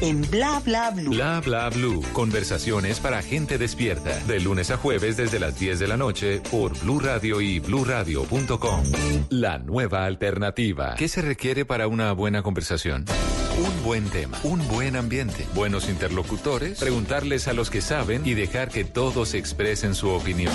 en Bla Bla Blue. Bla Bla Blue. Conversaciones para gente despierta. De lunes a jueves desde las 10 de la noche por Blue Radio y bluradio.com. La nueva alternativa. ¿Qué se requiere para una buena conversación? Un buen tema, un buen ambiente, buenos interlocutores, preguntarles a los que saben y dejar que todos expresen su opinión.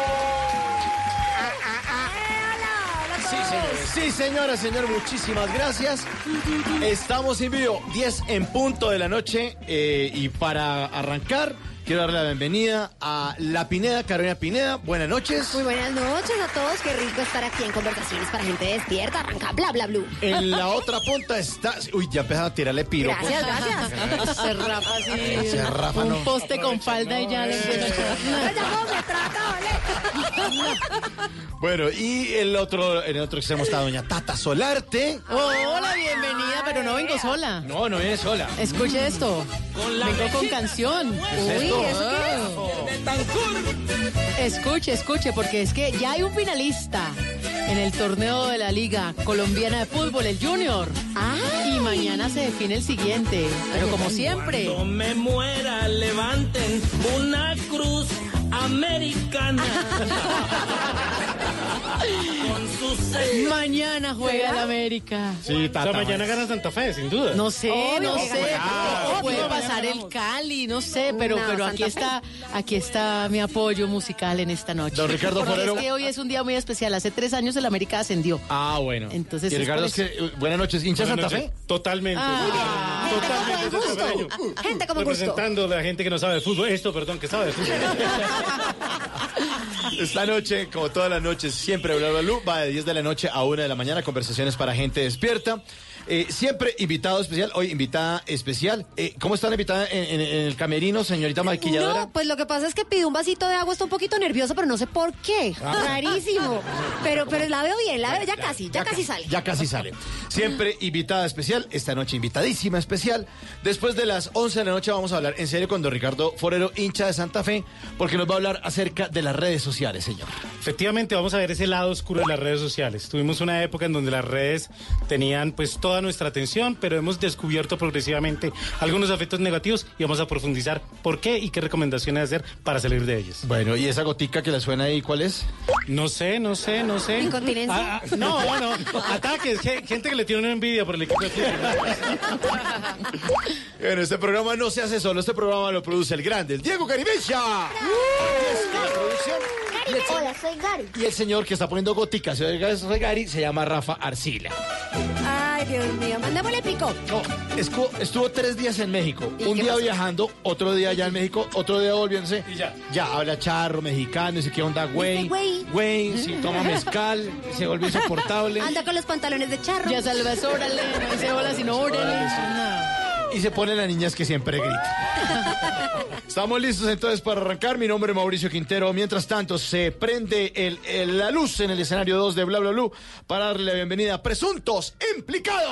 Sí, señora, señor, muchísimas gracias. Estamos en vivo, 10 en punto de la noche. eh, y para arrancar, quiero darle la bienvenida a La Pineda, Carolina Pineda. Buenas noches. Muy buenas noches a todos, qué rico estar aquí en Conversaciones para Gente Despierta, arranca bla bla blue. En la otra punta está. Uy, ya empezaba a tirarle piro. Gracias, gracias. Se rapa así. Se rafa, un no. poste con falda y ya le. Bueno, y el otro, en el otro extremo está doña Tata Solarte. Hola, bienvenida, pero no vengo sola. No, no viene sola. Escuche esto. Vengo con canción. Uy, ¿eso Escuche, escuche, porque es que ya hay un finalista en el torneo de la Liga Colombiana de Fútbol, el Junior. Y mañana se define el siguiente. Pero como siempre, Cuando me muera, levanten una cruz americana. Con sus seis mañana juega el América. Sí, Tata. mañana gana Santa Fe, sin duda. No sé, no sé. puede pasar el Cali, no sé, pero, No, pero aquí está, aquí está mi apoyo musical en esta noche. Don Ricardo Porque Forero. Es que hoy es un día muy especial. Hace tres años el América ascendió. Ah, bueno. Entonces Y es Ricardo, por es que, buenas noches, hincha Buenas Santa noches. Fe. Totalmente. Ah. Gente como Totalmente. gusto. Gente como gusto. Representando a la gente que no sabe de fútbol. Esto, perdón, que sabe de fútbol. Esta noche, como todas las noches, siempre Bla Bla Blue va de 10 de la noche a 1 de la mañana, conversaciones para gente despierta. Eh, siempre invitado especial, hoy invitada especial. Eh, ¿Cómo está la invitada en, en- en el camerino, señorita maquilladora? No, pues lo que pasa es que pidió un vasito de agua, está un poquito nerviosa, pero no sé por qué. Rarísimo. Pero, pero la veo bien, la veo ya casi, ya casi sale. Ya casi sale. Siempre invitada especial, esta noche invitadísima especial. Después de las 11 de la noche vamos a hablar en serio con don Ricardo Forero, hincha de Santa Fe, porque nos va a hablar acerca de las redes sociales, señor. Efectivamente, vamos a ver ese lado oscuro de las redes sociales. Tuvimos una época en donde las redes tenían pues toda nuestra atención, pero hemos descubierto progresivamente algunos efectos negativos y vamos a profundizar por qué y qué recomendaciones hacer para salir de ellos. Bueno, ¿y esa gotica que le suena ahí, cuál es? No sé, no sé, no sé. ¿Incontinencia? Ah, ah, no, bueno, ataques, ge- gente que le tiene una envidia por el equipo de fútbol. Bueno, este programa no se hace solo, este programa lo produce el grande, el Diego Caribecha. Es Y Hola, soy Gary. y el señor que está poniendo goticas, soy Gary, se llama Rafa Arcila. Ay, Dios mío, mandémosle pico. No, estuvo tres días en México. ¿Y Un día pasó? viajando, otro día allá en México, otro día volviéndose. Y ya. Ya, habla charro, mexicano, dice qué onda, güey. güey. Güey, si toma mezcal, se volvió insoportable. Anda con los pantalones de charro. Ya salvas, órale, no dice hola, sino órale. Y se pone las niñas que siempre grita. Estamos listos entonces para arrancar. Mi nombre es Mauricio Quintero. Mientras tanto, se prende el- el- la luz en el escenario 2 de Bla Bla Blue para darle la bienvenida a Presuntos Implicados.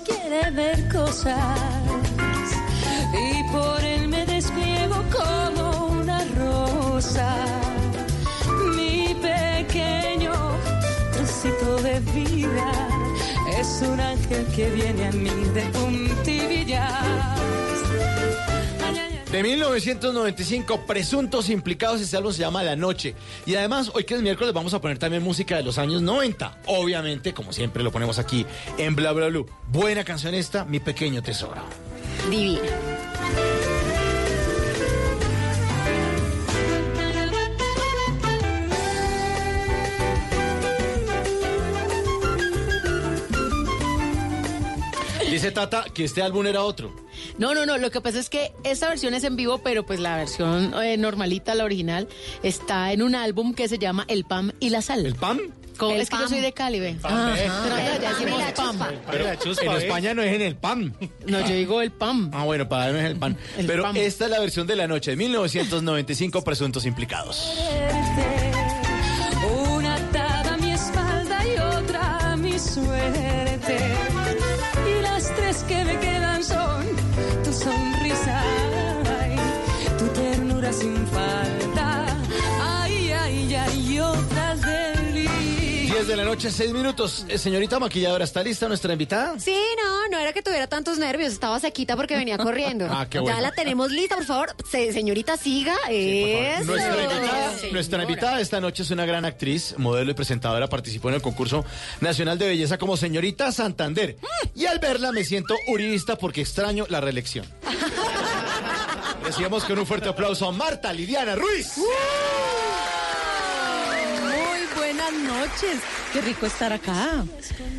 quiere ver cosas y por él me despliego como una rosa. Mi pequeño trocito de vida es un ángel que viene a mí de puntillas. De 1995, presuntos implicados, este álbum se llama La Noche. Y además, hoy que es miércoles, vamos a poner también música de los años 90. Obviamente, como siempre lo ponemos aquí en Bla Bla Blue. Buena canción esta, Mi Pequeño Tesoro. Divina. Dice Tata que este álbum era otro. No, no, no. Lo que pasa es que esta versión es en vivo, pero pues la versión eh, normalita, la original, está en un álbum que se llama El Pam y la Sal. ¿El PAM? Co- El es que yo soy de Cali, ve. Pam. Pero decimos Pam. Pero En. España no es en el PAM. No, yo digo el Pam. Ah, bueno, para darme el pan. El Pero PAM. esta es la versión de La Noche de 1995, presuntos implicados. Una atada a mi espalda y otra a mi suerte. Y que me quedan son tu sonrisa, ay, tu ternura sin falta. 10 de la noche, 6 minutos. Eh, Señorita maquilladora, ¿está lista nuestra invitada? Sí, no, no era que tuviera tantos nervios, estaba sequita porque venía corriendo. Ah, qué Ya bueno. la tenemos lista, por favor. Se- señorita, siga. Eso. Nuestra invitada, señora. nuestra invitada esta noche es una gran actriz, modelo y presentadora. Participó en el concurso nacional de belleza como señorita Santander. Y al verla me siento uribista porque extraño la reelección. Recibamos con un fuerte aplauso a Marta Lidiana Ruiz. Muy buenas noches. Qué rico estar acá.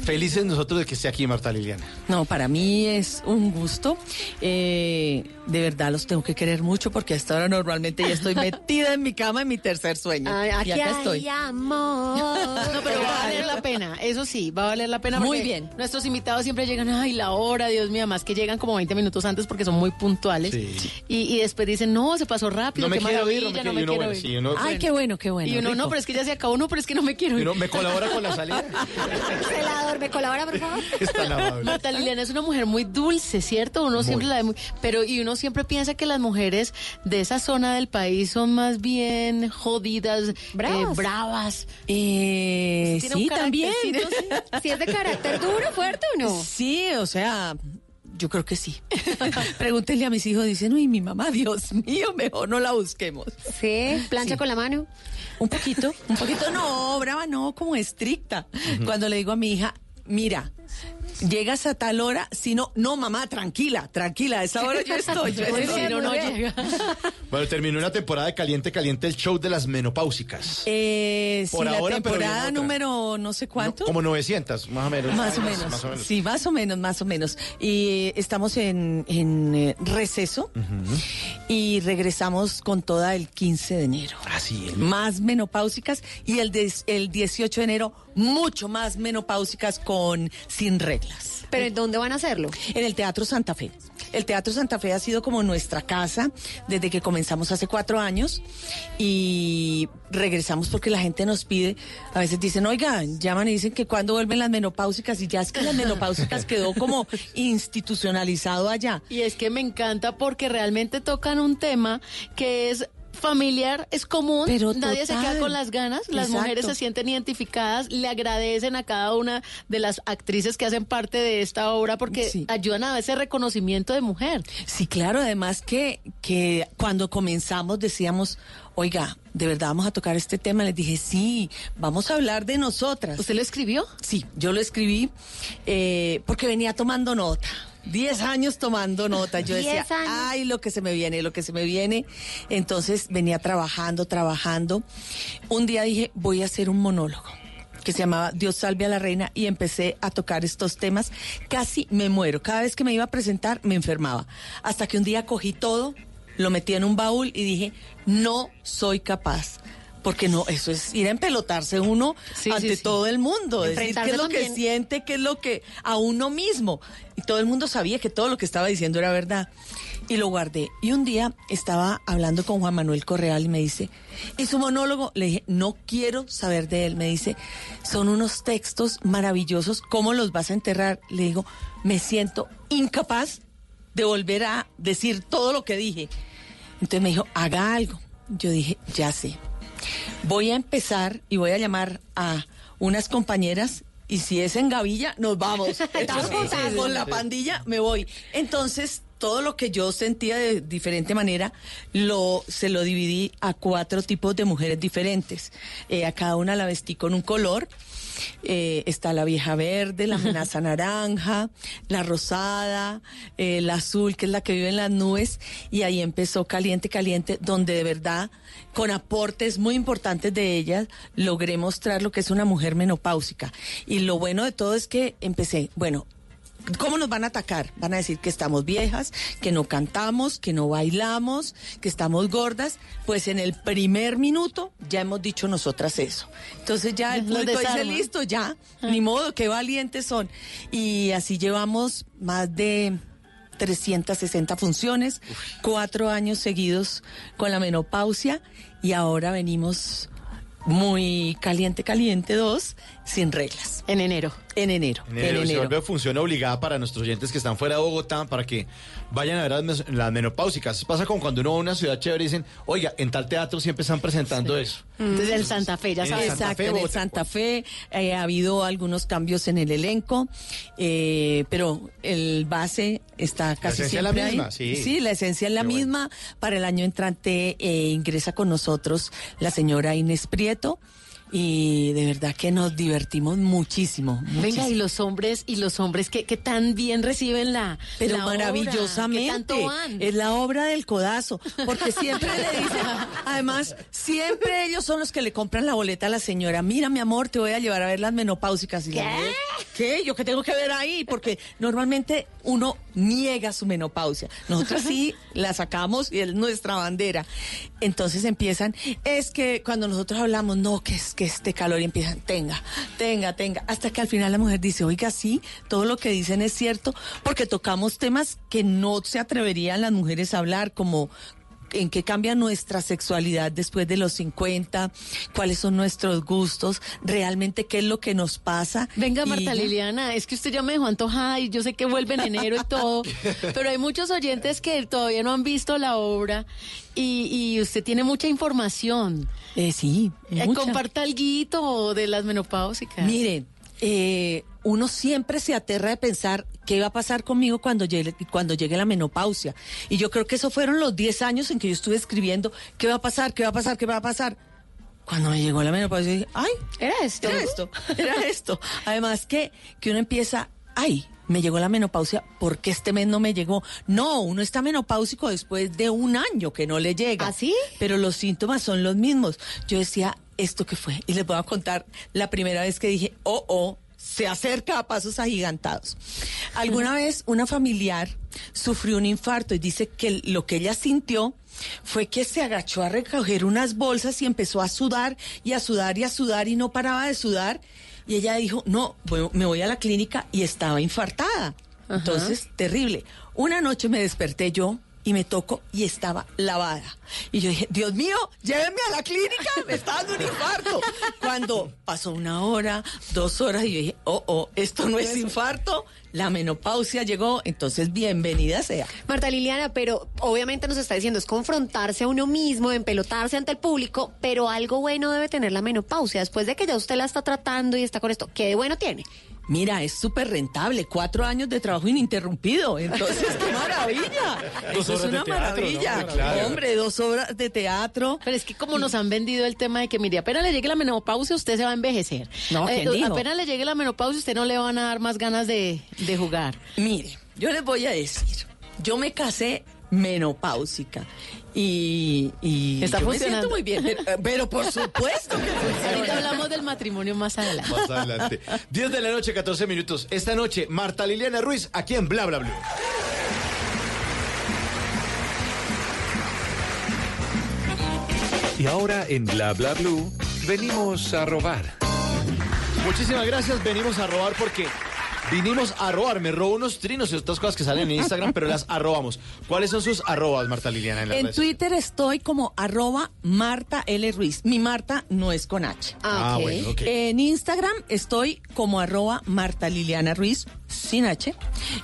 Felices nosotros de que esté aquí Marta Liliana. No, para mí es un gusto. Eh, de verdad los tengo que querer mucho porque hasta ahora normalmente ya estoy metida en mi cama en mi tercer sueño. Ay, aquí y acá hay estoy. amor. No, pero va a valer la pena, eso sí, va a valer la pena. Muy bien. Nuestros invitados siempre llegan, ay, la hora, Dios mío, más que llegan como 20 minutos antes porque son muy puntuales. Sí. Y, y después dicen, no, se pasó rápido, No me qué quiero ir, no me quiero ir. Uno, bueno, sí, uno- Ay, qué bueno, qué bueno. y uno, no, pero es que ya se acabó, no, pero es que no me quiero ir. uno me colabora con la salida. Celador, ¿me colabora, por favor? Es tan amable. Marta Liliana es una mujer muy dulce, ¿cierto? Uno siempre la ve muy, pero y uno siempre piensa que las mujeres de esa zona del país son más bien jodidas, Bravas. eh, bravas. Eh, Tiene un sí, también. caractercito, sí. Si es de carácter duro, fuerte o no. Sí, o sea, yo creo que sí. Pregúntenle a mis hijos, dicen, uy, mi mamá, Dios mío, mejor no la busquemos. Sí, plancha Sí. con la mano. Un poquito, un poquito, no, brava, no, como estricta. Cuando le digo a mi hija, mira, llegas a tal hora, si no, no, mamá, tranquila, tranquila, a esa hora yo estoy. Yo estoy. bien, uno llega. Bueno, terminó una temporada de Caliente Caliente, el show de las menopáusicas. Eh, Por la ahora, pero temporada número no sé cuánto. No, como 900, más o menos. Más o menos. Más o menos. Sí, más o menos, más o menos. Y estamos en, en, eh, receso y regresamos con toda el 15 de enero. Así es. Más menopáusicas y el, des- el 18 de enero mucho más menopáusicas con Sin ¿Pero en dónde van a hacerlo? En el Teatro Santa Fe. El Teatro Santa Fe ha sido como nuestra casa desde que comenzamos hace cuatro años y regresamos porque la gente nos pide, a veces dicen, oiga, llaman y dicen que cuando vuelven las menopáusicas y ya es que las menopáusicas quedó como institucionalizado allá. Y es que me encanta porque realmente tocan un tema que es familiar, es común, Pero nadie se queda con las ganas, las Exacto. mujeres se sienten identificadas, le agradecen a cada una de las actrices que hacen parte de esta obra porque Sí. ayudan a ese reconocimiento de mujer. Sí, claro, además que, que cuando comenzamos decíamos, oiga, ¿de verdad vamos a tocar este tema? Les dije, sí, vamos a hablar de nosotras. ¿Usted lo escribió? Sí, yo lo escribí eh, porque venía tomando nota. Diez años tomando nota. Yo decía, años. ay, lo que se me viene, lo que se me viene. Entonces venía trabajando, trabajando. Un día dije, voy a hacer un monólogo que se llamaba Dios salve a la reina y empecé a tocar estos temas. Casi me muero. Cada vez que me iba a presentar me enfermaba. Hasta que un día cogí todo, lo metí en un baúl y dije, no soy capaz. Porque no, eso es ir a empelotarse uno Sí, ante sí, sí. todo el mundo, decir qué es lo que siente, qué es lo que a uno mismo. Y todo el mundo sabía que todo lo que estaba diciendo era verdad. y lo guardé. Y un día estaba hablando con Juan Manuel Correal y me dice, ¿y su monólogo? Le dije, no quiero saber de él. Me dice, son unos textos maravillosos, ¿cómo los vas a enterrar? Le digo, me siento incapaz de volver a decir todo lo que dije. Entonces me dijo, haga algo. Yo dije, ya sé. Voy a empezar y voy a llamar a unas compañeras y si es en Gavilla, nos vamos. Con la pandilla me voy. Entonces, todo lo que yo sentía de diferente manera, lo, se lo dividí a cuatro tipos de mujeres diferentes. Eh, a cada una la vestí con un color. Eh, está la vieja verde, la amenaza naranja, la rosada, eh, la azul, que es la que vive en las nubes, y ahí empezó Caliente, Caliente, donde de verdad, con aportes muy importantes de ellas, logré mostrar lo que es una mujer menopáusica. Y lo bueno de todo es que empecé, bueno, ¿Cómo nos van a atacar? Van a decir que estamos viejas, que no cantamos, que no bailamos, que estamos gordas. Pues en el primer minuto ya hemos dicho nosotras eso. Entonces ya el público dice, listo, ya, ni modo, qué valientes son. Y así llevamos más de 360 funciones, cuatro años seguidos con la menopausia y ahora venimos muy caliente, caliente dos, sin reglas. En enero. En enero. En enero, se vuelve función obligada para nuestros oyentes que están fuera de Bogotá para que vayan a ver las, menopáusicas. Pasa como cuando uno va a una ciudad chévere y dicen, oiga, en tal teatro siempre están presentando eso. Entonces el Santa Fe, ya En sabes. Santa Exacto, Fe, en el. Santa Fe eh, ha habido algunos cambios en el elenco, eh, pero el base está casi la siempre misma, ahí. sí. la esencia es la bueno. misma. Para el año entrante eh, ingresa con nosotros la señora Inés Prieto y de verdad que nos divertimos muchísimo. Venga, y los hombres, y los hombres que, que tan bien reciben la. Pero la obra, maravillosamente. tanto van. Es la obra del codazo. Porque siempre le dicen, además, siempre ellos son los que le compran la boleta a la señora. Mira, mi amor, te voy a llevar a ver las menopáusicas. Y la mujer, ¿Qué? ¿Yo qué tengo que ver ahí? Porque normalmente uno niega su menopausia. Nosotros sí la sacamos y es nuestra bandera. Entonces empiezan, es que cuando nosotros hablamos, no, que es que este calor y empiezan, tenga, tenga, tenga, hasta que al final la mujer dice, oiga, sí, todo lo que dicen es cierto, porque tocamos temas que no se atreverían las mujeres a hablar, como en qué cambia nuestra sexualidad después de los 50, cuáles son nuestros gustos, realmente qué es lo que nos pasa. Venga, Marta Liliana, es que usted ya me dejó antojada y yo sé que vuelve en enero y todo, pero hay muchos oyentes que todavía no han visto la obra y, y usted tiene mucha información. Eh, sí, Eh, mucha. comparta algo de las menopáusicas. Miren, eh, uno siempre se aterra de pensar qué va a pasar conmigo cuando llegue, cuando llegue la menopausia. Y yo creo que esos fueron los 10 años en que yo estuve escribiendo qué va a pasar, qué va a pasar, qué va a pasar. Cuando me llegó la menopausia, dije, ay, Era esto. era esto, era esto. Además que, que uno empieza, ay, me llegó la menopausia, ¿por qué este mes no me llegó? No, uno está menopáusico después de un año que no le llega. ¿Ah, sí? Pero los síntomas son los mismos. Yo decía, ¿esto qué fue? Y les voy a contar la primera vez que dije, oh, oh, se acerca a pasos agigantados. Alguna vez una familiar sufrió un infarto y dice que lo que ella sintió fue que se agachó a recoger unas bolsas y empezó a sudar y a sudar y a sudar y no paraba de sudar. Y ella dijo, no, me voy a la clínica y estaba infartada. Entonces, terrible. Una noche me desperté yo y me toco y estaba lavada. Y yo dije, Dios mío, llévenme a la clínica, me está dando un infarto. Cuando pasó una hora, dos horas, y yo dije, oh, oh, esto no es infarto, la menopausia llegó, entonces bienvenida sea. Marta Liliana, pero obviamente nos está diciendo es confrontarse a uno mismo, empelotarse ante el público, pero algo bueno debe tener la menopausia. Después de que ya usted la está tratando y está con esto, ¿qué de bueno tiene? Mira, es súper rentable, cuatro años de trabajo ininterrumpido, entonces qué maravilla. Dos Eso es una teatro, ¿no? maravilla. Claro. Hombre, dos horas de teatro. Pero es que como nos han vendido el tema de que, mire, apenas le llegue la menopausia, usted se va a envejecer. Eh, No, ¿quién dijo? Apenas le llegue la menopausia, usted no le van a dar más ganas de, de jugar. Mire, yo les voy a decir, yo me casé menopáusica y, y Está yo me funcionando. siento muy bien, pero, pero por supuesto que Ahorita funciona. hablamos del matrimonio más adelante. Más adelante. 10 de la noche, 14 minutos. Esta noche, Marta Liliana Ruiz, aquí en Bla Bla Blue. Y ahora en Bla Bla Blue venimos a robar. Muchísimas gracias. Venimos a robar porque Vinimos a robar, me robo unos trinos y otras cosas que salen en Instagram, pero las arrobamos. ¿Cuáles son sus arrobas, Marta Liliana? En, las En redes? Twitter estoy como arroba Marta L. Ruiz. Mi Marta no es con H. Ah, ok. bueno, ok. En Instagram estoy como arroba Marta Liliana Ruiz sin H.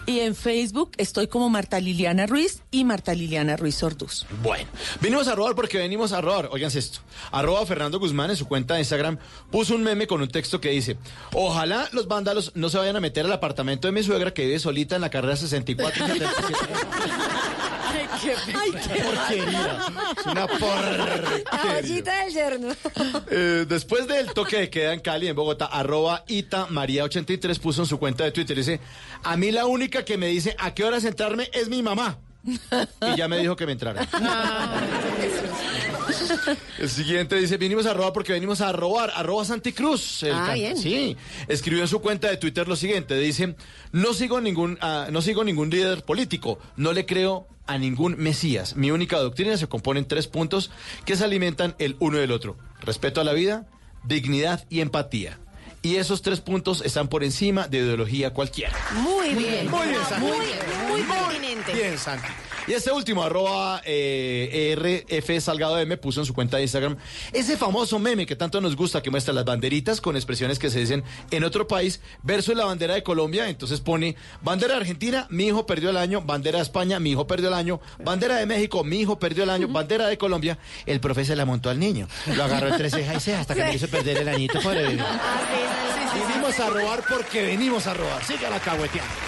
Y en Facebook estoy como Marta Liliana Ruiz y Marta Liliana Ruiz Orduz. Bueno, vinimos a robar porque venimos a robar. Óiganse esto. Arroba Fernando Guzmán en su cuenta de Instagram puso un meme con un texto que dice: Ojalá los vándalos no se vayan a meter al apartamento de mi suegra que vive solita en la carrera 64. y 77. Ay, qué porquería. Es una porquería. Caballita del yerno. Eh, después del toque de queda en Cali, en Bogotá, arroba Ita María 83 puso en su cuenta de Twitter, dice, a mí la única que me dice a qué horas entrarme es mi mamá. Y ya me dijo que me entrara. El siguiente dice, vinimos a robar porque venimos a robar, arroba Santicruz. El Ah, bien. Sí, escribió en su cuenta de Twitter lo siguiente, dice, no sigo ningún, ah, no sigo ningún líder político, no le creo a ningún mesías. Mi única doctrina se compone en tres puntos que se alimentan el uno del otro. Respeto a la vida, dignidad y empatía. Y esos tres puntos están por encima de ideología cualquiera. Muy bien. Muy bien, Santi. Muy, muy pertinente. Bien, Santi. Y este último, arroba eh, RF Salgado M, puso en su cuenta de Instagram ese famoso meme que tanto nos gusta, que muestra las banderitas con expresiones que se dicen en otro país versus la bandera de Colombia. Entonces pone bandera de Argentina, mi hijo perdió el año, bandera de España, mi hijo perdió el año, bandera de México, mi hijo perdió el año, bandera de Colombia, el profe se la montó al niño. Lo agarró entre ceja y ceja hasta que le hizo perder el añito. Pobre bebé. Vinimos a robar porque venimos a robar. Siga la cagüeteando.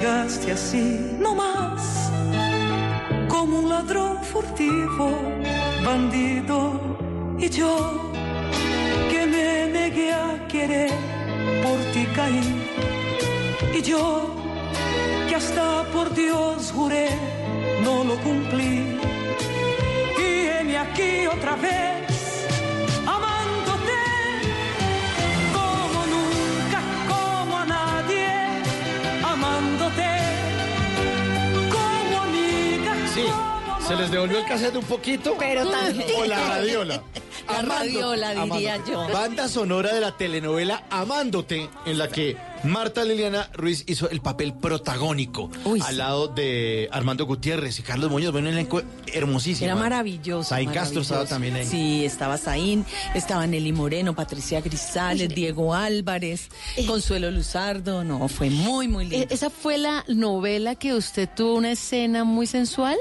Llegaste así nomás, como un ladrón furtivo, bandido, y yo que me negué a querer, por ti caí. Y yo que hasta por Dios juré, no lo cumplí. Y heme aquí otra vez, se les devolvió el cassette un poquito. Pero tantito. O la radiola. La radiola, diría Amándote. yo. Banda sonora de la telenovela Amándote, en la que Marta Liliana Ruiz hizo el papel protagónico Uy, al sí. lado de Armando Gutiérrez y Carlos Muñoz. Bueno, un elenco hermosísimo. Era maravilloso. Saín Castro estaba también ahí. Sí, estaba Saín, estaba Nelly Moreno, Patricia Grisales, Diego Álvarez, Consuelo Luzardo. No, fue muy, muy Eh, lindo. ¿Esa fue la novela que usted tuvo una escena muy sensual?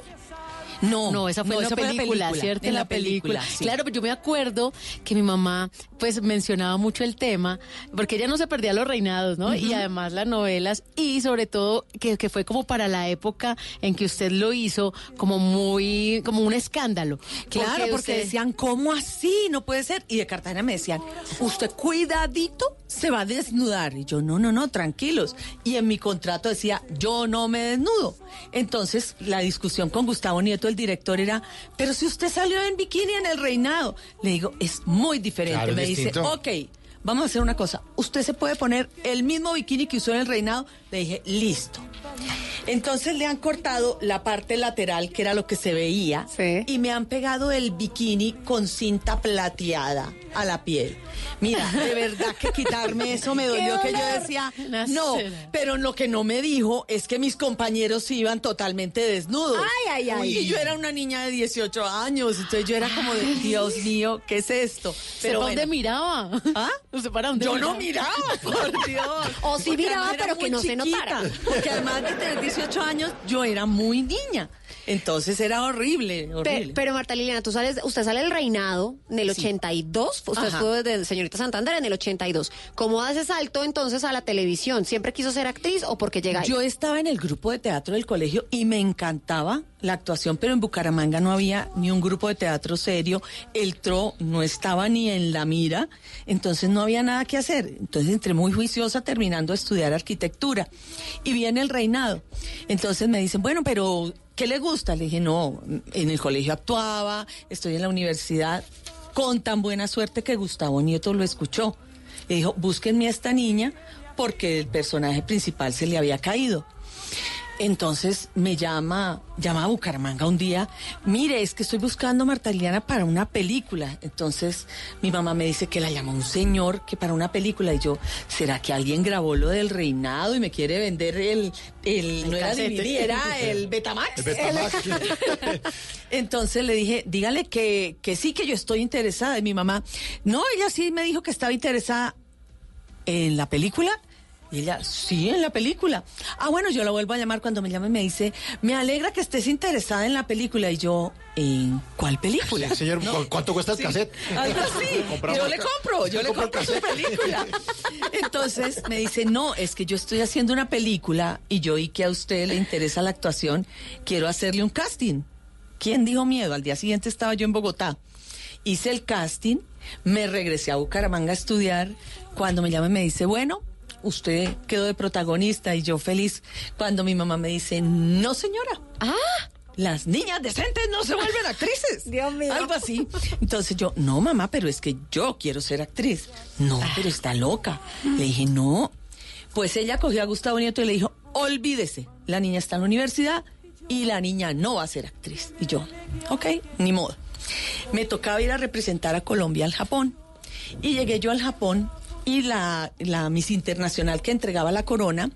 No, No, esa fue en la esa película, ¿cierto? En la película. sí. Claro, pero yo me acuerdo que mi mamá pues mencionaba mucho el tema, porque ella no se perdía los reinados, ¿no? Y además las novelas, y sobre todo que, que fue como para la época en que usted lo hizo como muy, como un escándalo. Claro, porque, usted- decían, ¿cómo así? No puede ser. Y de Cartagena me decían, usted cuidadito, se va a desnudar. Y yo, no, no, no, tranquilos. Y en mi contrato decía, yo no me desnudo. Entonces, la discusión con Gustavo Nieto, el director, era, pero si usted salió en bikini en el reinado. Le digo, es muy diferente. Claro, me dice, ok. Vamos a hacer una cosa. Usted se puede poner el mismo bikini que usó en el reinado. Le dije, listo. Entonces le han cortado la parte lateral, que era lo que se veía, Sí. y me han pegado el bikini con cinta plateada a la piel. Mira, de verdad que quitarme eso me dolió, que yo decía, no, pero lo que no me dijo es que mis compañeros iban totalmente desnudos. Ay, ay, ay. Y yo era una niña de 18 años, entonces yo era como de, Dios mío, ¿qué es esto? ¿Pero bueno. dónde miraba? ¿Ah? ¿Usted para dónde Yo no miraba? por Dios. O sí miraba, pero que no se notara. Porque además de tener 18 años, yo era muy niña. Entonces era horrible, horrible. Pero, Marta Liliana, tú sales, usted sale del reinado en el Sí. 82, usted estuvo desde Señorita Santander en el 82. ¿Cómo hace salto entonces a la televisión? ¿Siempre quiso ser actriz o porque llega ahí? Yo estaba en el grupo de teatro del colegio y me encantaba la actuación, pero en Bucaramanga no había ni un grupo de teatro serio. El TRO no estaba ni en la mira, entonces no había nada que hacer. Entonces entré muy juiciosa terminando de estudiar arquitectura y viene el reinado. Entonces me dicen, bueno, pero ¿qué le gusta? Le dije, no, en el colegio actuaba, estoy en la universidad, con tan buena suerte que Gustavo Nieto lo escuchó. Le dijo, búsquenme a esta niña porque el personaje principal se le había caído. Entonces me llama, llama a Bucaramanga un día, mire, es que estoy buscando a Marta Liliana para una película. Entonces mi mamá me dice que la llamó un señor que para una película. Y yo, ¿será que alguien grabó lo del reinado y me quiere vender el, el, no era. DVD, era el Betamax? El Betamax. Entonces le dije, dígale que, que sí, que yo estoy interesada. Y mi mamá, no, ella sí me dijo que estaba interesada en la película. Y ella, sí, en la película. Ah, bueno, yo la vuelvo a llamar cuando me llame y me dice, me alegra que estés interesada en la película. Y yo, ¿en cuál película? Sí, señor, ¿cu- ¿cuánto cuesta el Sí, cassette? Algo así. Compramos Yo le compro, yo le compro el compro su película. Entonces me dice, no, es que yo estoy haciendo una película y yo y que a usted le interesa la actuación, quiero hacerle un casting. ¿Quién dijo miedo? Al día siguiente estaba yo en Bogotá. Hice el casting, me regresé a Bucaramanga a estudiar. Cuando me llama me dice, bueno, usted quedó de protagonista y yo feliz. Cuando mi mamá me dice, no señora. Ah, Las niñas decentes no se vuelven actrices. Dios mío. Algo así. Entonces yo, no, mamá, pero es que yo quiero ser actriz. No, pero está loca. Le dije, no. Pues ella cogió a Gustavo Nieto y le dijo, olvídese, la niña está en la universidad y la niña no va a ser actriz. Y yo, ok, ni modo. Me tocaba ir a representar a Colombia al Japón. Y llegué yo al Japón y la, la Miss Internacional que entregaba la corona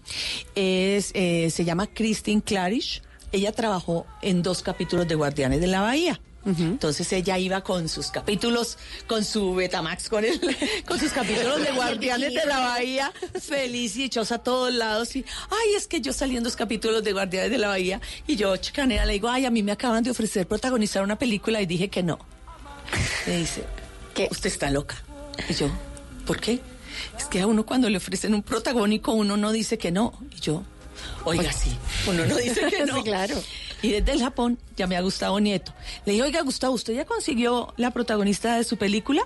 es, eh, se llama Christine Clarish. Ella trabajó en dos capítulos de Guardianes de la Bahía. Entonces ella iba con sus capítulos, con su Betamax, con el, con sus capítulos de Guardianes de la Bahía, feliz y dichosa a todos lados. Y, ay, es que yo salí en dos capítulos de Guardianes de la Bahía y yo, chicanera, le digo, ay, a mí me acaban de ofrecer protagonizar una película y dije que no. Me dice, que usted está loca. Y yo, ¿por qué? Es que a uno cuando le ofrecen un protagónico, uno no dice que no. Y yo, oiga, sí, uno no dice que no. Sí, claro. Y desde el Japón llamé a Gustavo Nieto. Le dije, oiga, Gustavo, ¿usted ya consiguió la protagonista de su película?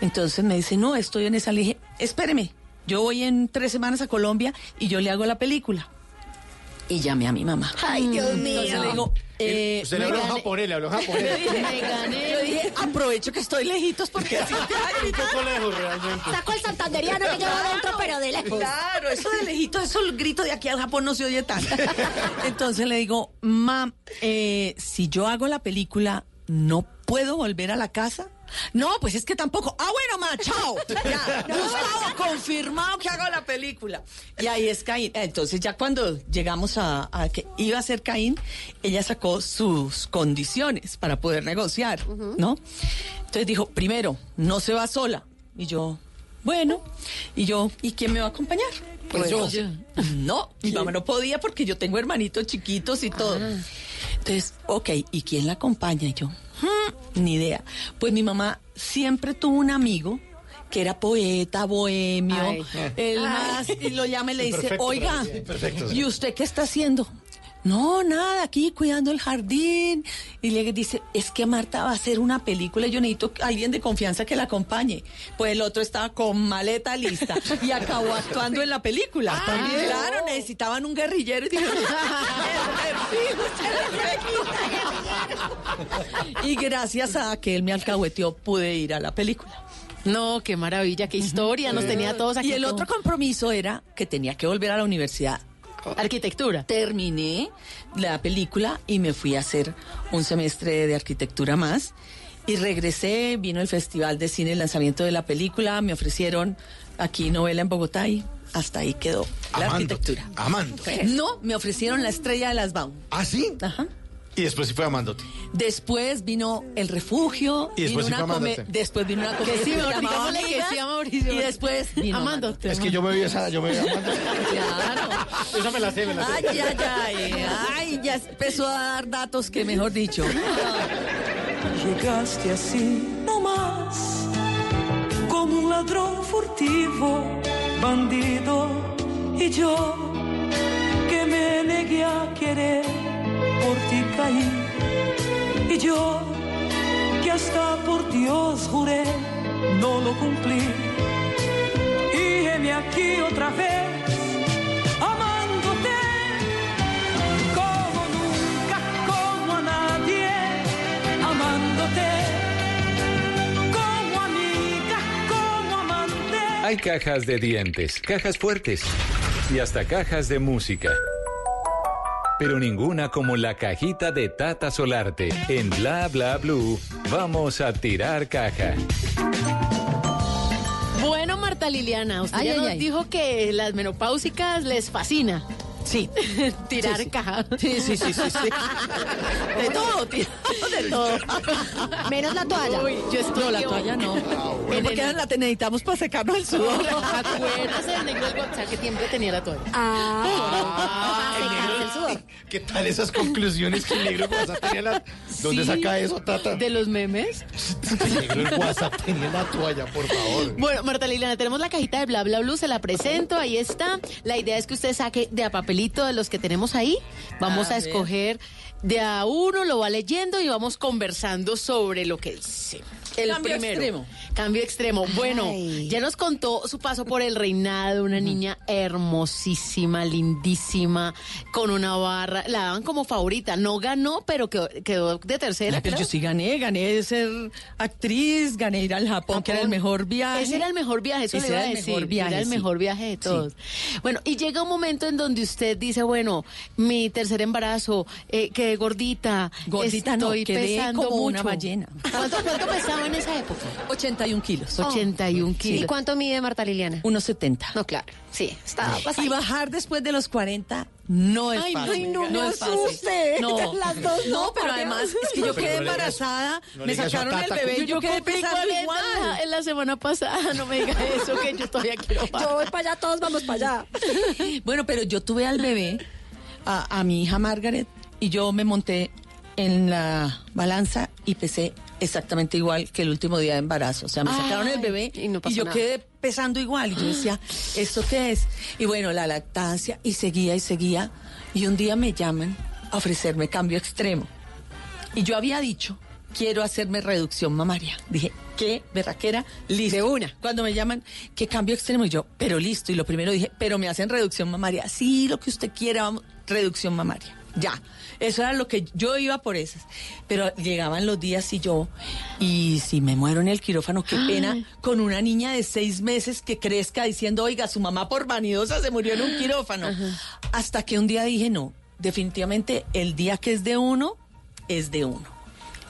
Entonces me dice, no, estoy en esa. Le dije, espéreme, yo voy en tres semanas a Colombia y yo le hago la película. Y llamé a mi mamá. Ay, Dios mío. Entonces le digo, eh, Usted le habló en gané- japonés, le habló en japonés. me gané. Aprovecho que estoy lejitos porque así te va a Un gritar. poco lejos realmente. Saco el santanderiano que llevo dentro, pero de lejos. Claro, eso de lejitos, eso el grito de aquí al Japón no se oye tanto. Entonces le digo, mam, eh, si yo hago la película, ¿no puedo volver a la casa? No, pues es que tampoco. Ah, bueno, ma, chao. Ya, Gustavo, confirmado que hago la película. Y ahí es Caín. Entonces ya cuando llegamos a, a que iba a ser Caín, ella sacó sus condiciones para poder negociar, ¿no? Entonces dijo, primero, no se va sola. Y yo, bueno, y yo, ¿y quién me va a acompañar? Pues yo. No, mi mamá no podía porque yo tengo hermanitos chiquitos y todo. Entonces, ok, ¿y quién la acompaña? Y yo, "Hmm, ni idea. Pues mi mamá siempre tuvo un amigo que era poeta, bohemio, Ay. el más, y lo llama y le dice, Perfecto, oiga, perfecto, sí. ¿y usted qué está haciendo? No, nada, aquí cuidando el jardín. Y le dice, es que Marta va a hacer una película y yo necesito a alguien de confianza que la acompañe. Pues el otro estaba con maleta lista y acabó actuando en la película. También, claro, necesitaban un guerrillero y. Y gracias a que él me alcahueteó, pude ir a la película. No, qué maravilla, qué historia, nos tenía todos aquí. Y el otro compromiso era que tenía que volver a la universidad Arquitectura. terminé la película y me fui a hacer un semestre de arquitectura más. Y regresé, vino el Festival de Cine, el lanzamiento de la película, me ofrecieron aquí novela en Bogotá y hasta ahí quedó la Amándote, arquitectura. amándote. No, me ofrecieron la estrella de las Baum. ¿Ah, sí? Ajá. Y después sí fue amándote. Después vino El Refugio. Y después vino sí una fue Amándote. Después vino una comedia sí, Mauricio, que sí a Mauricio. Y después vino Amándote. Es que yo me vi esa, yo me vi amándote. Claro. Esa me la sé, me la sé. Ay, ay, ay, ay, ya empezó a dar datos que mejor dicho. Llegaste así, no más. ladrón furtivo, bandido, y yo que me negué a querer, por ti caí, y yo que hasta por Dios juré, no lo cumplí. Y heme aquí otra vez, amándote, como nunca, como a nadie, amándote, como amiga, como amante. Hay cajas de dientes, cajas fuertes y hasta cajas de música. Pero ninguna como la cajita de Tata Solarte. En Bla Bla Blue, vamos a tirar caja. Bueno, Marta Liliana, usted Ay, ya ay, nos ay. dijo que las menopáusicas les fascina. Sí. Tirar Sí, sí. caja. Sí, sí, sí, sí, sí. De todo, tío, de todo. Menos la toalla. Uy, yo estoy No, la toalla no. En Porque el- la te- necesitamos para secarnos el sudor. Acuérdese del negro del WhatsApp que siempre tenía la toalla. Ah, para secarse el sudor. ¿Qué tal esas conclusiones que el negro WhatsApp tenía la... ¿Dónde Sí. saca eso, Tata? De los memes. El negro del WhatsApp tenía la toalla, por favor. Bueno, Marta Liliana, tenemos la cajita de bla bla blue, se la presento, ahí está. La idea es que usted saque de a papelito de los que tenemos ahí. Vamos A escoger de a uno, lo va leyendo y vamos conversando sobre lo que dice. El Cambio primero. extremo. Cambio extremo. Bueno, Ay. ya nos contó su paso por el reinado, una niña hermosísima, lindísima, con una barra. La daban como favorita. No ganó, pero quedó, quedó de tercera. Pero yo sí gané, gané de ser actriz, gané ir al Japón, que era el mejor viaje. Ese era el mejor viaje, eso Ese le iba era a el decir. mejor viaje, era el sí. mejor viaje de todos. Bueno, y llega un momento en donde usted dice, bueno, mi tercer embarazo, eh, quedé gordita. Gordita no, estoy quedé pesando como mucho. una ballena. ¿Cuánto, cuánto pesaba en esa época? 81 kilos. 81 kilos. ¿Y cuánto mide Marta Liliana? 1,70. No, claro. Sí, está Y bajar después de los 40 no es Ay, no, fácil. ay, no me es fácil. asuste. No, Las dos no, no, pero además es que yo quedé no embarazada, no me sacaron el bebé y yo quedé cumplí pesando 40 igual. en la semana pasada, no me diga eso, que yo todavía quiero bajar. Yo voy para allá, todos vamos para allá. Bueno, pero yo tuve al bebé, a, a mi hija Margaret, y yo me monté en la balanza y pesé exactamente igual que el último día de embarazo. O sea, me sacaron el bebé y no pasó yo nada. quedé pesando igual. Y yo decía, ¿esto qué es? Y bueno, la lactancia, y seguía y seguía. Y un día me llaman a ofrecerme cambio extremo. Y yo había dicho, quiero hacerme reducción mamaria. Dije, qué berraquera, listo. De una. Cuando me llaman, ¿qué cambio extremo? Y yo, pero listo. Y lo primero dije, pero me hacen reducción mamaria. Sí, lo que usted quiera, vamos, reducción mamaria. Ya. Eso era lo que yo iba por esas. Pero llegaban los días y yo, y si me muero en el quirófano, qué pena, con una niña de seis meses que crezca diciendo, oiga, su mamá por vanidosa se murió en un quirófano. Hasta que un día dije, no, definitivamente el día que es de uno, es de uno.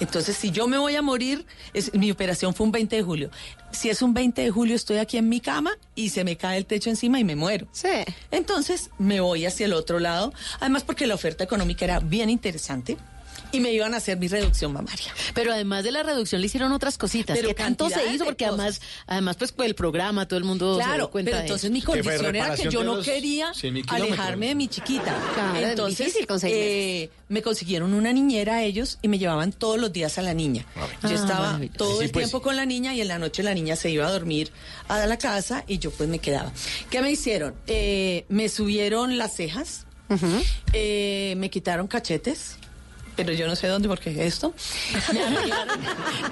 Entonces, si yo me voy a morir, es- mi operación fue un 20 de julio. Si es un 20 de julio, estoy aquí en mi cama y se me cae el techo encima y me muero. Sí. Entonces, me voy hacia el otro lado. Además, porque la oferta económica era bien interesante y me iban a hacer mi reducción mamaria. Pero además de la reducción le hicieron otras cositas. Pero que tanto se hizo? Porque además, además pues el programa, todo el mundo se dio Claro, cuenta pero entonces mi condición era que yo no quería 100.000 kilómetros. alejarme de mi chiquita. Claro, es entonces, eh, me consiguieron una niñera a ellos y me llevaban todos los días a la niña. Yo Ah, estaba todo Sí, el pues. tiempo con la niña y en la noche la niña se iba a dormir a la casa y yo pues me quedaba. ¿Qué me hicieron? Eh, me subieron las cejas, eh, me quitaron cachetes. Pero yo no sé dónde porque esto. Me arreglaron,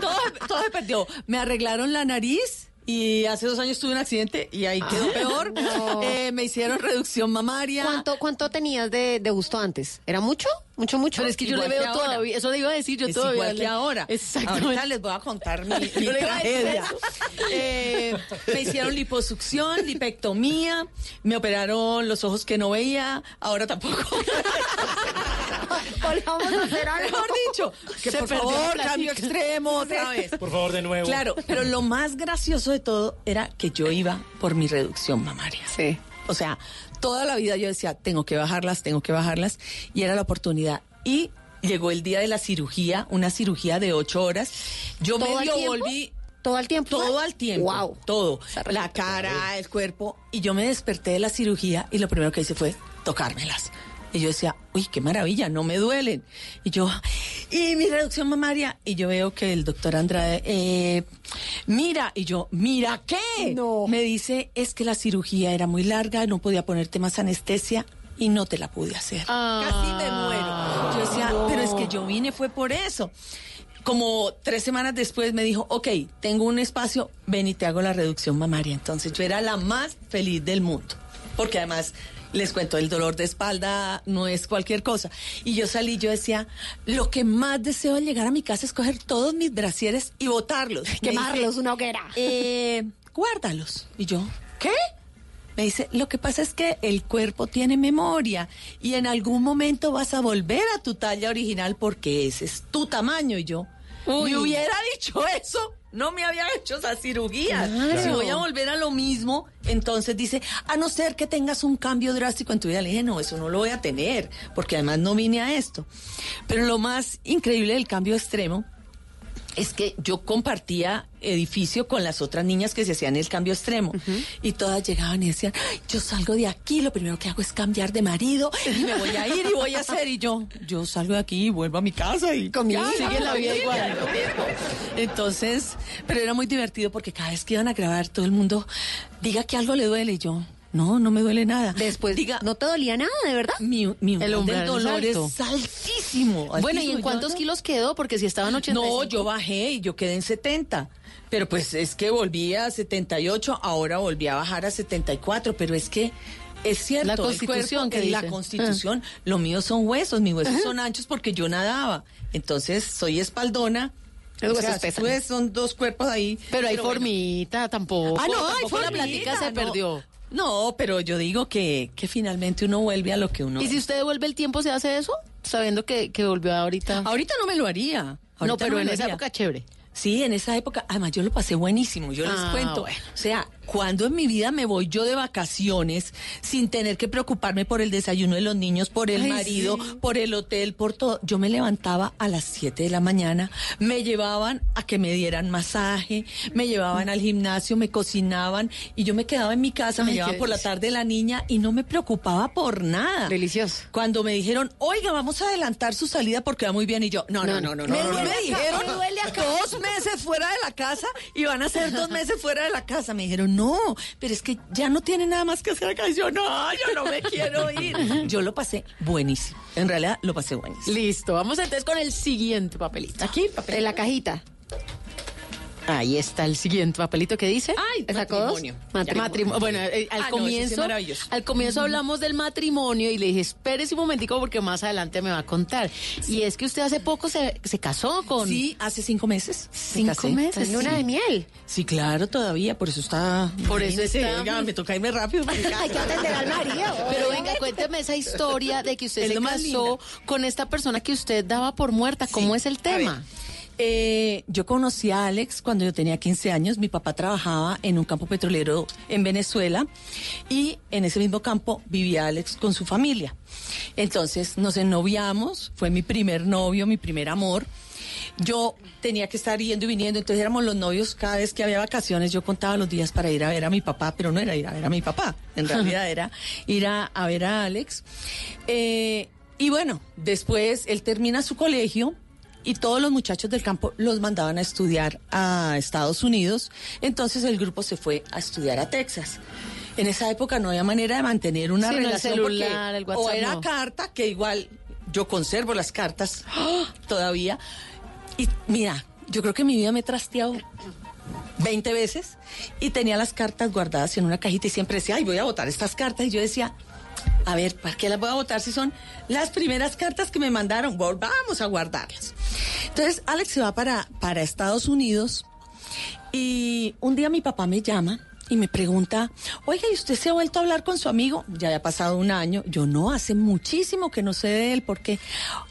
todo, todo se perdió. Me arreglaron la nariz y hace dos años tuve un accidente y ahí quedó peor. Eh, me hicieron reducción mamaria. ¿Cuánto, cuánto tenías de, de gusto antes? ¿Era mucho? ¿Mucho, mucho? Pero es que yo le veo ahora. todavía, eso le iba a decir yo es todavía. igual que ahora. Exactamente. Ahorita les voy a contar mi, mi tragedia. Eh, me hicieron liposucción, lipectomía, me operaron los ojos que no veía, ahora tampoco. Hola, vamos a hacer algo. Mejor dicho, que Se por favor, cambio extremo otra vez. Por favor, de nuevo. Claro, pero lo más gracioso de todo era que yo iba por mi reducción mamaria. Sí. O sea, toda la vida yo decía, tengo que bajarlas, tengo que bajarlas, y era la oportunidad. Y llegó el día de la cirugía, una cirugía de ocho horas. Yo ¿Todo al medio volví. ¿Todo al tiempo? Todo al tiempo. Wow. Todo. La cara, el cuerpo. Y yo me desperté de la cirugía y lo primero que hice fue tocármelas. Y yo decía, uy, qué maravilla, no me duelen. Y yo, y mi reducción mamaria. Y yo veo que el doctor Andrade, eh, mira, y yo, mira, ¿qué? No. Me dice, es que la cirugía era muy larga, no podía ponerte más anestesia. Y no te la pude hacer. Ah. Casi me muero. Yo decía, pero es que yo vine fue por eso. Como tres semanas después me dijo, ok, tengo un espacio, ven y te hago la reducción mamaria. Entonces yo era la más feliz del mundo. Porque además, les cuento, el dolor de espalda no es cualquier cosa. Y yo salí, yo decía, lo que más deseo al llegar a mi casa es coger todos mis brasieres y botarlos. Quemarlos, dice, una hoguera. eh, guárdalos. Y yo, ¿qué? Me dice, lo que pasa es que el cuerpo tiene memoria y en algún momento vas a volver a tu talla original porque ese es tu tamaño. Y yo, me hubiera dicho eso, no me había hecho esa cirugía. Si voy a volver a lo mismo, entonces dice, a no ser que tengas un cambio drástico en tu vida. Le dije, no, eso no lo voy a tener, porque además no vine a esto. Pero lo más increíble del cambio extremo es que yo compartía edificio con las otras niñas que se hacían el cambio extremo. Y todas llegaban y decían, "Ay, yo salgo de aquí, lo primero que hago es cambiar de marido y me voy a ir y voy a hacer y yo, yo salgo de aquí y vuelvo a mi casa y Con mi hija. sigue la vida igual. Entonces, pero era muy divertido porque cada vez que iban a grabar todo el mundo diga que algo le duele y yo, no, no me duele nada. Después, diga, no te dolía nada, de verdad. mi, mi El umbral umbral del dolor es es altísimo. Bueno, ¿y en cuántos no- kilos quedó? Porque si estaban 85. no, yo bajé y yo quedé en 70. Pero pues es que volví a 78, ahora volví a bajar a 74, pero es que es cierto. La Constitución, cuerpo que la constitución, lo mío son huesos, mis huesos son anchos porque yo nadaba. Entonces soy espaldona. Los O sea, huesos ves, son dos cuerpos ahí. Pero hay bueno. formita tampoco. Ah, no, tampoco hay la formita, plática se no. perdió. No, pero yo digo que, que finalmente uno vuelve a lo que uno ¿Y si usted devuelve el tiempo, se hace eso? Sabiendo que, que volvió ahorita. Ahorita no me lo haría. no, pero en esa época chévere. Sí, en esa época, además yo lo pasé buenísimo, yo les Ah, cuento. bueno. O sea, cuando en mi vida me voy yo de vacaciones sin tener que preocuparme por el desayuno de los niños, por el Ay, marido, sí. por el hotel, por todo, yo me levantaba a las 7 de la mañana, me llevaban a que me dieran masaje, me llevaban al gimnasio, me cocinaban y yo me quedaba en mi casa, me llevaban por la tarde la niña y no me preocupaba por nada. Delicioso. Cuando me dijeron, oiga, vamos a adelantar su salida porque va muy bien. Y yo, no, no, no, no, no. Me no, no, duele me acá, dijeron me duele acá. dos meses fuera de la casa y van a ser dos meses fuera de la casa. Me dijeron, no, pero es que ya no tiene nada más que hacer acá. Y yo, no, yo no me quiero ir. Yo lo pasé buenísimo. En realidad, lo pasé buenísimo. Listo, vamos entonces con el siguiente papelito. Aquí, papel. En la cajita. Ahí está el siguiente papelito que dice. Ay, matrimonio. Matrimonio. Matrimonio. Bueno, eh, al Ah, no, ese sí es comienzo, al comienzo hablamos del matrimonio y le dije, espérese un momentico porque más adelante me va a contar. Y es que usted hace poco se, se casó con Sí, hace cinco meses. me cinco meses. En luna de miel. Sí, claro, todavía. Por eso está. Por eso está- oiga, me toca irme rápido. Hay que atender al marido. Pero venga, cuénteme esa historia de que usted Es se casó con esta persona que usted daba por muerta. ¿Cómo es el tema? Eh, yo conocí a Alex cuando yo tenía 15 años. Mi papá trabajaba en un campo petrolero en Venezuela y en ese mismo campo vivía Alex con su familia. Entonces nos ennoviamos, fue mi primer novio, mi primer amor. Yo tenía que estar yendo y viniendo, entonces éramos los novios cada vez que había vacaciones. Yo contaba los días para ir a ver a mi papá, pero no era ir a ver a mi papá, en realidad era ir a, a ver a Alex. Eh, y bueno, después él termina su colegio y todos los muchachos del campo los mandaban a estudiar a Estados Unidos. Entonces el grupo se fue a estudiar a Texas. En esa época no había manera de mantener una Sí, no, el relación celular, el porque o era no. carta que igual yo conservo las cartas todavía. Y mira, yo creo que mi vida me he trasteado 20 veces y tenía las cartas guardadas en una cajita y siempre decía, ay, voy a votar estas cartas. Y yo decía, a ver, ¿para qué las voy a votar si son las primeras cartas que me mandaron? Volvamos a guardarlas. Entonces, Alex se va para, para Estados Unidos y un día mi papá me llama y me pregunta, oiga, ¿y usted se ha vuelto a hablar con su amigo? Ya había pasado un año. Yo no, hace muchísimo que no sé de él, porque,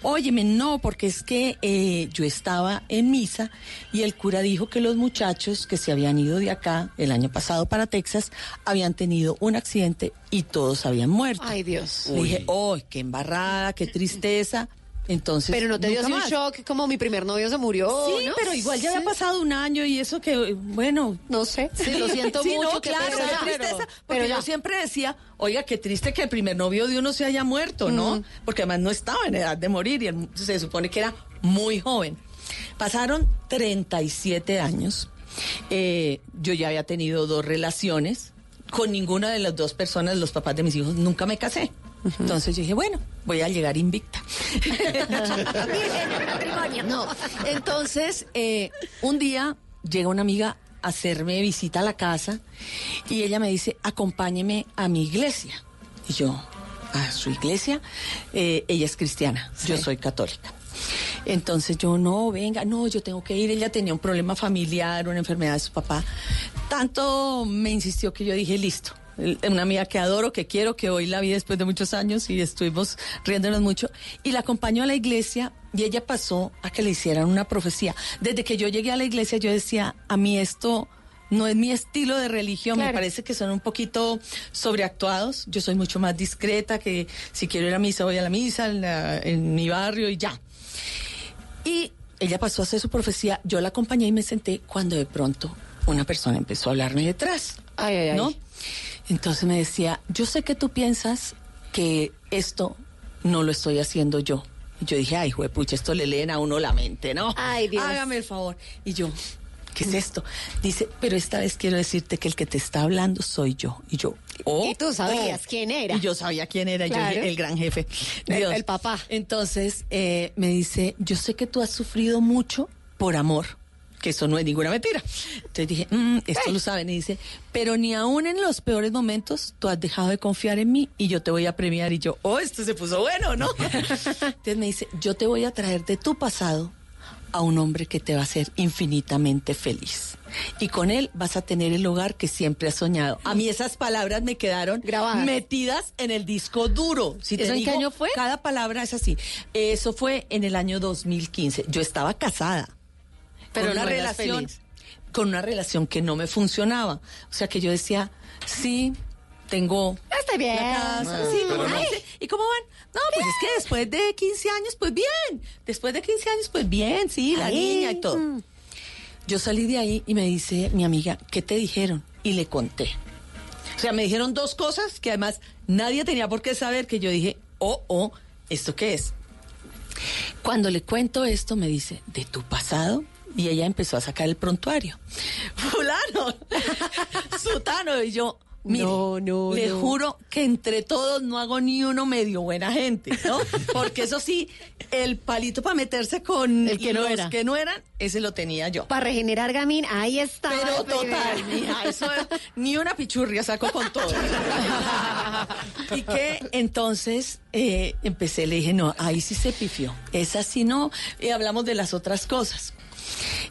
óyeme, no, porque es que eh, yo estaba en misa y el cura dijo que los muchachos que se habían ido de acá el año pasado para Texas habían tenido un accidente y todos habían muerto. Ay, Dios. Le dije, oh, qué embarrada, qué tristeza. Entonces, Pero no te dio así un shock como mi primer novio se murió. Sí, ¿no? pero igual ya Sí. había pasado un año y eso que, bueno, No sé. Sí, lo siento Sí, mucho. no, claro, pero- tristeza. pero Porque yo siempre decía, oiga, qué triste que el primer novio de uno se haya muerto, ¿no? Porque además no estaba en edad de morir y él se supone que era muy joven. Pasaron 37 años. Eh, yo ya había tenido dos relaciones. Con ninguna de las dos personas, los papás de mis hijos, nunca me casé. Entonces yo dije, bueno, voy a llegar invicta. No, entonces eh, un día llega una amiga a hacerme visita a la casa y ella me dice, acompáñeme a mi iglesia. Y yo, a su iglesia, Eh, ella es cristiana, yo soy católica. Entonces yo, no, venga, no, yo tengo que ir. Ella tenía un problema familiar, una enfermedad de su papá. Tanto me insistió que yo dije, listo. Una amiga que adoro, que quiero, que hoy la vi después de muchos años y estuvimos riéndonos mucho. Y la acompañó a la iglesia y ella pasó a que le hicieran una profecía. Desde que yo llegué a la iglesia yo decía, a mí esto no es mi estilo de religión, me parece que son un poquito sobreactuados. Yo soy mucho más discreta, que si quiero ir a misa voy a la misa en, la- en mi barrio y ya. Y ella pasó a hacer su profecía, yo la acompañé y me senté cuando de pronto una persona empezó a hablarme detrás. Ay, ay, ay. Entonces me decía, yo sé que tú piensas que esto no lo estoy haciendo yo. Y yo dije, ay, pucha, esto le leen a uno la mente, ¿no? Ay, Dios. Hágame el favor. Y yo, ¿qué es esto? Dice, pero esta vez quiero decirte que el que te está hablando soy yo. Y yo, oh, Y tú sabías oh. quién era. Y yo sabía quién era, yo Claro. dije, el gran jefe. El- Dios. el papá. Entonces eh, me dice, yo sé que tú has sufrido mucho por amor, que eso no es ninguna mentira. Entonces dije, "Mm, esto lo saben. Y dice, pero ni aún en los peores momentos tú has dejado de confiar en mí y yo te voy a premiar. Y yo, oh, esto se puso bueno, ¿no? Entonces me dice, yo te voy a traer de tu pasado a un hombre que te va a hacer infinitamente feliz. Y con él vas a tener el hogar que siempre has soñado. A mí esas palabras me quedaron Grabadas. metidas en el disco duro. Si te ¿Eso en qué año fue? Cada palabra es así. Eso fue en el año 2015. Yo estaba casada. Pero con una no relación feliz. con una relación que no me funcionaba. O sea que yo decía, sí, tengo Estoy bien. la casa, sí, ¿cómo van? ¿Y cómo van? No, pues es que después de 15 años, pues bien. Después de 15 años, pues bien, sí, la Ay. niña y todo. Yo salí de ahí y me dice mi amiga, ¿qué te dijeron? Y le conté. O sea, me dijeron dos cosas que además nadie tenía por qué saber que yo dije, oh, oh, ¿esto qué es? Cuando le cuento esto, me dice, ¿de tu pasado? Y ella empezó a sacar el prontuario. Fulano, sutano. Y yo, mire, No, no, le no. juro que entre todos no hago ni uno medio buena gente, ¿no? Porque eso sí, el palito para meterse con El que no los era. que no eran, ese lo tenía yo. Para regenerar gamín, ahí está. Pero total, mija, eso es- ni una pichurria saco con todo. y que entonces eh, empecé, le dije, no, ahí sí se pifió. Esa sí no. Y hablamos de las otras cosas.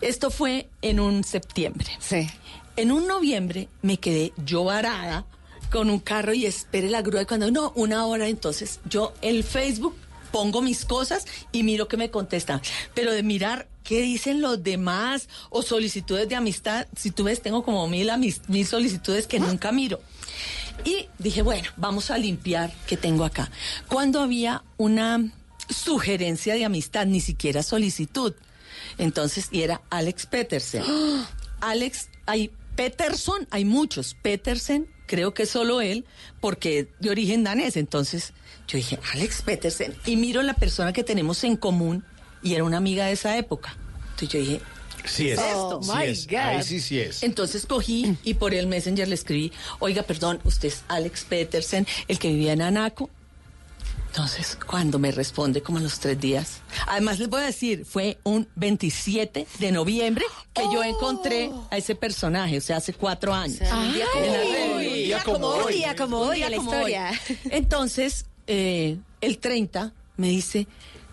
Esto fue en un septiembre. Sí. En un noviembre me quedé yo varada con un carro y esperé la grúa y cuando no, una hora entonces yo el Facebook pongo mis cosas y miro que me contestan. Pero de mirar qué dicen los demás o solicitudes de amistad, si tú ves, tengo como mil, mil solicitudes que nunca miro. Y dije, bueno, vamos a limpiar que tengo acá. Cuando había una sugerencia de amistad, ni siquiera solicitud. Entonces, y era Alex Petersen. Alex, hay Peterson, hay muchos. Petersen, creo que solo él, porque es de origen danés. Entonces, yo dije, Alex Petersen. Y miro la persona que tenemos en común y era una amiga de esa época. Entonces yo dije, Sí es. Oh, sí my es. God. Ahí sí, sí es. entonces cogí y por el Messenger le escribí, oiga, perdón, usted es Alex Petersen, el que vivía en Anaco. Entonces, cuando me responde como a los tres días, además les voy a decir, fue un 27 de noviembre que yo encontré a ese personaje, o sea, hace cuatro años. La red. un día como hoy. Un día como hoy día en la como historia. hoy. Entonces, eh, el 30 me dice,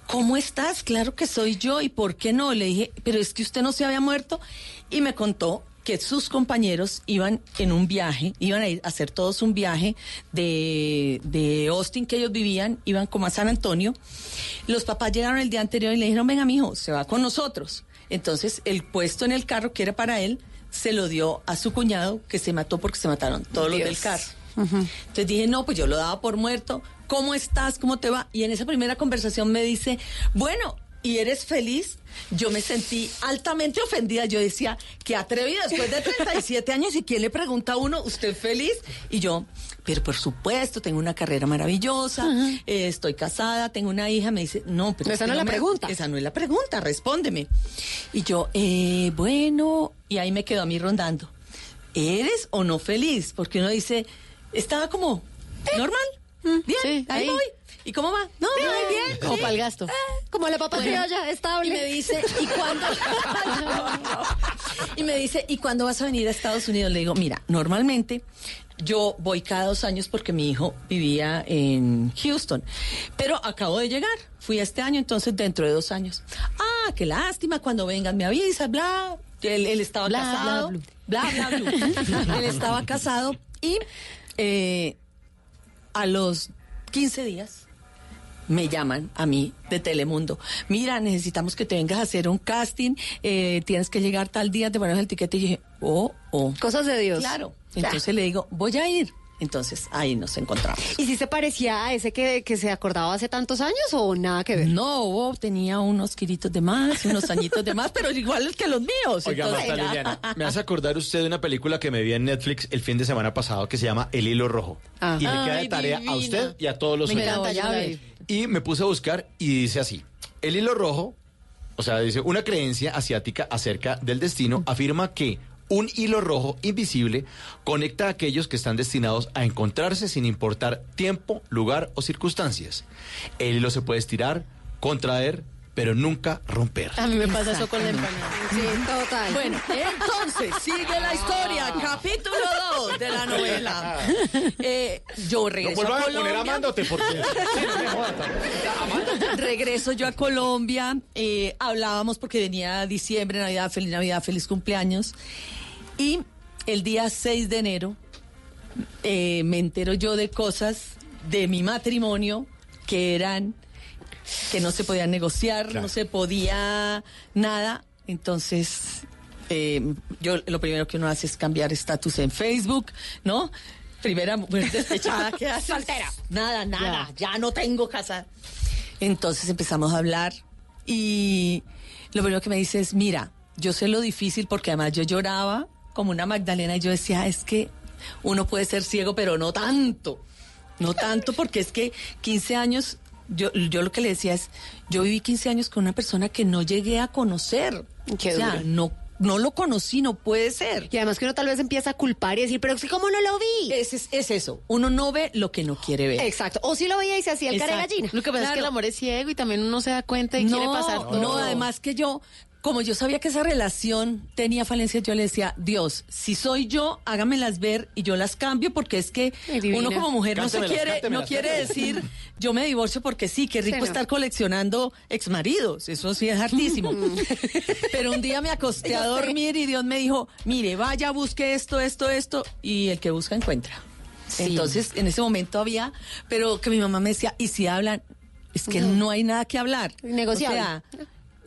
¿cómo estás? Claro que soy yo, ¿y por qué no? Le dije, pero es que usted no se había muerto. Y me contó que sus compañeros iban en un viaje, iban a ir a hacer todos un viaje de, de Austin que ellos vivían, iban como a San Antonio. Los papás llegaron el día anterior y le dijeron, venga, mijo, se va con nosotros. Entonces, el puesto en el carro que era para él, se lo dio a su cuñado, que se mató porque se mataron todos los del carro. Entonces dije, no, pues yo lo daba por muerto. ¿cómo estás? ¿Cómo te va? Y en esa primera conversación me dice, bueno, ¿y eres feliz? Yo me sentí altamente ofendida. Yo decía, qué atrevida, después de 37 años, ¿y quién le pregunta a uno, ¿usted feliz? Y yo, pero por supuesto, tengo una carrera maravillosa, eh, estoy casada, tengo una hija. Me dice, no, pero Esa es no es la me- pregunta. Esa no es la pregunta, respóndeme. Y yo, eh, bueno, y ahí me quedó a mí rondando. ¿Eres o no feliz? Porque uno dice, estaba como normal, bien, sí, ahí, ahí. voy. ¿Y cómo va? No, muy bien. Como sí. para el gasto. Como la papa criolla, Y estable. me dice, ¿y cuándo? y me dice, ¿y cuándo vas a venir a Estados Unidos? Le digo, mira, normalmente yo voy cada dos años porque mi hijo vivía en Houston, pero acabo de llegar. Fui este año, entonces dentro de dos años. Ah, qué lástima, cuando vengas me avisas, bla. Él, él estaba Bla, bla, casado. Bla, bla, blu. él estaba casado y eh, a los 15 días me llaman a mí de Telemundo. Mira, necesitamos que te vengas a hacer un casting, eh, tienes que llegar tal día, te ponemos el tiquete. Y dije, oh, oh. Cosas de Dios. Claro. Entonces le digo, voy a ir. Entonces ahí nos encontramos. ¿Y si se parecía a ese que, que se acordaba hace tantos años o nada que ver? No, oh, tenía unos kilitos de más, unos añitos de más, pero igual que los míos. Oiga, Marta Liliana, me hace acordar usted de una película que me vi en Netflix el fin de semana pasado que se llama El Hilo Rojo. Ah. Y le queda de tarea divina. a usted y a todos los Me oyentes. Y me puse a buscar y dice así, el hilo rojo, o sea, dice, una creencia asiática acerca del destino afirma que un hilo rojo invisible conecta a aquellos que están destinados a encontrarse sin importar tiempo, lugar o circunstancias. El hilo se puede estirar, contraer, pero nunca romper. A mí me pasa eso con la empanada. Sí, total. Bueno, entonces sigue la historia, capítulo 2 de la novela. Eh, yo regreso a Colombia. porque... Regreso yo a Colombia, eh, hablábamos porque venía diciembre, Navidad, feliz Navidad, feliz cumpleaños. Y el día 6 de enero eh, me entero yo de cosas de mi matrimonio que eran que no se podían negociar, no se podía nada. Entonces, eh, yo lo primero que uno hace es cambiar estatus en Facebook, ¿no? Primera mujer despechada que hace. Soltera. Nada, nada, ya no tengo casa. Entonces empezamos a hablar y lo primero que me dice es, mira, yo sé lo difícil porque además yo lloraba como una Magdalena y yo decía, es que uno puede ser ciego, pero no tanto. No tanto porque es que 15 años, yo, yo lo que le decía es, yo viví 15 años con una persona que no llegué a conocer. Qué o sea, duro. no, no lo conocí, no puede ser. Y además que uno tal vez empieza a culpar y decir, pero ¿cómo no lo vi? Es, es, es eso, uno no ve lo que no quiere ver. Exacto. O si lo veía y se hacía el cara de gallina. Lo que pasa es que el amor es ciego y también uno se da cuenta y quiere pasar todo. No, además que yo, como yo sabía que esa relación tenía falencias, yo le decía, Dios, si soy yo, hágamelas ver y yo las cambio, porque es que divina. uno como mujer no se quiere, no quiere decir, yo me divorcio porque sí, qué rico Sí, no. estar coleccionando exmaridos, eso sí es hartísimo. Pero un día me acosté a dormir y Dios me dijo, mire, vaya, busque esto, esto, esto, y el que busca encuentra. Entonces, en ese momento había, pero que mi mamá me decía, y si hablan, es que no hay nada que hablar. Innegociable. O sea,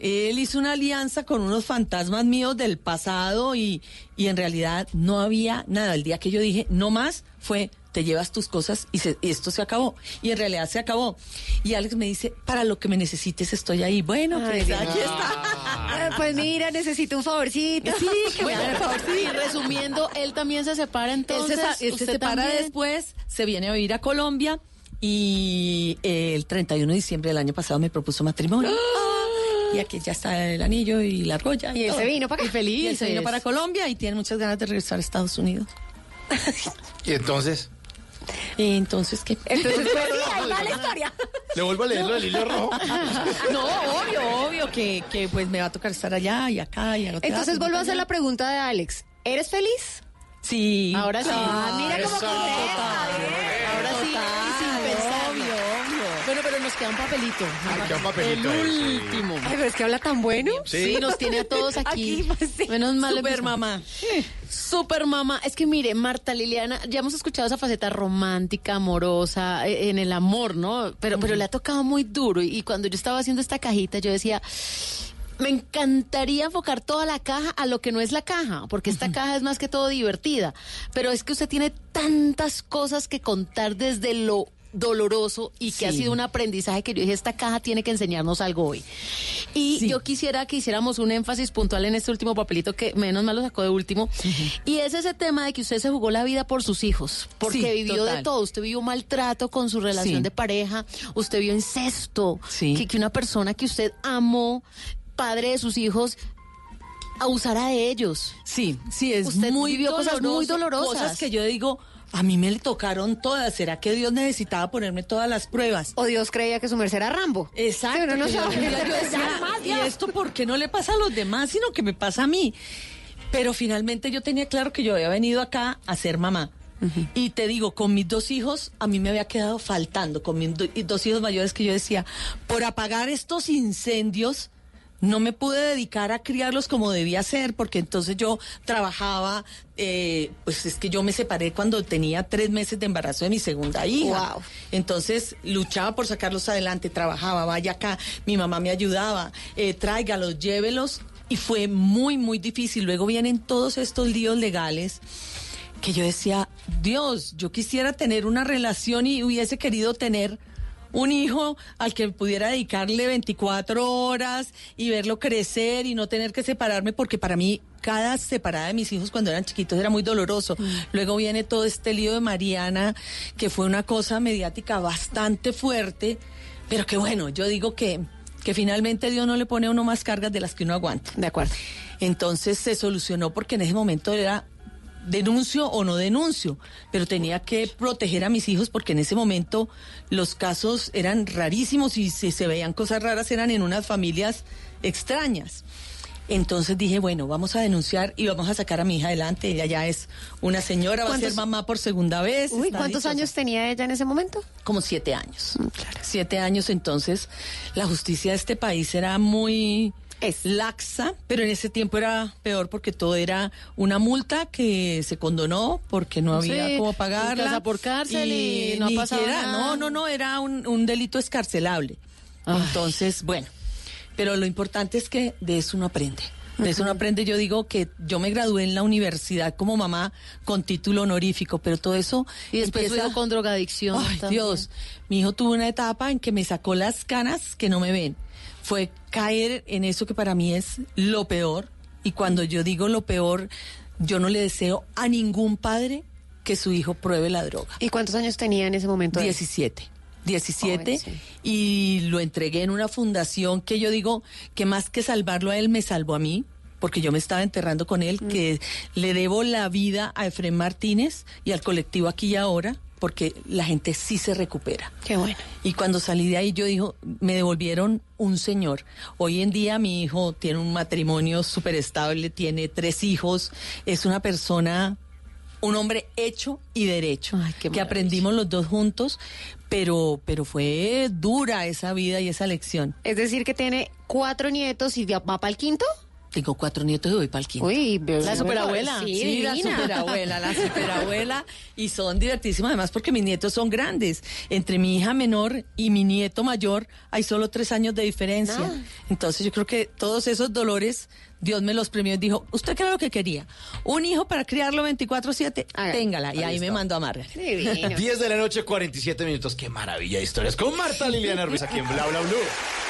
él hizo una alianza con unos fantasmas míos del pasado y, y en realidad no había nada. El día que yo dije, no más, fue, te llevas tus cosas y, se- y esto se acabó. Y en realidad se acabó. Y Alex me dice, para lo que me necesites estoy ahí. Bueno, Ay, pues aquí está. Ah, Pues mira, necesito un favorcito. Sí, que me. Y resumiendo, él también se separa Él entonces. se, él se separa también. después, se viene a vivir a Colombia y eh, el 31 de diciembre del año pasado me propuso matrimonio. Y aquí ya está el anillo y la argolla. Y él todo. se vino para acá. Y feliz. Y él se vino para Colombia y tiene muchas ganas de regresar a Estados Unidos. Y entonces, Y entonces, ¿qué? Entonces, pues, sí, ahí va la historia. le vuelvo a leerlo del hilo rojo. No, obvio, obvio que, que pues me va a tocar estar allá y acá y acá. Entonces vuelvo a hacer la pregunta de Alex. ¿Eres feliz? Sí. Ahora sí. Ah, mira cómo contesta. Ahora sí, y sin pensarlo. Obvio, obvio. Bueno, pero nos queda un papelito. Ay, queda un papelito El sí. último. Ay, pero es que habla tan bueno. Sí, nos tiene a todos aquí. Aquí, pues, sí. Menos mal. Super mamá. Super mamá. Es que mire, Marta Liliana, ya hemos escuchado esa faceta romántica, amorosa, eh, en el amor, ¿no? Pero, pero le ha tocado muy duro. Y, y cuando yo estaba haciendo esta cajita, yo decía. Me encantaría enfocar toda la caja a lo que no es la caja, porque esta caja es más que todo divertida. Pero es que usted tiene tantas cosas que contar desde lo doloroso y que ha sido un aprendizaje que yo dije, esta caja tiene que enseñarnos algo hoy. Y Sí. yo quisiera que hiciéramos un énfasis puntual en este último papelito que menos mal lo sacó de último. Y es ese tema de que usted se jugó la vida por sus hijos, porque Sí, vivió de todo. Usted vivió maltrato con su relación de pareja, usted vio incesto, Sí. que, que una persona que usted amó, padre de sus hijos, abusara de ellos. Sí, sí, es Usted muy vivió cosas muy dolorosas. Cosas que yo digo, a mí me le tocaron todas. ¿Será que Dios necesitaba ponerme todas las pruebas? O Dios creía que su merced era Rambo. Exacto. Uno no yo- yo decía, ¿y esto por qué no le pasa a los demás, sino que me pasa a mí? Pero finalmente yo tenía claro que yo había venido acá a ser mamá. Y te digo, con mis dos hijos, a mí me había quedado faltando, con mis do- dos hijos mayores que yo decía, por apagar estos incendios, no me pude dedicar a criarlos como debía ser, porque entonces yo trabajaba, eh, pues es que yo me separé cuando tenía tres meses de embarazo de mi segunda hija. Wow. Entonces luchaba por sacarlos adelante, trabajaba, vaya acá, mi mamá me ayudaba, eh, tráigalos, llévelos, y fue muy, muy difícil. Luego vienen todos estos líos legales que yo decía, Dios, yo quisiera tener una relación y hubiese querido tener un hijo al que pudiera dedicarle 24 horas y verlo crecer y no tener que separarme porque para mí cada separada de mis hijos cuando eran chiquitos era muy doloroso. Luego viene todo este lío de Mariana que fue una cosa mediática bastante fuerte, pero que bueno, yo digo que que finalmente Dios no le pone a uno más cargas de las que uno aguanta. De acuerdo. Entonces se solucionó porque en ese momento era denuncio o no denuncio, pero tenía que proteger a mis hijos porque en ese momento los casos eran rarísimos y si se veían cosas raras eran en unas familias extrañas. Entonces dije, bueno, vamos a denunciar y vamos a sacar a mi hija adelante. Ella ya es una señora, va a ser ¿Cuántos- mamá por segunda vez. Uy, ¿cuántos dichosa. años tenía ella en ese momento? Como siete años. Siete años, entonces la justicia de este país era muy Es. laxa, pero en ese tiempo era peor porque todo era una multa que se condonó porque no había Sí, cómo pagarla. casa por cárcel y no ha nada. No, no, no, era un, un delito escarcelable. Ay. Entonces, bueno, pero lo importante es que de eso uno aprende. De eso uno aprende, yo digo que yo me gradué en la universidad como mamá con título honorífico, pero todo eso... Y después empieza- con drogadicción. Ay, también. Dios, mi hijo tuvo una etapa en que me sacó las canas que no me ven. Fue caer en eso que para mí es lo peor. Y cuando yo digo lo peor, yo no le deseo a ningún padre que su hijo pruebe la droga. ¿Y cuántos años tenía en ese momento? él? 17. 17 Joven, sí. y lo entregué en una fundación que yo digo que más que salvarlo a él me salvó a mí porque yo me estaba enterrando con él que le debo la vida a Efrén Martínez y al colectivo aquí y ahora porque la gente sí se recupera. Qué bueno. Y cuando salí de ahí yo dijo, me devolvieron un señor. Hoy en día mi hijo tiene un matrimonio súper estable, tiene tres hijos, es una persona, un hombre hecho y derecho, Ay, qué que aprendimos los dos juntos, pero, pero fue dura esa vida y esa lección. Es decir, que tiene cuatro nietos y va para el quinto. Tengo cuatro nietos y voy para el quinto. Uy, La superabuela. Sí, Sí, la superabuela, la superabuela. Y son divertísimas además porque mis nietos son grandes. Entre mi hija menor y mi nieto mayor hay solo tres años de diferencia. Ah. Entonces yo creo que todos esos dolores, Dios me los premió y dijo, ¿usted qué era lo que quería? ¿Un hijo para criarlo 24-7? Haga. Téngala. Y Ahí ahí, me mandó a. Divino. 10 de la noche, 47 minutos. Qué maravilla de historias. Con Marta Liliana Ruiz aquí en Bla Bla Blue.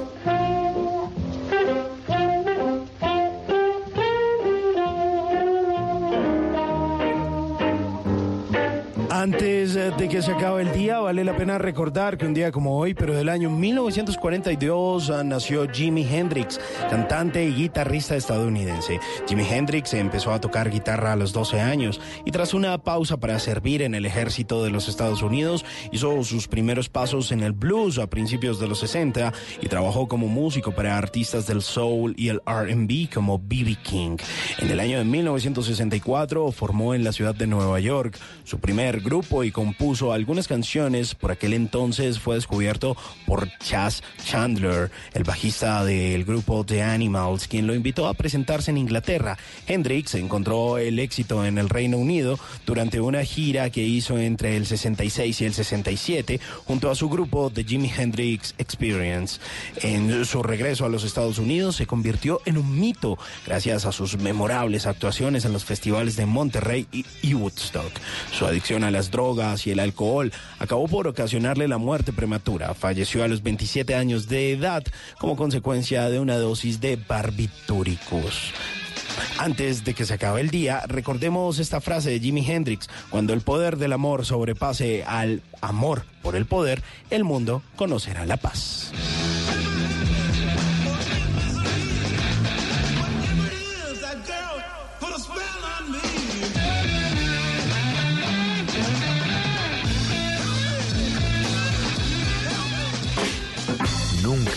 Antes eh, de que se acabe el día, vale la pena recordar que un día como hoy, pero del año 1942, ah, nació Jimi Hendrix, cantante y guitarrista estadounidense. Jimi Hendrix empezó a tocar guitarra a los 12 años y tras una pausa para servir en el ejército de los Estados Unidos, hizo sus primeros pasos en el blues a principios de los 60 y trabajó como músico para artistas del soul y el R&B como B.B. King. En el año de 1964 formó en la ciudad de Nueva York su primer grupo y compuso algunas canciones. Por aquel entonces fue descubierto por Chas Chandler, el bajista del grupo The Animals, quien lo invitó a presentarse en Inglaterra. Hendrix encontró el éxito en el Reino Unido durante una gira que hizo entre el 66 y el 67 junto a su grupo The Jimi Hendrix Experience. En su regreso a los Estados Unidos se convirtió en un mito gracias a sus memorables actuaciones en los festivales de Monterrey y, Woodstock. Su adicción las drogas y el alcohol acabó por ocasionarle la muerte prematura. Falleció a los 27 años de edad como consecuencia de una dosis de barbitúricos. Antes de que se acabe el día, recordemos esta frase de Jimi Hendrix, cuando el poder del amor sobrepase al amor por el poder, el mundo conocerá la paz.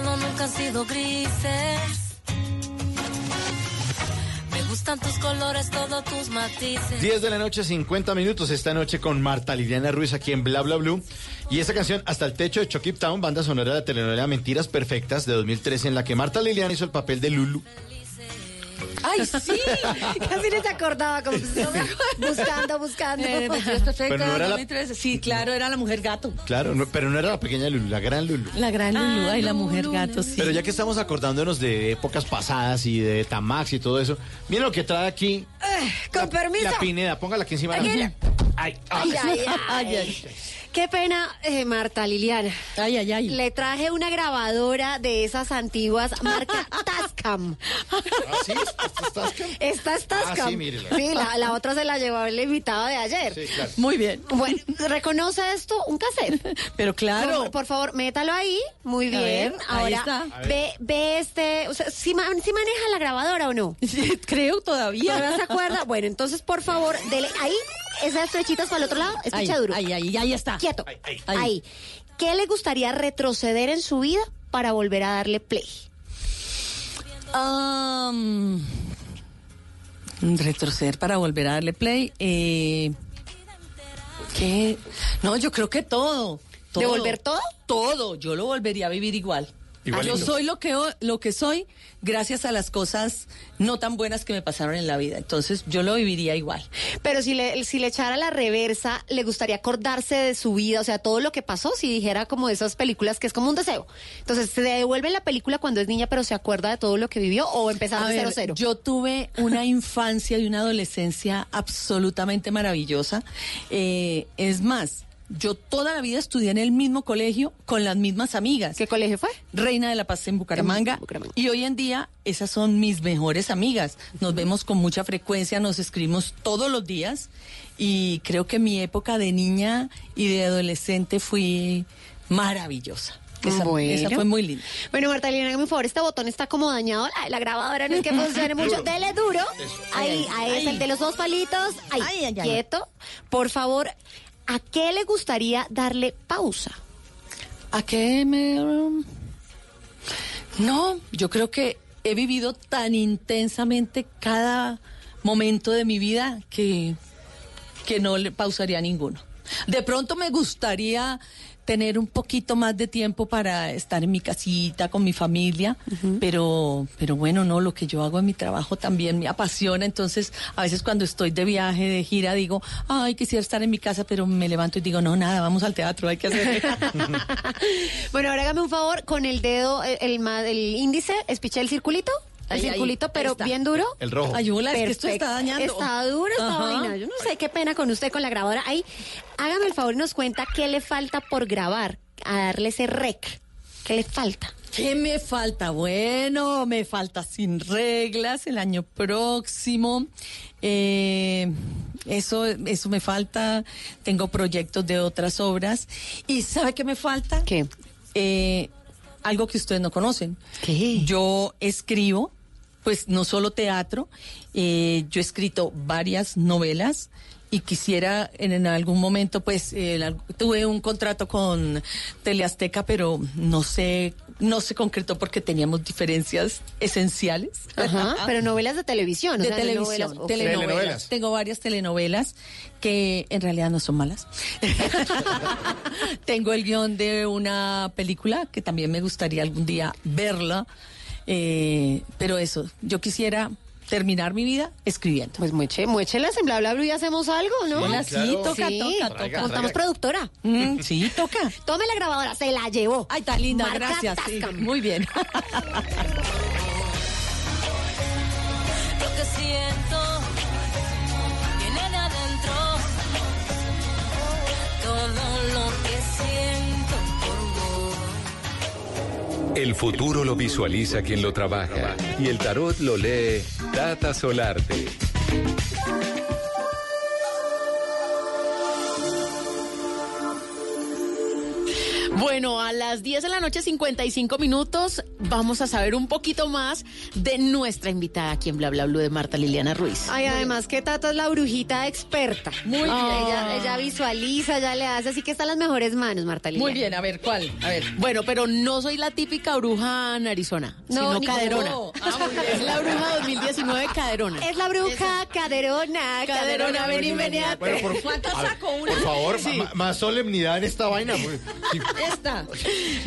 Nunca han sido grises. Me gustan tus colores, todos tus matices. 10 de la noche, 50 minutos esta noche con Marta Liliana Ruiz aquí en Bla Bla Blue. Y esta canción, Hasta el Techo de Chucky Town, banda sonora de la telenovela Mentiras Perfectas de 2013, en la que Marta Liliana hizo el papel de Lulu. Ay, sí. Casi no se acordaba. Como si- buscando, buscando. Eh, Perfectas, Pero no era la- 2013. Sí, claro, era la mujer gato. Claro, no- pero no era la pequeña Lulu, la gran Lulu. La gran Lulu, ay, la mujer gato, sí. Pero ya que estamos acordándonos de épocas pasadas y de Tamax y todo eso, miren lo que trae aquí Con permiso. la Pineda. Póngala aquí encima. la Ay, ay. ay, ay. Ay, ay. Qué pena, eh, Marta Liliana. Ay, ay, ay. Le traje una grabadora de esas antiguas marca Tascam. ¿Ah, sí? ¿Esta es Tascam? Esta es Tascam. Ah, sí, mírela. Sí, la, la otra se la llevó el invitado de ayer. Sí, claro. Muy bien. Bueno, ¿reconoce esto? Un cassette. Pero claro. Por, por favor, métalo ahí. Muy bien. ver, ahí Ahora, está. ve, ve este. O sea, ¿sí, ma- sí maneja la grabadora o no? Creo todavía. ¿Todavía se acuerda? Bueno, entonces, por favor, dele ahí. Esas flechitas para el otro lado. Ahí, Escucha duro. ahí, ahí, ahí está. Quieto. ahí. Ahí. ¿Qué le gustaría retroceder en su vida para volver a darle play? Um, retroceder para volver a darle play. Eh, ¿Qué? No, yo creo que todo. todo. ¿Devolver todo? Todo. Yo lo volvería a vivir igual. Igualito. Yo soy lo que, lo que soy gracias a las cosas no tan buenas que me pasaron en la vida. Entonces yo lo viviría igual. Pero si le, si le echara la reversa, ¿le gustaría acordarse de su vida? O sea, todo lo que pasó, si dijera como de esas películas que es como un deseo. Entonces, ¿se devuelve la película cuando es niña, pero se acuerda de todo lo que vivió? ¿O empezar A de cero cero? Yo tuve una infancia y una adolescencia absolutamente maravillosa. Eh, es más, yo toda la vida estudié en el mismo colegio con las mismas amigas. ¿Qué colegio fue? Reina de la Paz en Bucaramanga. En Bucaramanga. Y hoy en día esas son mis mejores amigas. Nos vemos con mucha frecuencia, nos escribimos todos los días. Y creo que mi época de niña y de adolescente fue maravillosa. Esa, Bueno. esa fue muy linda. Bueno, Marta Elena, hágame un favor, este botón está como dañado. La, la grabadora no es que funcione mucho. Dele duro. Ahí, ahí es el de los dos palitos. Ahí, Ay, ay, ay. quieto. Por favor, ¿a qué le gustaría darle pausa? ¿A qué me.? No, yo creo que he vivido tan intensamente cada momento de mi vida que, que no le pausaría ninguno. De pronto me gustaría tener un poquito más de tiempo para estar en mi casita con mi familia, pero, pero bueno, no, lo que yo hago en mi trabajo también me apasiona, entonces a veces cuando estoy de viaje, de gira, digo, ay, quisiera estar en mi casa, pero me levanto y digo, no, nada, vamos al teatro, hay que hacer... Bueno, ahora hágame un favor, con el dedo, el, el, el índice, espiché el circulito. El Ahí, circulito, ahí pero bien duro. El rojo. Ayula, es que esto está dañando. Está duro esta vaina. Yo no sé qué pena con usted con la grabadora. Ahí, hágame el favor y nos cuenta qué le falta por grabar, a darle ese rec. ¿Qué le falta? ¿Qué me falta? Bueno, me falta sin reglas el año próximo. Eh, eso, eso me falta. Tengo proyectos de otras obras. ¿Y sabe qué me falta? ¿Qué? Eh, algo que ustedes no conocen. ¿Qué? Yo escribo, pues no solo teatro, eh, yo he escrito varias novelas y quisiera en, en algún momento, pues eh, la- tuve un contrato con Teleazteca, pero no sé, no se concretó porque teníamos diferencias esenciales. Ajá, pero novelas de televisión. o de sea, no televisión. Telenovelas. Tengo varias telenovelas que en realidad no son malas. Tengo el guion de una película que también me gustaría algún día verla. Eh, pero eso, yo quisiera terminar mi vida escribiendo. Pues mueche, muéchelas en bla bla bla y hacemos algo, ¿no? Hola, sí, toca, Sí. toca, toca. Montamos productora. Mm, sí, toca. Tome la grabadora, se la llevó. Ay, tan linda, Marca gracias. sí, muy bien. Lo que siento El futuro lo visualiza quien lo trabaja y el tarot lo lee Tata Solarte. Bueno, a las 10 de la noche, 55 minutos, vamos a saber un poquito más de nuestra invitada aquí en Bla Bla Blue de Marta Liliana Ruiz. Ay, además que Tata es la brujita experta. Muy bien. Ella, ella visualiza, ya le hace, así que está en las mejores manos, Marta Liliana. Muy bien, a ver, ¿cuál? A ver. Bueno, pero no soy la típica bruja Arizona, No, sino caderona. cómo. Ah, muy bien. Es la bruja 2019 caderona. Es la bruja caderona, caderona, ven y. Bueno, por, ¿Cuánto saco? Una. por favor, ma- más solemnidad en esta vaina. pues. Esta.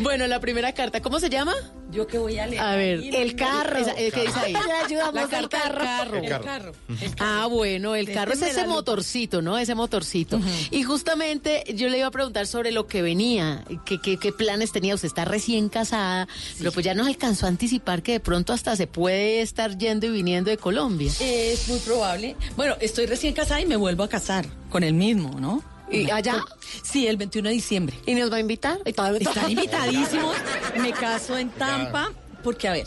Bueno, la primera carta, ¿cómo se llama? Yo que voy a leer. A ver, El carro. Esa- ¿Qué dice ahí? Le ayudamos La al carta del carro. carro. El carro. carro. Ah, bueno, el carro es Déjeme ese motorcito, ¿no? Ese motorcito. Y justamente yo le iba a preguntar sobre lo que venía, qué, qué, qué planes tenía. Usted está recién casada, pero pues ya nos alcanzó a anticipar que de pronto hasta se puede estar yendo y viniendo de Colombia. Es muy probable. Bueno, estoy recién casada y me vuelvo a casar con el mismo, ¿no? ¿Y allá? Sí, el 21 de diciembre. ¿Y nos va a invitar? Están invitadísimos. Me caso en Tampa porque, a ver,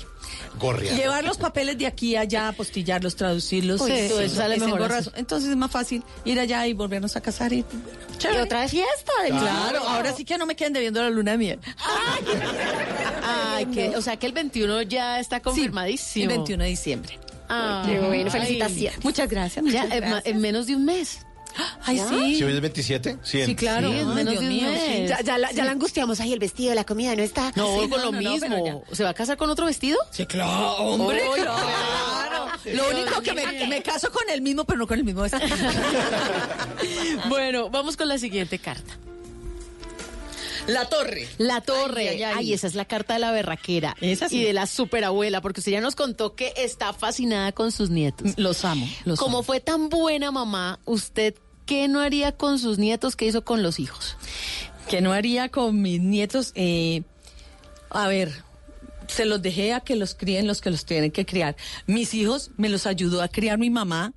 Gorria. llevar los papeles de aquí a allá, apostillarlos, traducirlos, Uy, todo sí, eso sale es mejor. Entonces es más fácil ir allá y volvernos a casar y... Y otra fiesta. de Claro, ahora sí que no me queden debiendo la luna de miel. Ay, que, o sea que el 21 ya está confirmadísimo. El 21 de diciembre. Ah, Qué bueno, felicitaciones. Muchas gracias. Ya, muchas gracias. en menos de un mes. Ay, sí. ¿Si hoy es 27? Sí, Sí, claro. Sí, Ay, menos Dios de un mío, mes. sí. Ya, ya, la, ya la angustiamos. Ay, el vestido, la comida, ¿no está? No, Sí, con no, lo no, no, pero mismo. ¿Se va a casar con otro vestido? Sí, claro, hombre. Claro. Lo único que me, me caso con el mismo, pero no con el mismo vestido. Bueno, vamos con la siguiente carta. La torre. La torre. Ay, Ay, ay, ay. esa es la carta de la berraquera. Esa sí. Y de la superabuela, porque usted ya nos contó que está fascinada con sus nietos. Los amo. Los Como amo. fue tan buena mamá, ¿usted qué no haría con sus nietos que hizo con los hijos? que no haría con mis nietos, eh, a ver, se los dejé a que los críen los que los tienen que criar. Mis hijos me los ayudó a criar mi mamá,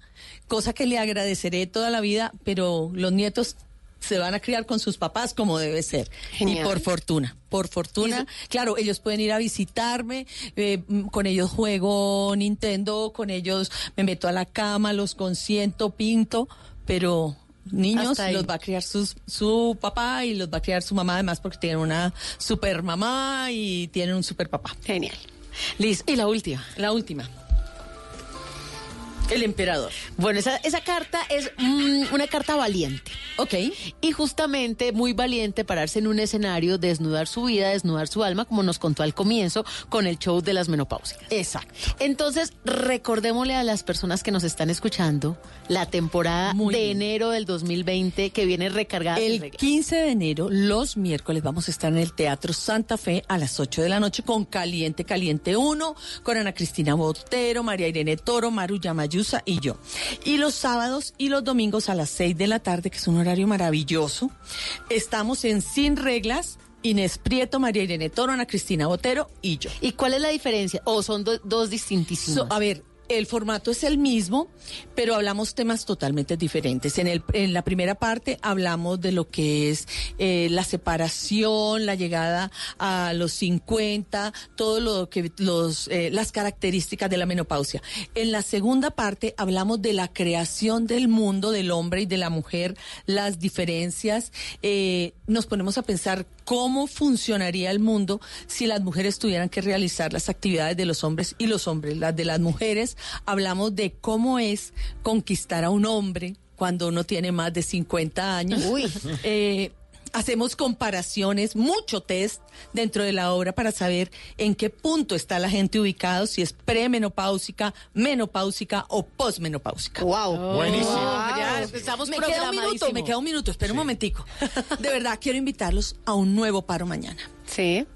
cosa que le agradeceré toda la vida, pero los nietos se van a criar con sus papás como debe ser. Genial. Y por fortuna, por fortuna. Claro, ellos pueden ir a visitarme, eh, mm, con ellos juego Nintendo, con ellos me meto a la cama, los consiento, pinto, pero niños los va a criar sus, su papá y los va a criar su mamá además porque tienen una super mamá y tienen un super papá. Genial. Liz, y la última. La última. El emperador. Bueno, esa, esa carta es mm, una carta valiente. Ok. Y justamente muy valiente pararse en un escenario, desnudar su vida, desnudar su alma, como nos contó al comienzo con el show de las menopáusicas. Exacto. Entonces, recordémosle a las personas que nos están escuchando la temporada Muy de bien. enero del 2020 que viene recargada. El reggae. 15 de enero, los miércoles, vamos a estar en el Teatro Santa Fe a las 8 de la noche con Caliente Caliente 1, con Ana Cristina Botero, María Irene Toro, Maru Y yo. Y los sábados y los domingos a las 6 de la tarde, que es un horario maravilloso, estamos en Sin Reglas, Inés Prieto, María Irene Toro, Ana Cristina Botero y yo. ¿Y cuál es la diferencia? ¿O son do- dos distintísimas? So, a ver, el formato es el mismo, pero hablamos temas totalmente diferentes. En, el, en la primera parte hablamos de lo que es eh, la separación, la llegada a los 50, todo lo que los eh, las características de la menopausia. En la segunda parte hablamos de la creación del mundo del hombre y de la mujer, las diferencias. eh, nos ponemos a pensar cómo funcionaría el mundo si las mujeres tuvieran que realizar las actividades de los hombres y los hombres las de las mujeres. Hablamos de cómo es conquistar a un hombre cuando uno tiene más de 50 años. Eh, hacemos comparaciones, mucho test dentro de la obra para saber en qué punto está la gente ubicado, si es premenopáusica, menopáusica o posmenopáusica. Wow. Buenísimo. Ya estamos Me queda un minuto, me queda un minuto, espera un momentico. De verdad, quiero invitarlos a un nuevo paro mañana. Sí.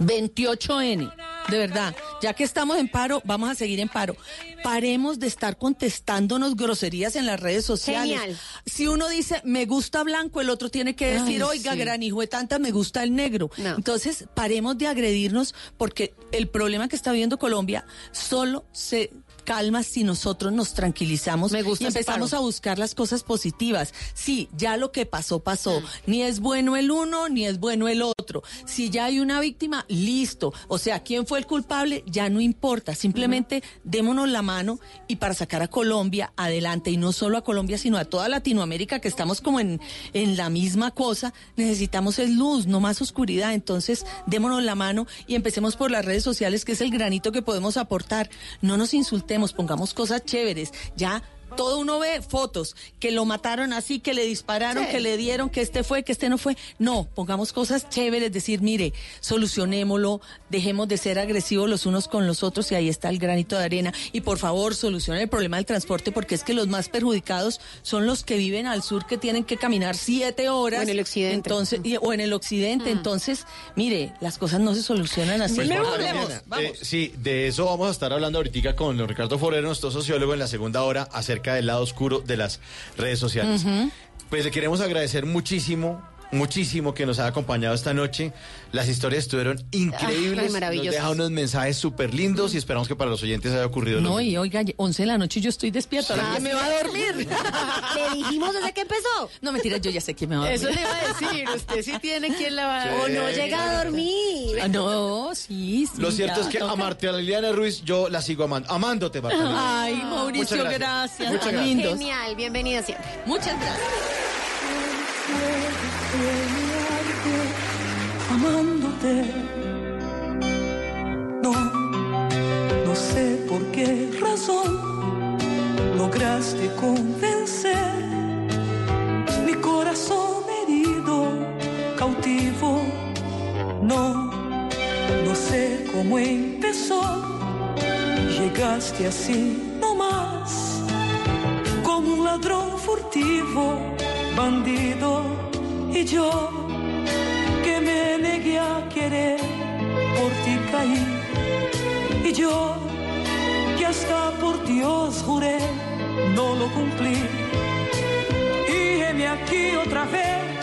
28N, de verdad, ya que estamos en paro, vamos a seguir en paro. Paremos de estar contestándonos groserías en las redes sociales. Genial. Si uno dice, me gusta blanco, el otro tiene que decir, Ay, oiga, sí. gran hijo de tanta, me gusta el negro. No. Entonces, paremos de agredirnos porque el problema que está viviendo Colombia solo se calma si nosotros nos tranquilizamos Me gusta y empezamos a buscar las cosas positivas. Sí, ya lo que pasó, Mm. pasó. Ni es bueno el uno, ni es bueno el otro. Si ya hay una víctima, listo. O sea, quién fue el culpable, ya no importa. Simplemente démonos la mano y para sacar a Colombia adelante. Y no solo a Colombia, sino a toda Latinoamérica, que estamos como en, en la misma cosa. Necesitamos es luz, no más oscuridad. Entonces, démonos la mano y empecemos por las redes sociales, que es el granito que podemos aportar. No nos insultemos, pongamos cosas chéveres. Ya todo uno ve fotos, que lo mataron así, que le dispararon, que le dieron, que este fue, que este no fue. No, pongamos cosas chéveres, decir, mire, solucionémoslo, dejemos de ser agresivos los unos con los otros y ahí está el granito de arena. Y por favor, solucionen el problema del transporte porque es que los más perjudicados son los que viven al sur que tienen que caminar siete horas. O en el occidente. Entonces, y- o en el occidente. Entonces, mire, las cosas no se solucionan así. Pues, Vamos, Mariana, vamos. eh, sí, de eso vamos a estar hablando ahorita con Ricardo Forero, nuestro sociólogo, en la segunda hora, acerca del lado oscuro de las redes sociales. Pues le queremos agradecer muchísimo, muchísimo que nos ha acompañado esta noche. Las historias estuvieron increíbles. Ay, maravillosas. Nos deja unos mensajes súper lindos y esperamos que para los oyentes haya ocurrido lo No, mismo. y oiga, 11 de la noche y yo estoy despierta. ¿Ahora Ah, quién me va a dormir? Le dijimos desde que empezó. No, mentira, yo ya sé quién me va a dormir. Eso le iba a decir, usted sí tiene quien la va O no llega a dormir. Ah, no, sí, sí. Lo cierto ya, es que toca. a Marta Liliana Ruiz yo la sigo amando. Amándote, Marta Liliana. Ay, Mauricio, Muchas gracias. gracias. Muchas gracias. Genial, bienvenida siempre. Muchas gracias. Amándote. No, no sé por qué razón lograste convencer mi corazón herido, cautivo. No, no sé cómo empezó. Llegaste así nomás, como un ladrón furtivo, bandido y yo que me negué a querer, por ti caí. Y yo, que hasta por Dios juré, no lo cumplí. Y heme aquí otra vez,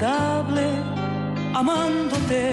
inevitable, amándote,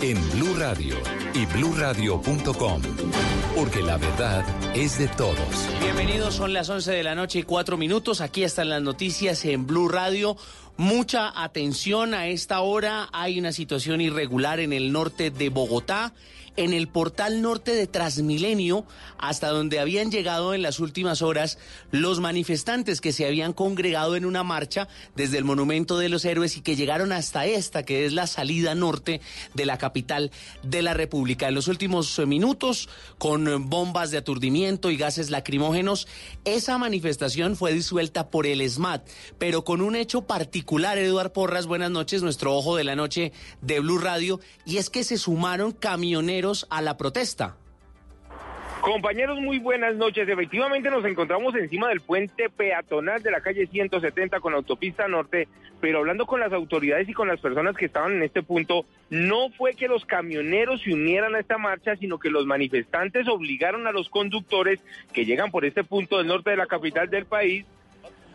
en Blue Radio y bluradio.com, porque la verdad es de todos. Bienvenidos, son las 11 de la noche y 4 minutos. Aquí están las noticias en Blue Radio. Mucha atención a esta hora. Hay una situación irregular en el norte de Bogotá. En el portal norte de Transmilenio, hasta donde habían llegado en las últimas horas los manifestantes que se habían congregado en una marcha desde el Monumento de los Héroes y que llegaron hasta esta, que es la salida norte de la capital de la República. En los últimos eh, minutos, con eh, bombas de aturdimiento y gases lacrimógenos, esa manifestación fue disuelta por el SMAT, pero con un hecho particular, Eduard Porras, buenas noches, nuestro ojo de la noche de Blue Radio, y es que se sumaron camioneros a la protesta. Compañeros, muy buenas noches. Efectivamente nos encontramos encima del puente peatonal de la calle 170 con autopista norte, pero hablando con las autoridades y con las personas que estaban en este punto, no fue que los camioneros se unieran a esta marcha, sino que los manifestantes obligaron a los conductores que llegan por este punto del norte de la capital del país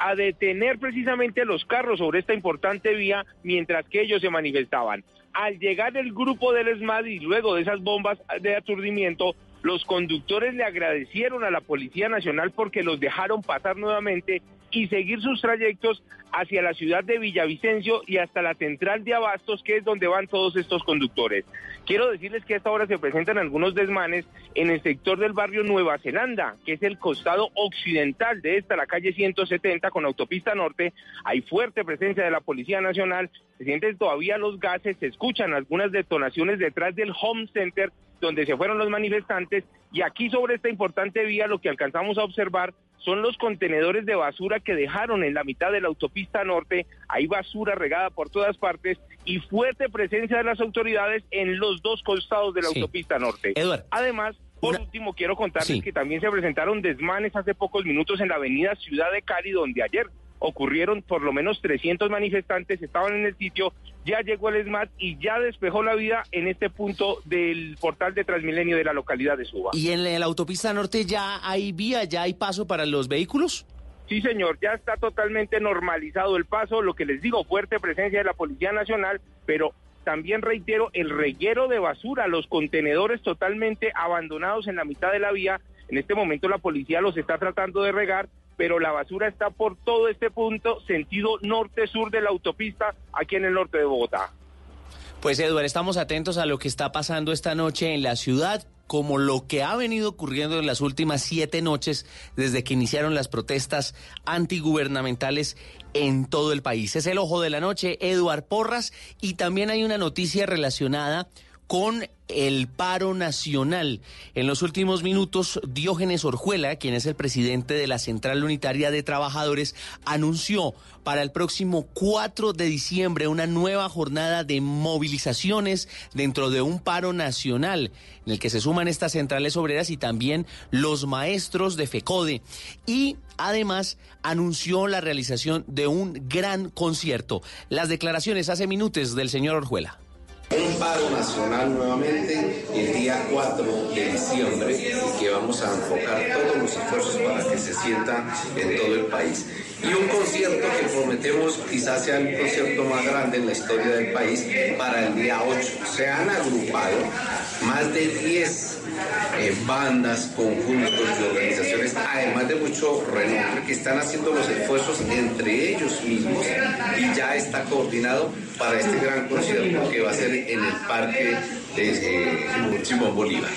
a detener precisamente los carros sobre esta importante vía mientras que ellos se manifestaban. Al llegar el grupo del ESMAD y luego de esas bombas de aturdimiento, los conductores le agradecieron a la Policía Nacional porque los dejaron pasar nuevamente y seguir sus trayectos hacia la ciudad de Villavicencio y hasta la central de Abastos, que es donde van todos estos conductores. Quiero decirles que a esta hora se presentan algunos desmanes en el sector del barrio Nueva Zelanda, que es el costado occidental de esta, la calle 170 con autopista norte. Hay fuerte presencia de la Policía Nacional, se sienten todavía los gases, se escuchan algunas detonaciones detrás del Home Center donde se fueron los manifestantes y aquí sobre esta importante vía lo que alcanzamos a observar son los contenedores de basura que dejaron en la mitad de la autopista norte. Hay basura regada por todas partes y fuerte presencia de las autoridades en los dos costados de la Sí. autopista norte. Eduard. Además, por Una- último, quiero contarles Sí. que también se presentaron desmanes hace pocos minutos en la avenida Ciudad de Cali, donde ayer ocurrieron por lo menos 300 manifestantes, estaban en el sitio, ya llegó el SMAT y ya despejó la vida en este punto del portal de Transmilenio de la localidad de Suba. ¿Y en la autopista norte ya hay vía, ya hay paso para los vehículos? Sí, señor, ya está totalmente normalizado el paso, lo que les digo, fuerte presencia de la Policía Nacional, pero también reitero el reguero de basura, los contenedores totalmente abandonados en la mitad de la vía. En este momento la policía los está tratando de regar, pero la basura está por todo este punto, sentido norte-sur de la autopista, aquí en el norte de Bogotá. Pues Eduard, estamos atentos a lo que está pasando esta noche en la ciudad, como lo que ha venido ocurriendo en las últimas siete noches desde que iniciaron las protestas antigubernamentales en todo el país. Es el ojo de la noche, Eduard Porras, y también hay una noticia relacionada con el paro nacional. En los últimos minutos, Diógenes Orjuela, quien es el presidente de la Central Unitaria de Trabajadores, anunció para el próximo 4 de diciembre una nueva jornada de movilizaciones dentro de un paro nacional, en el que se suman estas centrales obreras y también los maestros de FECODE. Y además anunció la realización de un gran concierto. Las declaraciones hace minutos del señor Orjuela. Un paro nacional nuevamente el día 4 de diciembre y que vamos a enfocar todos los esfuerzos para que se sienta en todo el país. Y un concierto que prometemos quizás sea el concierto más grande en la historia del país para el día 8. Se han agrupado más de 10 eh, bandas, conjuntos y organizaciones, además de mucho renombre, que están haciendo los esfuerzos entre ellos mismos y ya está coordinado para este gran concierto que va a ser en el Parque de eh, Simón Bolívar.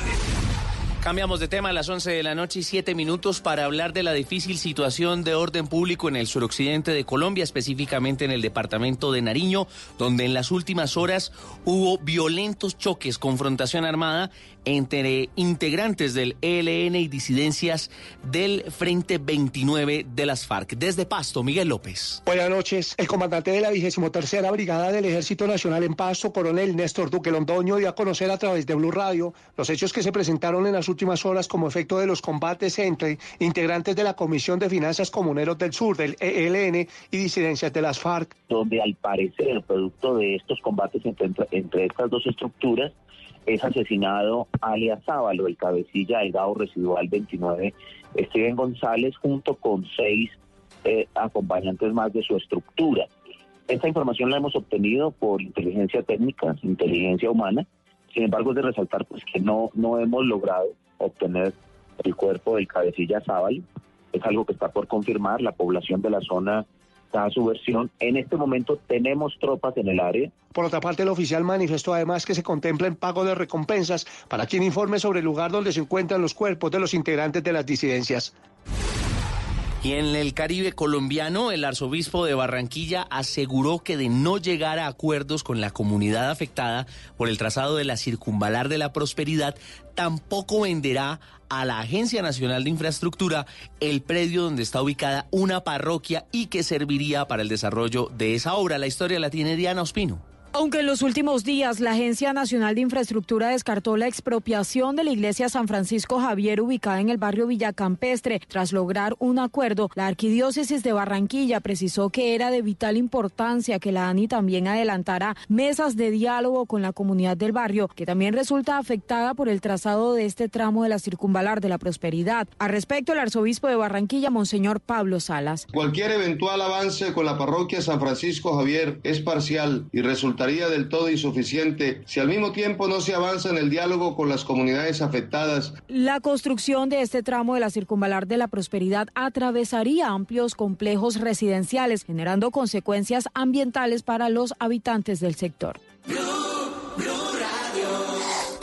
Cambiamos de tema a las 11 de la noche y 7 minutos para hablar de la difícil situación de orden público en el suroccidente de Colombia, específicamente en el departamento de Nariño, donde en las últimas horas hubo violentos choques, confrontación armada entre integrantes del ELN y disidencias del Frente 29 de las FARC. Desde Pasto, Miguel López. Buenas noches. El comandante de la 23 Brigada del Ejército Nacional en Pasto, coronel Néstor Duque Londoño, dio a conocer a través de Blue Radio los hechos que se presentaron en las últimas horas como efecto de los combates entre integrantes de la Comisión de Finanzas Comuneros del Sur, del ELN, y disidencias de las FARC. donde al parecer, producto de estos combates entre, entre estas dos estructuras, es asesinado alias Sábalo, el cabecilla del GAO residual 29, Steven González, junto con seis eh, acompañantes más de su estructura. Esta información la hemos obtenido por inteligencia técnica, inteligencia humana. Sin embargo, es de resaltar pues, que no, no hemos logrado obtener el cuerpo del cabecilla Sábalo. Es algo que está por confirmar. La población de la zona da su versión. En este momento tenemos tropas en el área. Por otra parte, el oficial manifestó además que se contempla en pago de recompensas para quien informe sobre el lugar donde se encuentran los cuerpos de los integrantes de las disidencias. Y en el Caribe colombiano, el arzobispo de Barranquilla aseguró que de no llegar a acuerdos con la comunidad afectada por el trazado de la circunvalar de la prosperidad, tampoco venderá a la Agencia Nacional de Infraestructura el predio donde está ubicada una parroquia y que serviría para el desarrollo de esa obra. La historia la tiene Diana Ospino. Aunque en los últimos días la Agencia Nacional de Infraestructura descartó la expropiación de la iglesia San Francisco Javier ubicada en el barrio Villacampestre, tras lograr un acuerdo, la Arquidiócesis de Barranquilla precisó que era de vital importancia que la ANI también adelantara mesas de diálogo con la comunidad del barrio, que también resulta afectada por el trazado de este tramo de la circunvalar de la prosperidad. Al respecto, el arzobispo de Barranquilla, Monseñor Pablo Salas. Cualquier eventual avance con la parroquia San Francisco Javier es parcial y resultaría del todo insuficiente si al mismo tiempo no se avanza en el diálogo con las comunidades afectadas. La construcción de este tramo de la circunvalar de la prosperidad atravesaría amplios complejos residenciales, generando consecuencias ambientales para los habitantes del sector.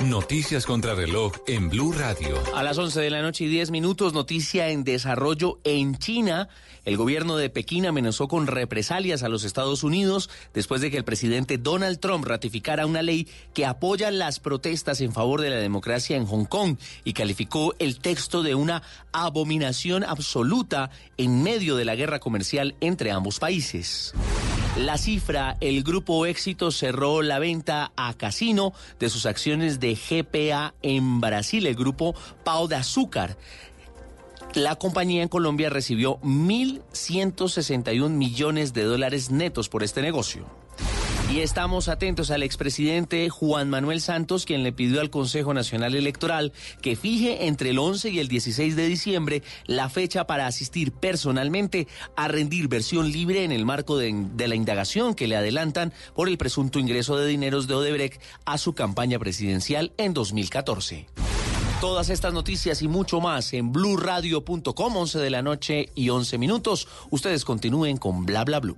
Noticias contra reloj en Blue Radio. A las 11 de la noche y 10 minutos, noticia en desarrollo en China. El gobierno de Pekín amenazó con represalias a los Estados Unidos después de que el presidente Donald Trump ratificara una ley que apoya las protestas en favor de la democracia en Hong Kong y calificó el texto de una abominación absoluta en medio de la guerra comercial entre ambos países. La cifra, el grupo Éxito cerró la venta a casino de sus acciones de GPA en Brasil, el grupo Pau de Azúcar. La compañía en Colombia recibió 1.161 millones de dólares netos por este negocio. Y estamos atentos al expresidente Juan Manuel Santos, quien le pidió al Consejo Nacional Electoral que fije entre el 11 y el 16 de diciembre la fecha para asistir personalmente a rendir versión libre en el marco de, de la indagación que le adelantan por el presunto ingreso de dineros de Odebrecht a su campaña presidencial en 2014. Todas estas noticias y mucho más en blurradio.com, 11 de la noche y 11 minutos. Ustedes continúen con Bla Bla Blue.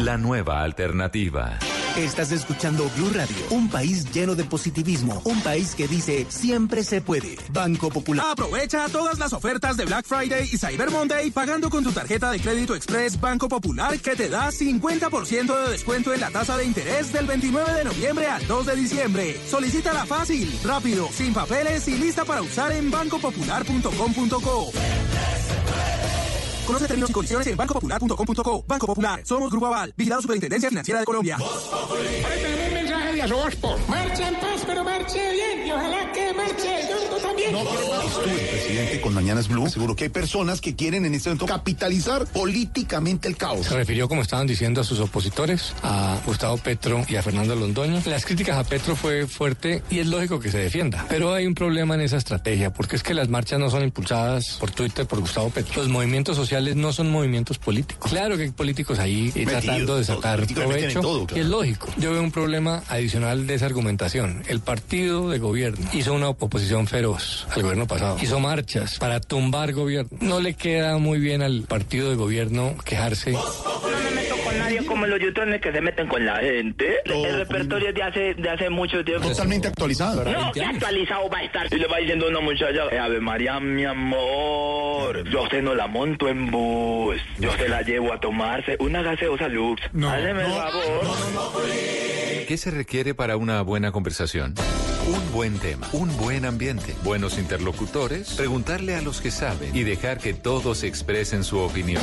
la nueva alternativa. Estás escuchando Blue Radio, un país lleno de positivismo, un país que dice siempre se puede. Banco Popular. Aprovecha todas las ofertas de Black Friday y Cyber Monday pagando con tu tarjeta de crédito Express Banco Popular que te da 50% de descuento en la tasa de interés del 29 de noviembre al 2 de diciembre. Solicítala fácil, rápido, sin papeles y lista para usar en bancopopular.com.co. Conoce términos y condiciones en bancopopular.com.co. Banco Popular. Somos Grupo Aval. Vigilado Superintendencia Financiera de Colombia. De Asobospo. Marcha en paz, pero marche bien. Y ojalá que marche yo también. Estuve, presidente, con Mañanas Blue. Seguro que hay personas que quieren en este momento capitalizar políticamente el caos. Se refirió, como estaban diciendo, a sus opositores, a Gustavo Petro y a Fernando Londoño. Las críticas a Petro fue fuerte y es lógico que se defienda. Pero hay un problema en esa estrategia, porque es que las marchas no son impulsadas por Twitter por Gustavo Petro. Los movimientos sociales no son movimientos políticos. Claro que hay políticos ahí Metidos, tratando de sacar en provecho, todo, y claro. es lógico. Yo veo un problema adicional de esa argumentación. El partido de gobierno hizo una oposición feroz al gobierno pasado. Hizo marchas para tumbar gobierno. No le queda muy bien al partido de gobierno quejarse. No me con nadie los youtubers que se meten con la gente. El repertorio es de hace, de hace mucho tiempo. Totalmente actualizado. No, ¿qué actualizado va a estar? Y le va diciendo a una muchacha, eh, Ave María, mi amor, yo usted no la monto en bus, yo se la llevo a tomarse una gaseosa Lux. Háceme el favor. ¿Qué se requiere para una buena conversación? Un buen tema, un buen ambiente, buenos interlocutores, preguntarle a los que saben y dejar que todos expresen su opinión.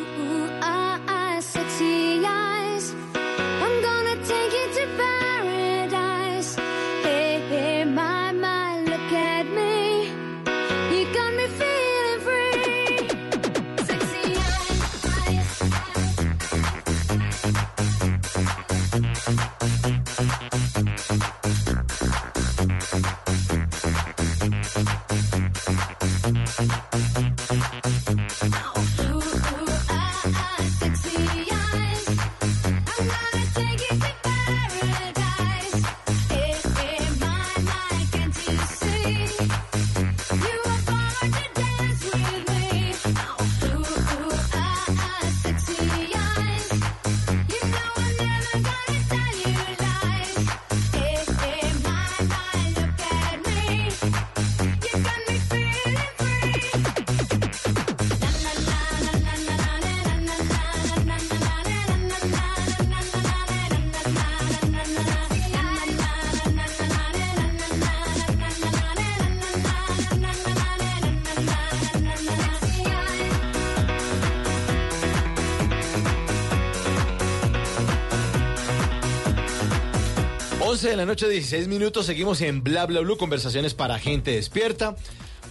de la noche, 16 minutos. Seguimos en Bla Bla Blue, conversaciones para gente despierta.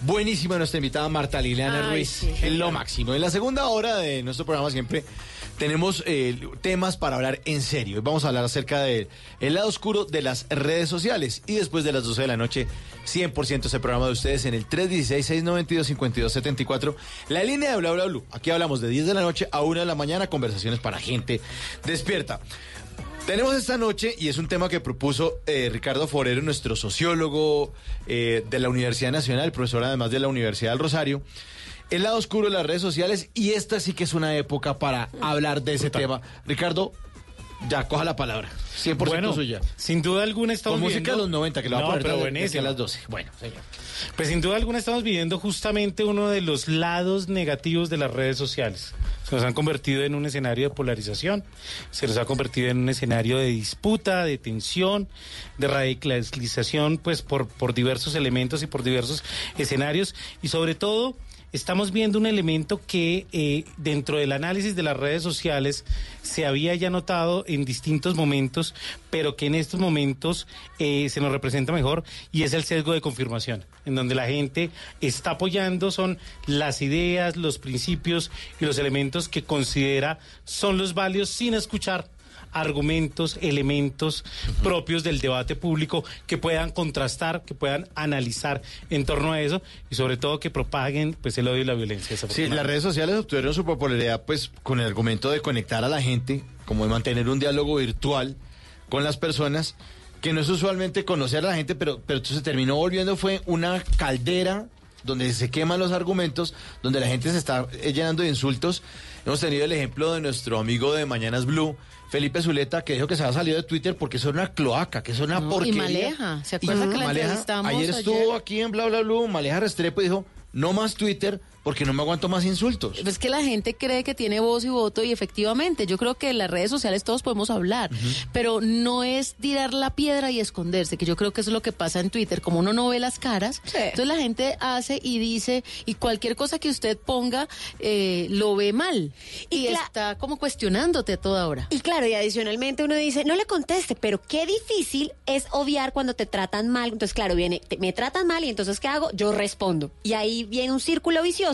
Buenísima nuestra invitada Marta Liliana Ruiz. En lo máximo. En la segunda hora de nuestro programa siempre tenemos eh, temas para hablar en serio. Vamos a hablar acerca del lado oscuro de las redes sociales. Y después de las 12 de la noche, 100% ese programa de ustedes en el 316-692-5274. La línea de Bla Bla Blue. Aquí hablamos de 10 de la noche a 1 de la mañana. Conversaciones para gente despierta. Tenemos esta noche, y es un tema que propuso eh, Ricardo Forero, nuestro sociólogo eh, de la Universidad Nacional, profesor además de la Universidad del Rosario, el lado oscuro de las redes sociales, y esta sí que es una época para hablar de ese tema. Ricardo, ya, coja la palabra. 100% Bueno, suya. Sin duda alguna estamos Con música viendo- de los 90, que lo va a No, poner a las 12. Bueno, señor. Pues sin duda alguna estamos viviendo justamente uno de los lados negativos de las redes sociales. Se nos han convertido en un escenario de polarización, se nos ha convertido en un escenario de disputa, de tensión, de radicalización, pues por, por diversos elementos y por diversos escenarios y sobre todo estamos viendo un elemento que eh, dentro del análisis de las redes sociales se había ya notado en distintos momentos, pero que en estos momentos eh, se nos representa mejor y es el sesgo de confirmación, en donde la gente está apoyando son las ideas, los principios y los elementos que considera son los válidos sin escuchar argumentos, elementos propios del debate público que puedan contrastar, que puedan analizar en torno a eso y sobre todo que propaguen pues el odio y la violencia. Sí, las redes sociales obtuvieron su popularidad pues con el argumento de conectar a la gente, como de mantener un diálogo virtual con las personas, que no es usualmente conocer a la gente, pero, pero se terminó volviendo fue una caldera donde se queman los argumentos, donde la gente se está llenando de insultos. Hemos tenido el ejemplo de nuestro amigo de Mañanas Blue, Felipe Zuleta, que dijo que se había salido de Twitter porque era una cloaca, que era una No, y porquería. Maleja, ¿se acuerda que la Maleja, entrevistamos Ayer estuvo ayer? aquí en Bla Bla Blue, Maleja Restrepo y dijo, no más Twitter porque no me aguanto más insultos. Es que la gente cree que tiene voz y voto y efectivamente yo creo que en las redes sociales todos podemos hablar, pero no es tirar la piedra y esconderse, que yo creo que eso es lo que pasa en Twitter, como uno no ve las caras, entonces la gente hace y dice y cualquier cosa que usted ponga eh, lo ve mal y, está como cuestionándote a toda hora. Y claro, y adicionalmente uno dice, no le conteste, pero qué difícil es obviar cuando te tratan mal. Entonces, claro, viene, te- me tratan mal y entonces, ¿qué hago? Yo respondo. Y ahí viene un círculo vicioso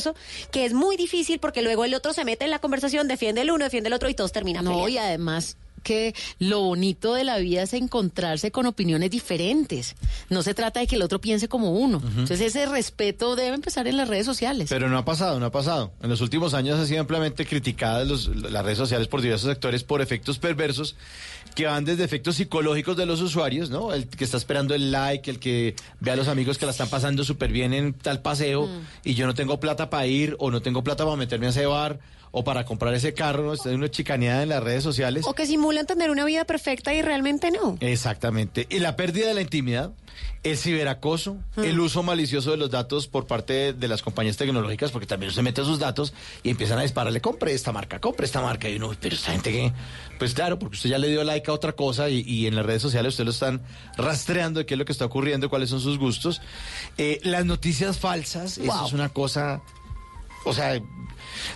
que es muy difícil porque luego el otro se mete en la conversación, defiende el uno, defiende el otro y todos terminan No, peleando. y además que lo bonito de la vida es encontrarse con opiniones diferentes. No se trata de que el otro piense como uno. Entonces ese respeto debe empezar en las redes sociales. Pero no ha pasado, no ha pasado. En los últimos años ha sido ampliamente criticada los- las redes sociales por diversos sectores por efectos perversos que van desde efectos psicológicos de los usuarios, ¿no? El que está esperando el like, el que ve a los amigos que la están pasando súper bien en tal paseo y yo no tengo plata para ir o no tengo plata para meterme a ese bar o para comprar ese carro, ¿no? Una chicaneada en las redes sociales. O que simulan tener una vida perfecta y realmente no. Exactamente. Y la pérdida de la intimidad, el ciberacoso, el uso malicioso de los datos por parte de, de las compañías tecnológicas, porque también se mete sus datos y empiezan a dispararle, compre esta marca, compre esta marca. Y uno, pero esta gente que, pues claro, porque usted ya le dio like a otra cosa y, y en las redes sociales usted lo están rastreando de qué es lo que está ocurriendo, cuáles son sus gustos. Eh, las noticias falsas, eso es una cosa o sea,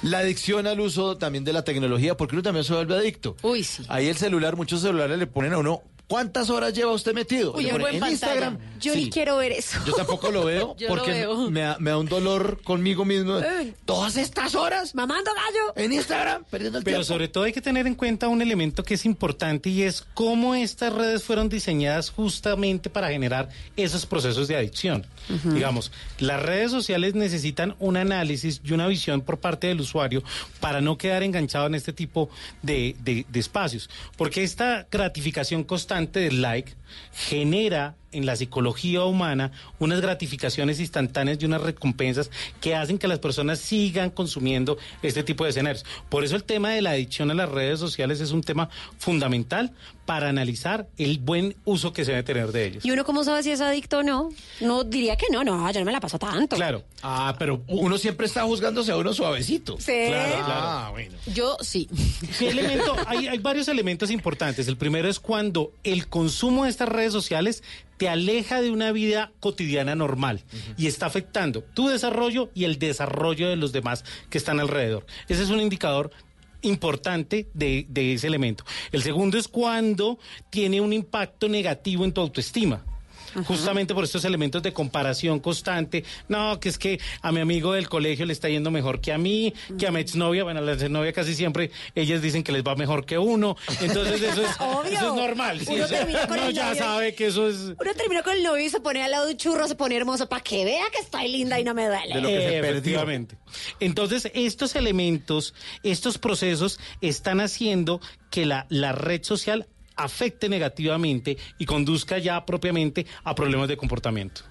la adicción al uso también de la tecnología, porque uno también se vuelve adicto. Uy, sí. Ahí el celular, muchos celulares le ponen a uno, ¿cuántas horas lleva usted metido? Uy, en ponen, buen en pantalla. Instagram. Yo Sí. ni quiero ver eso. Yo tampoco lo veo lo porque veo. Me, da, me da un dolor conmigo mismo. Eh. Todas estas horas. Mamando gallo. En Instagram, perdiendo el Pero tiempo. sobre todo hay que tener en cuenta un elemento que es importante y es cómo estas redes fueron diseñadas justamente para generar esos procesos de adicción. Digamos, las redes sociales necesitan un análisis y una visión por parte del usuario para no quedar enganchado en este tipo de, de- de espacios. Porque esta gratificación constante del like genera en la psicología humana unas gratificaciones instantáneas y unas recompensas que hacen que las personas sigan consumiendo este tipo de escenarios. Por eso el tema de la adicción a las redes sociales es un tema fundamental para analizar el buen uso que se debe tener de ellos. ¿Y uno cómo sabe si es adicto o no? No diría que no, no, yo no me la paso tanto. Claro. Ah, pero uno siempre está juzgándose a uno suavecito. Sí. Claro, claro. Ah, bueno. Yo sí. ¿Qué elemento? Hay, hay varios elementos importantes. El primero es cuando el consumo de estas redes sociales te aleja de una vida cotidiana normal y está afectando tu desarrollo y el desarrollo de los demás que están alrededor. Ese es un indicador importante de, de ese elemento. El segundo es cuando tiene un impacto negativo en tu autoestima. Justamente por estos elementos de comparación constante. No, que es que a mi amigo del colegio le está yendo mejor que a mí, que a mi exnovia. Bueno, a la exnovia casi siempre ellas dicen que les va mejor que uno. Entonces eso es, Obvio. eso es normal. sí, Uno uno el ya novio. sabe que eso es... Uno terminó con el novio y se pone al lado de un churro, se pone hermoso para que vea que estoy linda y no me duele. Eh, efectivamente. Entonces, estos elementos, estos procesos están haciendo que la, la red social afecte negativamente y conduzca ya propiamente a problemas de comportamiento.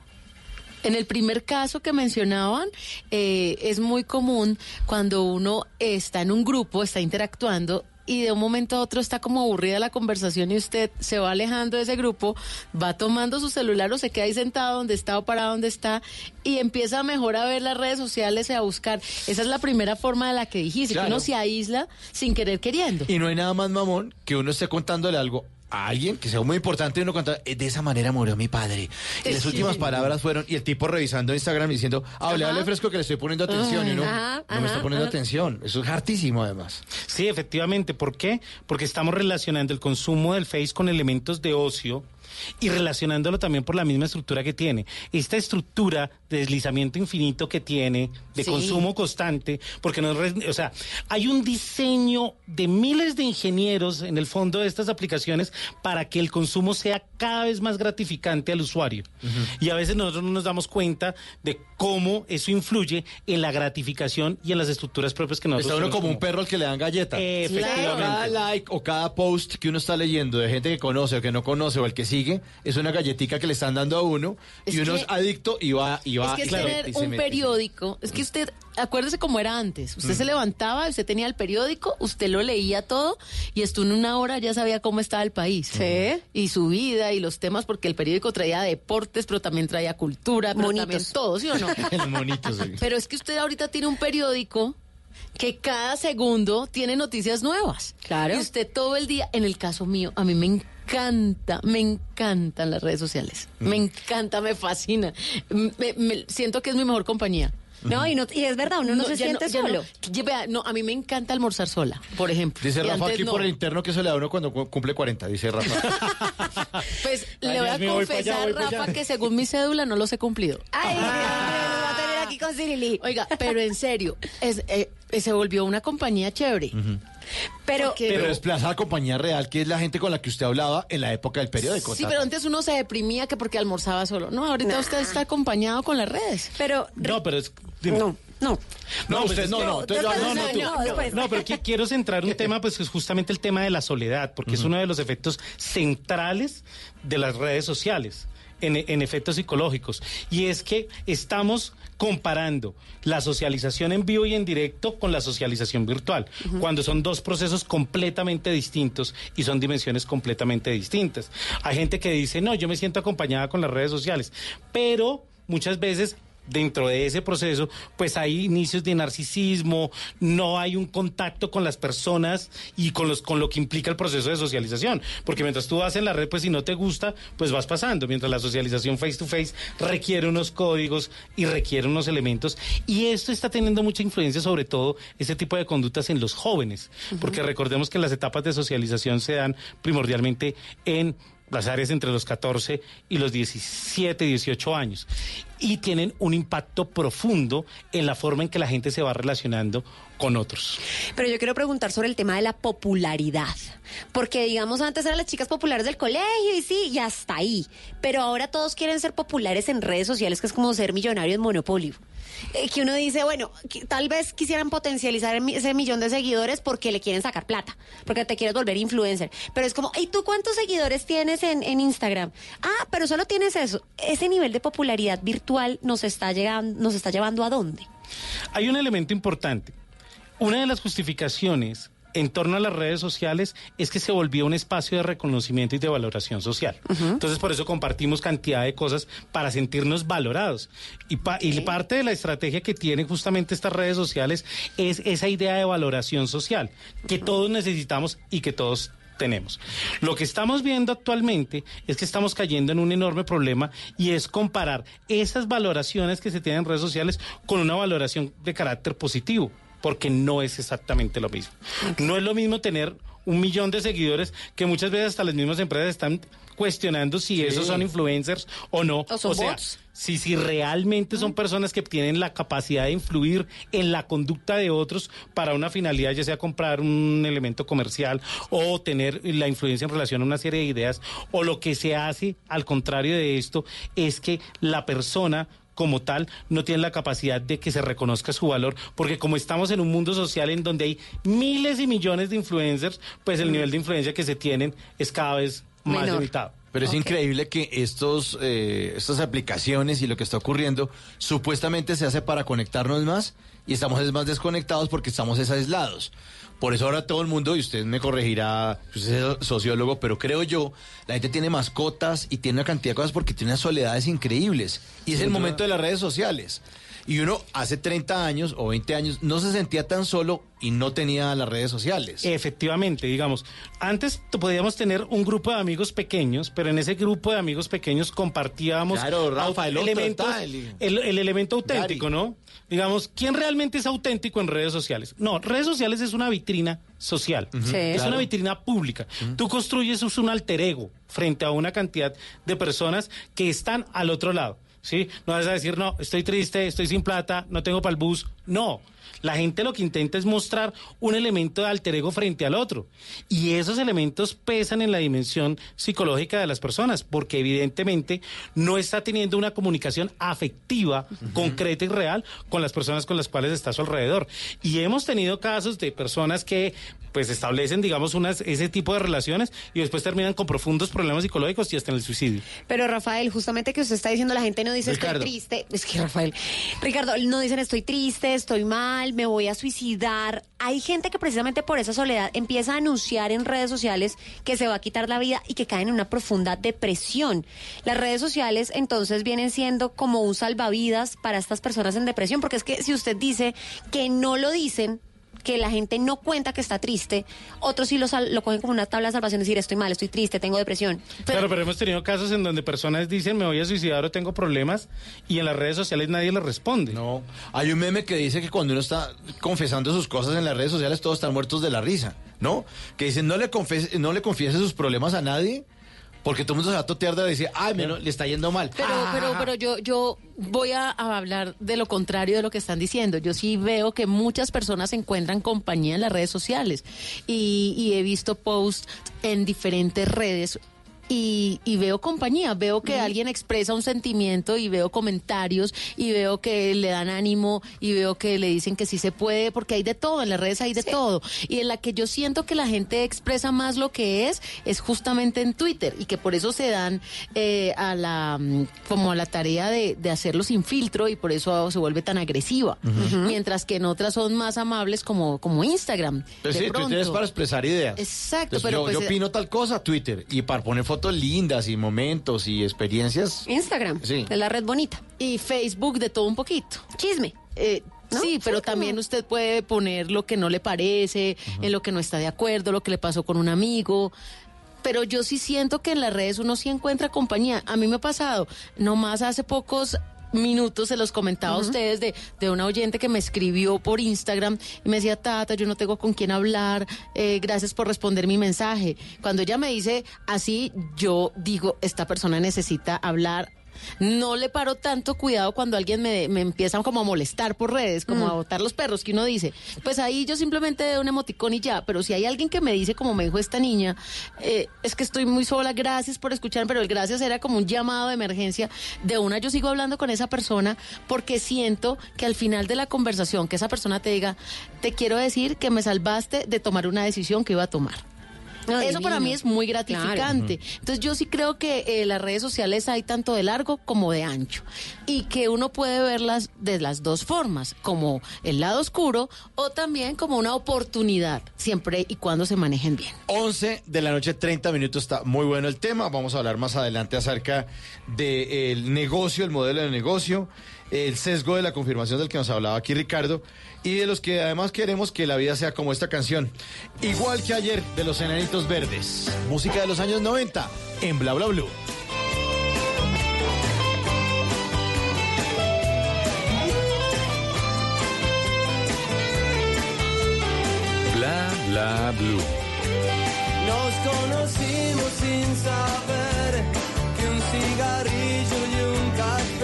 En el primer caso que mencionaban, eh, es muy común cuando uno está en un grupo, está interactuando y de un momento a otro está como aburrida la conversación y usted se va alejando de ese grupo, va tomando su celular o se queda ahí sentado donde está o parado donde está y empieza mejor a ver las redes sociales y a buscar. Esa es la primera forma de la que dijiste, Claro. que uno se aísla sin querer queriendo. Y no hay nada más mamón que uno esté contándole algo a alguien que sea muy importante y uno contar, "Eh, de esa manera murió mi padre. Y las Sí. últimas palabras fueron, y el tipo revisando Instagram diciendo, hable, Ajá. hable fresco que le estoy poniendo atención. y uno Ajá, no me está poniendo ajá. atención. Eso es hartísimo además. Sí, efectivamente. ¿Por qué? Porque estamos relacionando el consumo del Face con elementos de ocio y relacionándolo también por la misma estructura que tiene. Esta estructura deslizamiento infinito que tiene, de Sí. consumo constante, porque no, o sea, hay un diseño de miles de ingenieros en el fondo de estas aplicaciones para que el consumo sea cada vez más gratificante al usuario. Y a veces nosotros no nos damos cuenta de cómo eso influye en la gratificación y en las estructuras propias que nosotros Está uno tenemos como un perro al que le dan galleta. Efectivamente. Cada like o cada post que uno está leyendo de gente que conoce o que no conoce o el que sigue es una galletica que le están dando a uno Es y uno que- es adicto y va y Es que se tener un mete. periódico, es que usted, acuérdese cómo era antes, usted Mm. se levantaba, usted tenía el periódico, usted lo leía todo y esto en una hora ya sabía cómo estaba el país. Y su vida y los temas, porque el periódico traía deportes, pero también traía cultura, pero Monitos. también todo, ¿sí o no? El monito, sí. Pero es que usted ahorita tiene un periódico que cada segundo tiene noticias nuevas. Claro. Y usted todo el día, en el caso mío, a mí me encanta, me encantan las redes sociales. Me encanta, me fascina. Me- me- siento que es mi mejor compañía. No, y, no, y es verdad, uno no, se siente solo. No, a mí me encanta almorzar sola, por ejemplo. Dice Rafa aquí no. por el interno que se le da a uno cuando cu- cumple 40, dice Rafa. Pues Ay, le voy a Dios confesar, allá. Rafa, que según mi cédula no los he cumplido. Ay, Dios mío, nos va a tener aquí con Cirili. Oiga, pero en serio, es, eh, se volvió una compañía chévere. Pero, Pero desplaza a la compañía real, que es la gente con la que usted hablaba en la época del periódico. Sí, pero antes uno se deprimía que porque almorzaba solo. No, ahorita usted está acompañado con las redes. Pero No, pero es... dime. no, no. No, pues usted es no, que- no. no, no, de- tú. no, después. No, pero qui- quiero centrar un tema, pues que es justamente el tema de la soledad, porque es uno de los efectos centrales de las redes sociales. En, en efectos psicológicos. Y es que estamos comparando la socialización en vivo y en directo con la socialización virtual, cuando son dos procesos completamente distintos y son dimensiones completamente distintas. Hay gente que dice, no, yo me siento acompañada con las redes sociales, pero muchas veces dentro de ese proceso, pues hay inicios de narcisismo, no hay un contacto con las personas y con los con lo que implica el proceso de socialización, porque mientras tú vas en la red, pues si no te gusta, pues vas pasando, mientras la socialización face to face requiere unos códigos y requiere unos elementos. Y esto está teniendo mucha influencia sobre todo ese tipo de conductas en los jóvenes, porque recordemos que las etapas de socialización se dan primordialmente en las áreas entre los 14 y los 17, 18 años. Y tienen un impacto profundo en la forma en que la gente se va relacionando con otros. Pero yo quiero preguntar sobre el tema de la popularidad. Porque, digamos, antes eran las chicas populares del colegio y sí, y hasta ahí. Pero ahora todos quieren ser populares en redes sociales, que es como ser millonario en monopolio. Eh, que uno dice, bueno, que tal vez quisieran potencializar ese millón de seguidores porque le quieren sacar plata, porque te quieres volver influencer. Pero es como, ¿y tú cuántos seguidores tienes en, en Instagram? Ah, pero solo tienes eso. Ese nivel de popularidad virtual nos está, llegando, nos está llevando a dónde? Hay un elemento importante. Una de las justificaciones en torno a las redes sociales es que se volvió un espacio de reconocimiento y de valoración social. Entonces, por eso compartimos cantidad de cosas para sentirnos valorados. Y, pa- y parte de la estrategia que tienen justamente estas redes sociales es esa idea de valoración social, que todos necesitamos y que todos tenemos. Lo que estamos viendo actualmente es que estamos cayendo en un enorme problema y es comparar esas valoraciones que se tienen en redes sociales con una valoración de carácter positivo, porque no es exactamente lo mismo. No es lo mismo tener un millón de seguidores que muchas veces hasta las mismas empresas están cuestionando si esos son influencers o no. O son sea, bots. si, si realmente son personas que tienen la capacidad de influir en la conducta de otros para una finalidad, ya sea comprar un elemento comercial o tener la influencia en relación a una serie de ideas, o lo que se hace al contrario de esto es que la persona como tal no tiene la capacidad de que se reconozca su valor, porque como estamos en un mundo social en donde hay miles y millones de influencers, pues el nivel de influencia que se tienen es cada vez más Menor. limitado. Pero es increíble que estos, eh, estas aplicaciones y lo que está ocurriendo supuestamente se hace para conectarnos más y estamos es más desconectados porque estamos es aislados. Por eso ahora todo el mundo, y usted me corregirá, usted es sociólogo, pero creo yo, la gente tiene mascotas y tiene una cantidad de cosas porque tiene unas soledades increíbles. Y es el momento de las redes sociales. Y uno hace 30 años o 20 años no se sentía tan solo y no tenía las redes sociales. Efectivamente, digamos, antes podíamos tener un grupo de amigos pequeños, pero en ese grupo de amigos pequeños compartíamos Claro, Rafa, au- el elementos, elemento auténtico, ¿no? Digamos, ¿quién realmente es auténtico en redes sociales? No, redes sociales es una vitrina social, Sí. es Claro. una vitrina pública. Tú construyes un alter ego frente a una cantidad de personas que están al otro lado. ¿Sí? No vas a decir, no, estoy triste, estoy sin plata, no tengo para el bus. No. La gente lo que intenta es mostrar un elemento de alter ego frente al otro. Y esos elementos pesan en la dimensión psicológica de las personas, porque evidentemente no está teniendo una comunicación afectiva, concreta y real con las personas con las cuales está a su alrededor. Y hemos tenido casos de personas que pues establecen, digamos, unas, ese tipo de relaciones y después terminan con profundos problemas psicológicos y hasta en el suicidio. Pero Rafael, justamente que usted está diciendo, la gente no dice Ricardo. estoy triste. Es que Rafael, Ricardo, no dicen estoy triste, estoy mal, me voy a suicidar. Hay gente que precisamente por esa soledad empieza a anunciar en redes sociales que se va a quitar la vida y que caen en una profunda depresión. Las redes sociales entonces vienen siendo como un salvavidas para estas personas en depresión, porque es que si usted dice que no lo dicen, que la gente no cuenta que está triste, otros sí lo, sal- lo cogen como una tabla de salvación, decir estoy mal, estoy triste, tengo depresión. Claro, pero hemos tenido casos en donde personas dicen me voy a suicidar o tengo problemas y en las redes sociales nadie les responde. No, hay un meme que dice que cuando uno está confesando sus cosas en las redes sociales todos están muertos de la risa, ¿no? Que dicen no le confes no le confiese sus problemas a nadie porque todo el mundo se va a totear de decir, ay, mira, le está yendo mal. Pero, pero, pero yo, yo voy a, a hablar de lo contrario de lo que están diciendo. Yo sí veo que muchas personas encuentran compañía en las redes sociales y, y he visto posts en diferentes redes. Y, y veo compañía, veo que alguien expresa un sentimiento y veo comentarios y veo que le dan ánimo y veo que le dicen que sí se puede, porque hay de todo, en las redes hay de todo. Y en la que yo siento que la gente expresa más lo que es, es justamente en Twitter y que por eso se dan eh, a la mm, como a la tarea de, de hacerlo sin filtro y por eso se vuelve tan agresiva. Mientras que en otras son más amables como, como Instagram. Pues De sí, Twitter es pronto. para expresar ideas. Exacto, Entonces, pero yo, pues, yo eh, opino tal cosa, Twitter, y para poner fotos lindas y momentos y experiencias. Instagram, Sí. es la red bonita. Y Facebook de todo un poquito. Chisme. Eh, Sí, pero también usted puede poner lo que no le parece, en lo que no está de acuerdo, lo que le pasó con un amigo. Pero yo sí siento que en las redes uno sí encuentra compañía. A mí me ha pasado, nomás hace pocos minutos se los comentaba a ustedes de, de una oyente que me escribió por Instagram y me decía, Tata, yo no tengo con quién hablar, eh, gracias por responder mi mensaje. Cuando ella me dice así, yo digo, esta persona necesita hablar no le paro tanto cuidado cuando alguien me, me empieza como a molestar por redes, como a botar los perros que uno dice. Pues ahí yo simplemente doy un emoticón y ya. Pero si hay alguien que me dice, como me dijo esta niña, eh, es que estoy muy sola, gracias por escuchar, pero el gracias era como un llamado de emergencia. De una yo sigo hablando con esa persona porque siento que al final de la conversación, que esa persona te diga, te quiero decir que me salvaste de tomar una decisión que iba a tomar. Ah, Eso para mí es muy gratificante. Claro. Entonces yo sí creo que eh, las redes sociales hay tanto de largo como de ancho y que uno puede verlas de las dos formas, como el lado oscuro o también como una oportunidad, siempre y cuando se manejen bien. 11 de la noche, 30 minutos, está muy bueno el tema. Vamos a hablar más adelante acerca del negocio, el modelo de negocio, el sesgo de la confirmación del que nos hablaba aquí Ricardo, y de los que además queremos que la vida sea como esta canción. Igual que ayer, de los Enanitos Verdes. Música de los años 90 en Bla Bla Blue. Bla bla blue. Nos conocimos sin saber que un cigarrillo y un café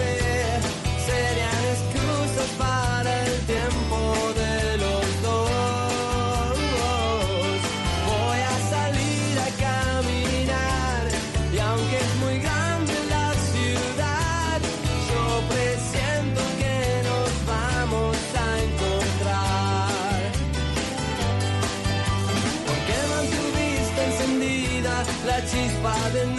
la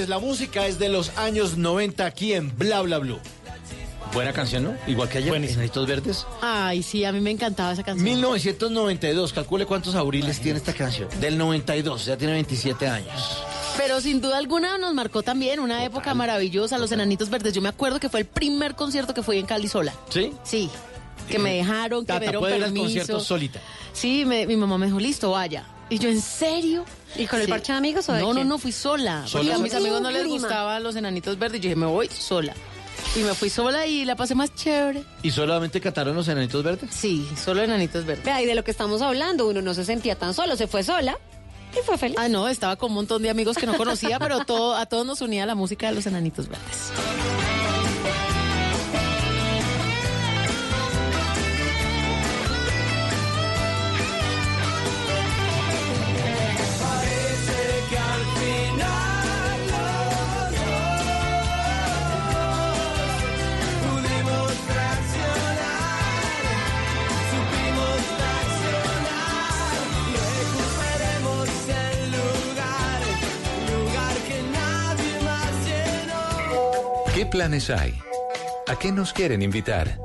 la música es de los años 90 aquí en Bla Bla Blue. Buena canción, ¿no? Igual que ayer, Enanitos Verdes. Ay, sí, a mí me encantaba esa canción. 1992, calcule cuántos abriles tiene esta canción. Del 92, ya tiene 27 años. Pero sin duda alguna nos marcó también una época maravillosa, los Enanitos Verdes. Yo me acuerdo que fue el primer concierto que fui en Cali sola. ¿Sí? Sí. Que me dejaron, que me Tata, dieron puede ir al permiso. concierto solita. Sí, me- mi mamá me dijo, listo, vaya. Y yo, ¿en serio? ¿Y con el parche de amigos o de No, no, quién? no, fui sola. ¿Sola? Porque a mis amigos no les gustaban los Enanitos Verdes. Yo dije, me voy sola. Y me fui sola y la pasé más chévere. ¿Y solamente cataron los Enanitos Verdes? Sí, solo Enanitos Verdes. Vea, y de lo que estamos hablando, uno no se sentía tan solo, se fue sola y fue feliz. Ah, no, estaba con un montón de amigos que no conocía, pero todo, a todos nos unía la música de los Enanitos Verdes. Planes hay? ¿A qué nos quieren invitar?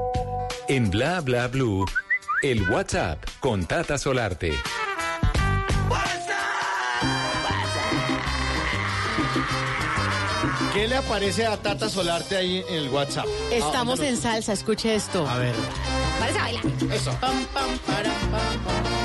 En Bla Bla Blue, el WhatsApp con Tata Solarte. ¿Qué le aparece a Tata Solarte ahí en el WhatsApp? Estamos Ah, en salsa, escuche esto. A ver. Parece bailar. Eso. Pam, pam, param, pam, pam.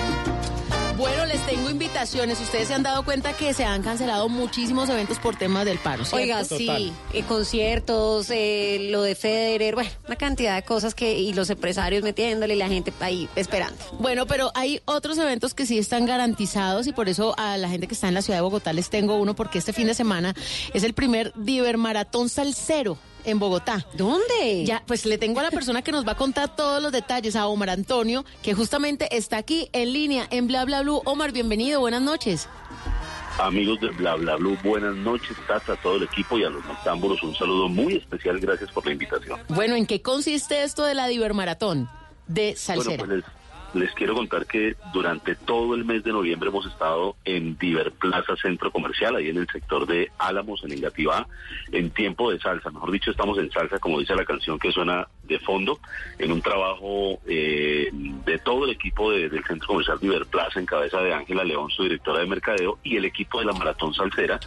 Bueno, les tengo invitaciones. Ustedes se han dado cuenta que se han cancelado muchísimos eventos por temas del paro. ¿cierto? Oiga, sí, eh, conciertos, eh, lo de Federer, bueno, una cantidad de cosas que, y los empresarios metiéndole y la gente ahí esperando. Bueno, pero hay otros eventos que sí están garantizados y por eso a la gente que está en la ciudad de Bogotá les tengo uno porque este fin de semana es el primer Diver Maratón Salcero en Bogotá. ¿Dónde? Ya, pues le tengo a la persona que nos va a contar todos los detalles, a Omar Antonio, que justamente está aquí en línea en Bla Bla Blue. Omar, bienvenido, buenas noches. Amigos de Bla Bla Blue, buenas noches, Tata, a todo el equipo y a los noctámbulos un saludo muy especial, gracias por la invitación. Bueno, ¿en qué consiste esto de la Diver Maratón de Salcero? Bueno, pues les, les quiero contar que durante todo el mes de noviembre hemos estado en Diver Plaza Centro Comercial, ahí en el sector de Álamos, en Engativá, en tiempo de salsa. Mejor dicho, estamos en salsa, como dice la canción que suena de fondo, en un trabajo eh, de todo el equipo de- del Centro Comercial Diver Plaza, en cabeza de Ángela León, su directora de mercadeo, y el equipo de la Maratón Salsera,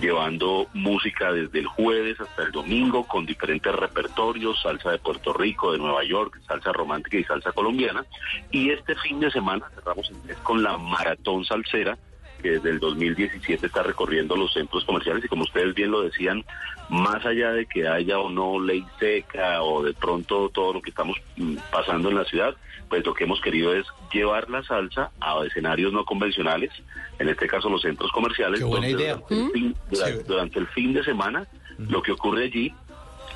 llevando música desde el jueves hasta el domingo con diferentes repertorios, salsa de Puerto Rico, de Nueva York, salsa romántica y salsa colombiana. Y este fin de semana cerramos con la Maratón Salsera, que desde el 2017 está recorriendo los centros comerciales y como ustedes bien lo decían, más allá de que haya o no ley seca o de pronto todo lo que estamos mm, pasando en la ciudad, pues lo que hemos querido es llevar la salsa a escenarios no convencionales, en este caso los centros comerciales. Qué buena donde idea. Durante el, fin, durante- durante el fin de semana, lo que ocurre allí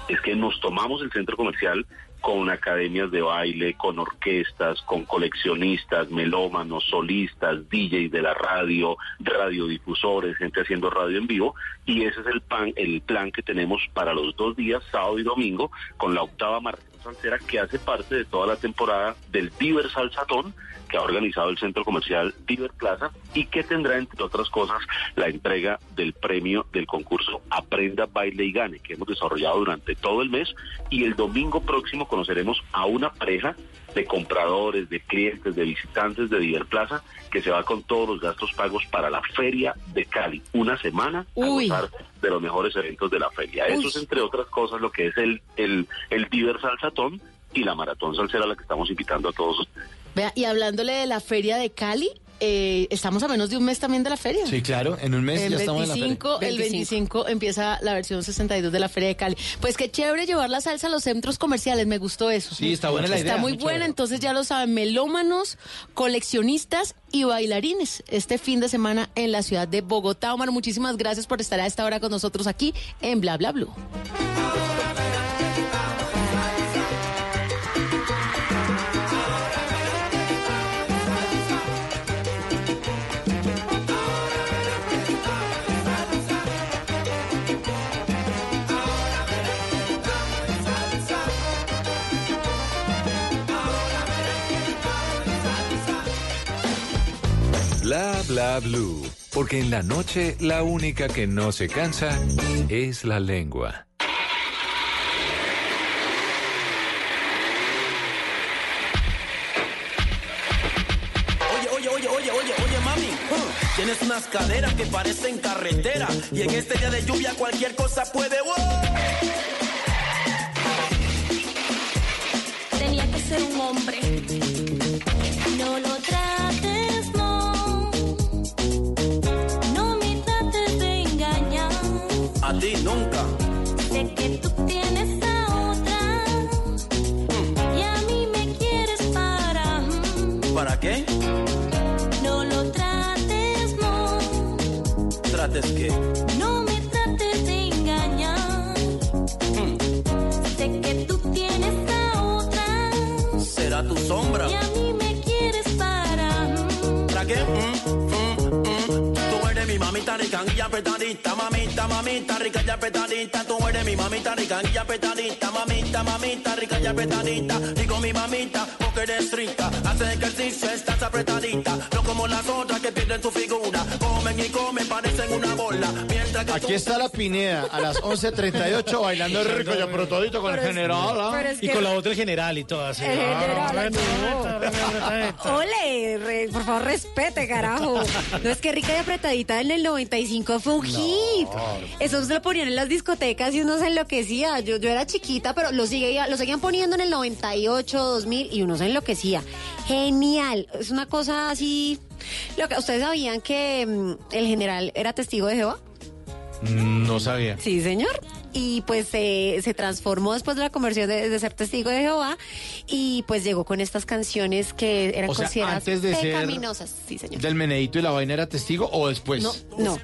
es que nos tomamos el centro comercial con academias de baile, con orquestas, con coleccionistas, melómanos, solistas, DJs de la radio, radiodifusores, gente haciendo radio en vivo, y ese es el, pan, el plan que tenemos para los dos días, sábado y domingo, con la octava maratón salsera que hace parte de toda la temporada del Diver Salsatón, que ha organizado el centro comercial Diver Plaza y que tendrá, entre otras cosas, la entrega del premio del concurso Aprenda, Baile y Gane, que hemos desarrollado durante todo el mes. Y el domingo próximo conoceremos a una pareja de compradores, de clientes, de visitantes de Diver Plaza, que se va con todos los gastos pagos para la Feria de Cali. Una semana a gozar de los mejores eventos de la feria. Eso es, entre otras cosas, lo que es el, el, el Diver Salsatón y la Maratón Salsera a la que estamos invitando a todos ustedes. Vea, y hablándole de la feria de Cali, eh, estamos a menos de un mes también de la feria. Sí, claro, en un mes El ya estamos en la 25, feria. el 25 empieza la versión 62 de la Feria de Cali. Pues qué chévere llevar la salsa a los centros comerciales, me gustó eso. Sí, está buena la Está idea, muy muy buena, chévere. entonces ya lo saben, melómanos, coleccionistas y bailarines este fin de semana en la ciudad de Bogotá. Omar, muchísimas gracias por estar a esta hora con nosotros aquí en Bla Bla Blue. Bla Bla Blue. Porque en la noche la única que no se cansa es la lengua. Oye, oye, oye, oye, oye, oye, mami. Tienes unas caderas que parecen carretera. Y en este día de lluvia cualquier cosa puede. ¡wow! Tenía que ser un hombre. Que. No me trates de engañar. Sé que tú tienes a otra. Será tu sombra. Y a mí me quieres para. ¿Para qué? Mm, mm, mm. Tú eres mi mamita rica y apretadita, mamita, mamita rica y apretadita. Tú eres mi mamita rica y apretadita, mamita, mamita rica y apretadita. Digo mi mamita porque eres hace ejercicio, estás apretadita. No como las otras que pierden su figura, comen y comen, parecen una bola. Aquí está la Pineda a las 11.38 bailando rico y aprotadito con el general. ¿ah? pero es Y con la voz del general y todo así. El general, Ah, Ole, re- por favor, respete, carajo. No es que rica y apretadita en el 95 fue un hit. Eso se lo ponían en las discotecas y uno se enloquecía. Yo, yo era chiquita, pero lo, sigue, lo seguían poniendo en el 98, 2000 y uno se enloquecía. Genial. Es una cosa así. Lo que, ¿Ustedes sabían que mm, el general era testigo de Jehová? No sabía. Sí, señor. Y pues eh, se transformó después de la conversión de, de ser testigo de Jehová y pues llegó con estas canciones que eran O sea, consideradas antes de ser- pecaminosas. Sí, señor. ¿Del meneíto y la vaina era testigo o después? No, no.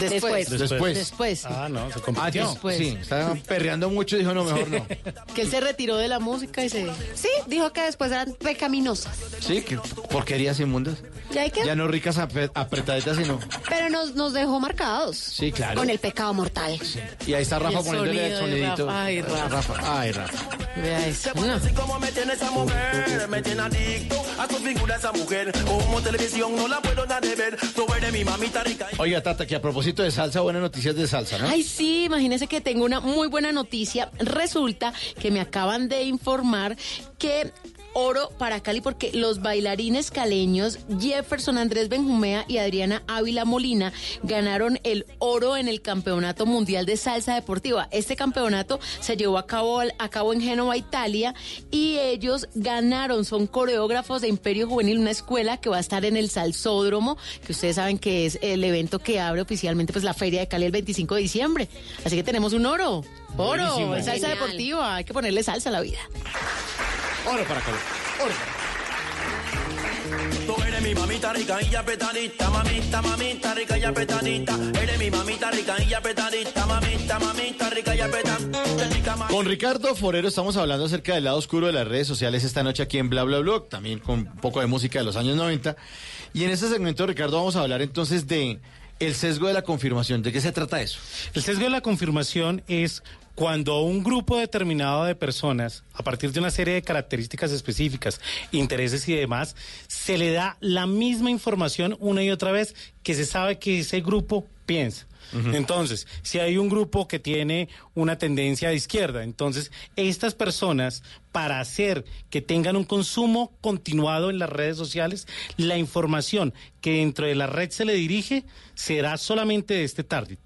Después. Después. Después. Ah, no, se Ah, convirtió. después. Sí, estaba perreando mucho y dijo, no, mejor no. Que él se retiró de la música y se... Sí, dijo que después eran pecaminosas. Sí, que porquerías inmundas. Ya hay que... Ya no ricas apre- apretaditas, sino... Pero nos, nos dejó marcados. Sí, claro. Con el pecado mortal. Y ahí está Rafa el poniéndole el sonidito. Rafa. Ay, Rafa. Ay, Rafa. Vea eso. Así como me tiene esa mujer, me tiene adicto a su figura esa mujer. Como televisión no la puedo dar de ver. Tú eres mi mamita rica. Oiga, Tata, que a propósito de salsa, buenas noticias de salsa, ¿no? Ay, sí, imagínense que tengo una muy buena noticia. Resulta que me acaban de informar que oro para Cali porque los bailarines caleños Jefferson Andrés Benjumea y Adriana Ávila Molina ganaron el oro en el Campeonato Mundial de Salsa Deportiva. Este campeonato se llevó a cabo, a cabo en Génova, Italia, y ellos ganaron, son coreógrafos de Imperio Juvenil, una escuela que va a estar en el Salsódromo, que ustedes saben que es el evento que abre oficialmente pues la Feria de Cali el 25 de diciembre. Así que tenemos un oro. Oro, Buenísimo. en salsa Genial. deportiva, hay que ponerle salsa a la vida. Oro para Colombia. Oro. Tú eres mi mamita rica y apretadita, mamita, mamita rica y apretadita. Eres mi mamita rica y apretadita, mamita, mamita rica y apretadita. ma- Con Ricardo Forero estamos hablando acerca del lado oscuro de las redes sociales esta noche aquí en Bla Bla Blog, también con un poco de música de los años 90. Y en este segmento, Ricardo, vamos a hablar entonces de el sesgo de la confirmación. ¿De qué se trata eso? El sesgo de la confirmación es cuando un grupo determinado de personas, a partir de una serie de características específicas, intereses y demás, se le da la misma información una y otra vez que se sabe que ese grupo piensa. Entonces, si hay un grupo que tiene una tendencia de izquierda, entonces estas personas, para hacer que tengan un consumo continuado en las redes sociales, la información que dentro de la red se le dirige será solamente de este target.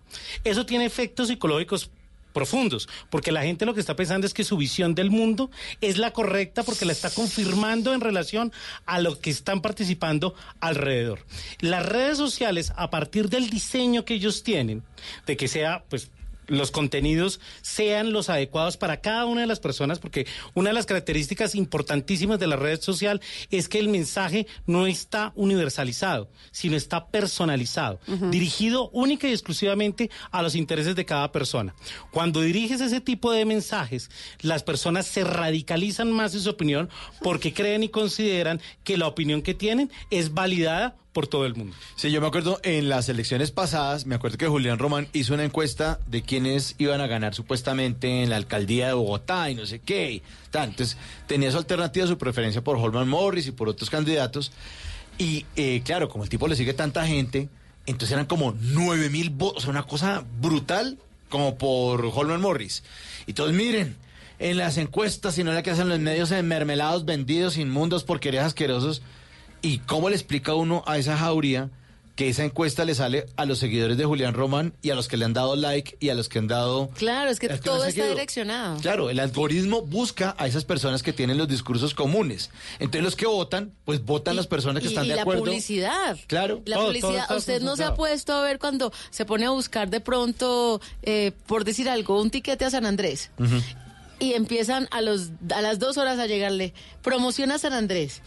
Eso tiene efectos psicológicos profundos, porque la gente lo que está pensando es que su visión del mundo es la correcta porque la está confirmando en relación a lo que están participando alrededor. Las redes sociales, a partir del diseño que ellos tienen, de que sea, pues, los contenidos sean los adecuados para cada una de las personas, porque una de las características importantísimas de la red social es que el mensaje no está universalizado, sino está personalizado, dirigido única y exclusivamente a los intereses de cada persona. Cuando diriges ese tipo de mensajes, las personas se radicalizan más en su opinión porque creen y consideran que la opinión que tienen es validada por todo el mundo. Sí, yo me acuerdo en las elecciones pasadas, me acuerdo que Julián Román hizo una encuesta de quiénes iban a ganar supuestamente en la alcaldía de Bogotá y no sé qué. Entonces tenía su alternativa, su preferencia por Holman Morris y por otros candidatos. Y eh, claro, como el tipo le sigue tanta gente, entonces eran como 9 mil votos, una cosa brutal, como por Holman Morris. Y todos miren, en las encuestas, si no la que hacen los medios en mermelados, vendidos, inmundos, porquerías asquerosos. ¿Y cómo le explica uno a esa jauría que esa encuesta le sale a los seguidores de Julián Román y a los que le han dado like y a los que han dado... Claro, es que Es que no todo está direccionado. Claro, el algoritmo busca a esas personas que tienen los discursos comunes. Entonces los que votan, pues votan las personas que y, están y de la acuerdo. publicidad. Claro. La Todo- publicidad, usted no se ha puesto a ver cuando se pone a buscar de pronto, eh, por decir algo, un tiquete a San Andrés. Y empiezan a los a las dos horas a llegarle promoción a San Andrés,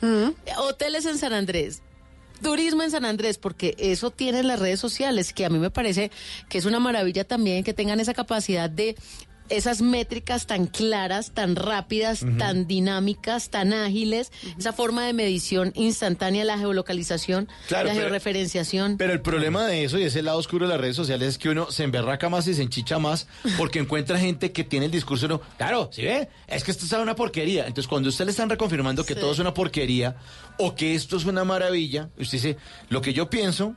hoteles en San Andrés, turismo en San Andrés, porque eso tienen las redes sociales, que a mí me parece que es una maravilla también que tengan esa capacidad de esas métricas tan claras, tan rápidas, tan dinámicas, tan ágiles, esa forma de medición instantánea, la geolocalización, Claro, la pero- georreferenciación. Pero el problema de eso y ese lado oscuro de las redes sociales es que uno se emberraca más y se enchicha más porque encuentra gente que tiene el discurso, no, claro, ¿sí ve? Es que esto es una porquería. Entonces, cuando usted le están reconfirmando que Sí. todo es una porquería o que esto es una maravilla, usted dice, lo que yo pienso,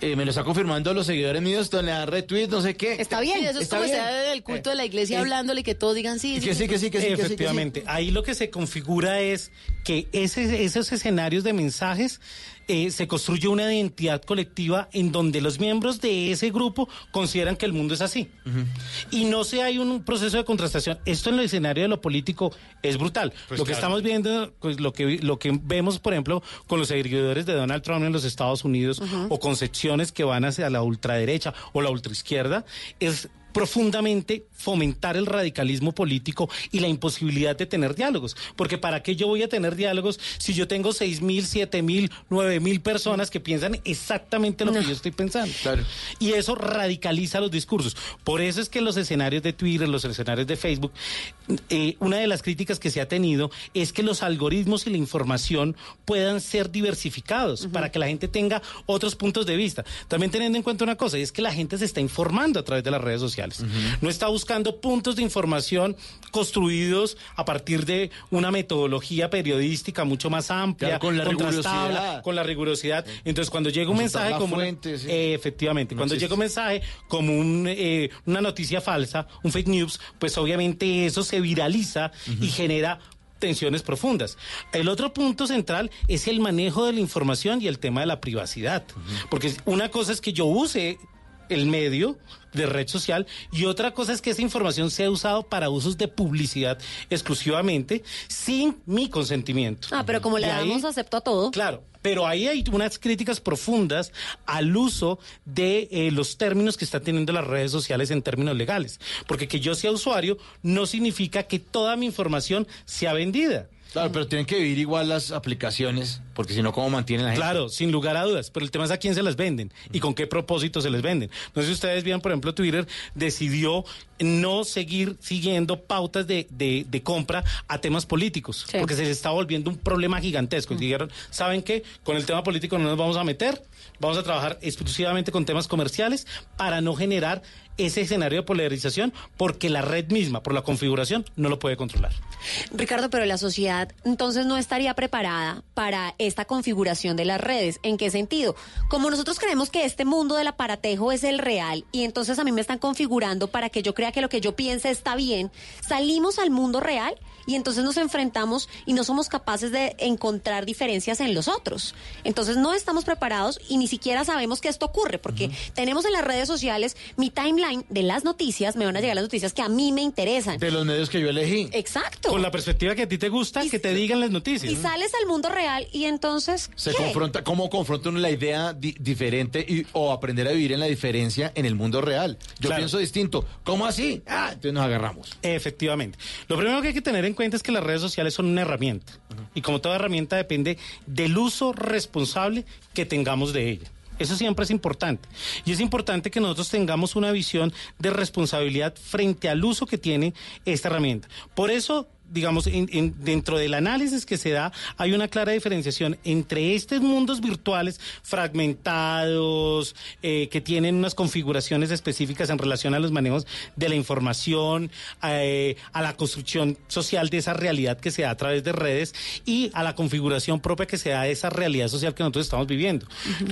eh, me lo está confirmando los seguidores míos, donde le dan retweet, no sé qué. Está bien, eso es está como bien. sea el culto de la iglesia Eh, hablándole y que todos digan sí, que sí, que sí, que sí, que sí, que sí. Efectivamente. Ahí lo que se configura es que ese- esos escenarios de mensajes eh, se construye una identidad colectiva en donde los miembros de ese grupo consideran que el mundo es así. Y no se hay un proceso de contrastación. Esto en el escenario de lo político es brutal. Pues lo que estamos viendo, pues, lo que lo que vemos, por ejemplo, con los seguidores de Donald Trump en los Estados Unidos o con secciones que van hacia la ultraderecha o la ultraizquierda, es profundamente fomentar el radicalismo político y la imposibilidad de tener diálogos. Porque ¿para qué yo voy a tener diálogos si yo tengo seis mil, siete mil, nueve mil personas que piensan exactamente lo que yo estoy pensando? Y eso radicaliza los discursos. Por eso es que en los escenarios de Twitter, los escenarios de Facebook, eh, una de las críticas que se ha tenido es que los algoritmos y la información puedan ser diversificados para que la gente tenga otros puntos de vista. También teniendo en cuenta una cosa, y es que la gente se está informando a través de las redes sociales. No está buscando puntos de información construidos a partir de una metodología periodística mucho más amplia, Claro, con la rigurosidad. con la rigurosidad. Entonces, cuando llega un mensaje como una- sí. eh, efectivamente, No cuando existe. llega un mensaje como un, eh, una noticia falsa, un fake news, pues obviamente eso se viraliza y genera tensiones profundas. El otro punto central es el manejo de la información y el tema de la privacidad. Porque una cosa es que yo use el medio de red social y otra cosa es que esa información sea usado para usos de publicidad exclusivamente sin mi consentimiento. Ah, pero como le Y ahí- damos acepto a todo. Claro, pero ahí hay unas críticas profundas al uso de eh, los términos que están teniendo las redes sociales en términos legales. Porque que yo sea usuario no significa que toda mi información sea vendida. Claro, pero tienen que vivir igual las aplicaciones, porque si no, ¿cómo mantienen la gente? Claro, sin lugar a dudas. Pero el tema es a quién se las venden y con qué propósito se les venden. No sé si ustedes vieron, por ejemplo, Twitter decidió no seguir siguiendo pautas de, de- de compra a temas políticos, Sí. porque se les está volviendo un problema gigantesco. Y dijeron, ¿saben qué? Con el tema político no nos vamos a meter, vamos a trabajar exclusivamente con temas comerciales para no generar ese escenario de polarización, porque la red misma, por la configuración, no lo puede controlar. Ricardo, pero la sociedad entonces no estaría preparada para esta configuración de las redes. ¿En qué sentido? Como nosotros creemos que este mundo del aparatejo es el real y entonces a mí me están configurando para que yo crea que lo que yo piense está bien, salimos al mundo real y entonces nos enfrentamos y no somos capaces de encontrar diferencias en los otros. Entonces no estamos preparados y ni siquiera sabemos que esto ocurre porque tenemos en las redes sociales mi timeline de las noticias, me van a llegar las noticias que a mí me interesan. De los medios que yo elegí. Exacto. Con la perspectiva que a ti te gusta, que te digan las noticias. Y sales al mundo real y entonces. Se ¿qué? confronta, ¿cómo confronta uno la idea di- diferente y, o aprender a vivir en la diferencia en el mundo real? Yo Claro. pienso distinto. ¿Cómo así? Ah, entonces nos agarramos. Efectivamente. Lo primero que hay que tener en cuenta es que las redes sociales son una herramienta. Y como toda herramienta depende del uso responsable que tengamos de ella. Eso siempre es importante. Y es importante que nosotros tengamos una visión de responsabilidad frente al uso que tiene esta herramienta. Por eso digamos, en- en- dentro del análisis que se da, hay una clara diferenciación entre estos mundos virtuales fragmentados, eh, que tienen unas configuraciones específicas en relación a los manejos de la información, eh, a la construcción social de esa realidad que se da a través de redes y a la configuración propia que se da de esa realidad social que nosotros estamos viviendo.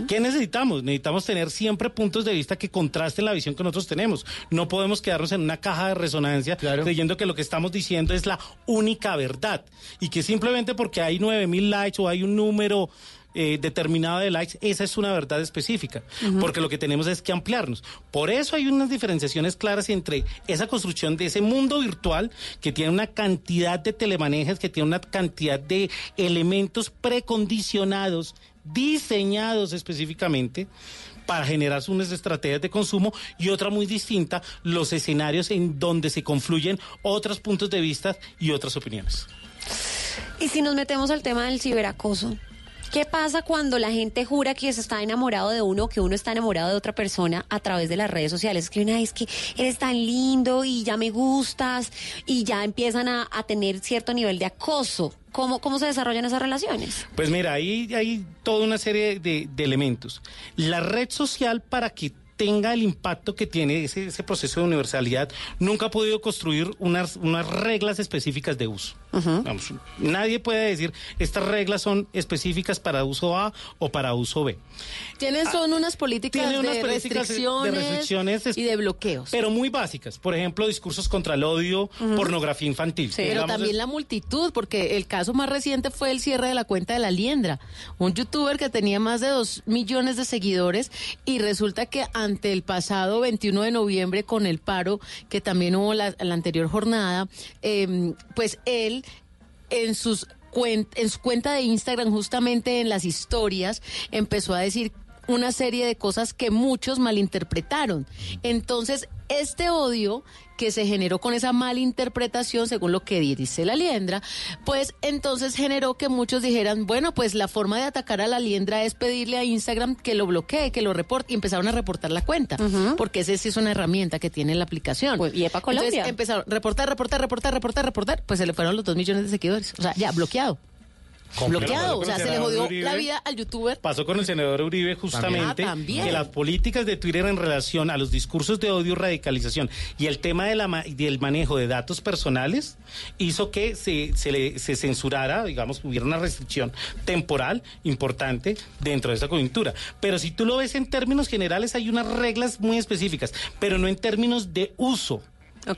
¿Qué necesitamos? Necesitamos tener siempre puntos de vista que contrasten la visión que nosotros tenemos. No podemos quedarnos en una caja de resonancia creyendo que lo que estamos diciendo es la única verdad y que simplemente porque hay 9000 likes o hay un número eh, determinado de likes, esa es una verdad específica, porque lo que tenemos es que ampliarnos. Por eso hay unas diferenciaciones claras entre esa construcción de ese mundo virtual que tiene una cantidad de telemanejes, que tiene una cantidad de elementos precondicionados, diseñados específicamente para generar unas estrategias de consumo y otra muy distinta, los escenarios en donde se confluyen otros puntos de vista y otras opiniones. Y si nos metemos al tema del ciberacoso, ¿qué pasa cuando la gente jura que se está enamorado de uno que uno está enamorado de otra persona a través de las redes sociales? Que una vez que eres tan lindo y ya me gustas y ya empiezan a tener cierto nivel de acoso. ¿Cómo, ¿Cómo se desarrollan esas relaciones? Pues mira, ahí hay toda una serie de, de elementos. La red social para que tenga el impacto que tiene ese, ese proceso de universalidad, nunca ha podido construir unas, unas reglas específicas de uso. Vamos, nadie puede decir, estas reglas son específicas para uso A o para uso B. Tienen son unas políticas, Tiene unas de, políticas de- de restricciones restricciones es- y de bloqueos. Pero muy básicas. Por ejemplo, discursos contra el odio, pornografía infantil. Pero también es- la multitud, porque el caso más reciente fue el cierre de la cuenta de la Liendra, un youtuber que tenía más de dos millones de seguidores y resulta que ante el pasado 21 de noviembre con el paro que también hubo la, la anterior jornada, eh, pues él en sus en su cuenta de Instagram, justamente en las historias, empezó a decir una serie de cosas que muchos malinterpretaron. Entonces, este odio que se generó con esa malinterpretación, según lo que dice la liendra, pues entonces generó que muchos dijeran, bueno, pues la forma de atacar a la liendra es pedirle a Instagram que lo bloquee, que lo reporte, y empezaron a reportar la cuenta, porque esa sí es una herramienta que tiene la aplicación. y para Colombia. Entonces empezaron a reportar, reportar, reportar, reportar, reportar, pues se le fueron los dos millones de seguidores. O sea, ya, bloqueado. Bloqueado, o sea, se le jodió la vida al youtuber. Pasó con el senador Uribe justamente Ah, también. que las políticas de Twitter en relación a los discursos de odio radicalización y el tema de la del manejo de datos personales hizo que se, se, le, se censurara, digamos, hubiera una restricción temporal importante dentro de esa coyuntura. Pero si tú lo ves en términos generales hay unas reglas muy específicas, pero no en términos de uso.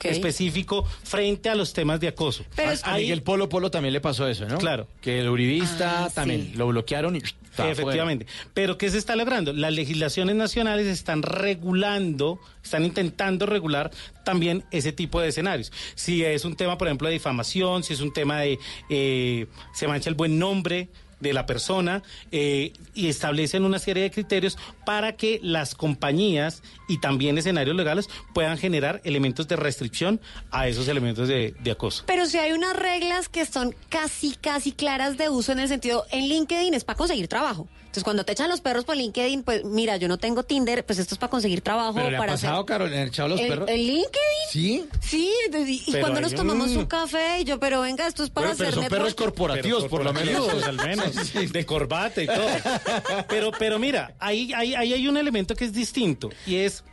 Específico frente a los temas de acoso. a, a Miguel Polo Polo también le pasó eso, ¿no? Claro. Que el uribista Ah, también sí. lo bloquearon y... Efectivamente. Pero ¿qué se está logrando? Las legislaciones nacionales están regulando, están intentando regular también ese tipo de escenarios. Si es un tema, por ejemplo, de difamación, si es un tema de eh, se mancha el buen nombre de la persona eh, y establecen una serie de criterios para que las compañías y también escenarios legales puedan generar elementos de restricción a esos elementos de, de acoso. Pero si hay unas reglas que son casi, casi claras de uso en el sentido, en LinkedIn es para conseguir trabajo. Entonces, cuando te echan los perros por LinkedIn, pues mira, yo no tengo Tinder, pues esto es para conseguir trabajo. ¿Pero le ha pasado, hacer... Carol? ¿Le han echado los ¿En- perros? ¿En LinkedIn? Sí. Sí, de- y Pero cuando nos tomamos un café, y yo, pero venga, esto es para Bueno, pero hacer son perros corporativos, Pero por lo menos. al menos, de corbata y todo. Pero, pero mira, ahí, ahí, ahí hay un elemento que es distinto y es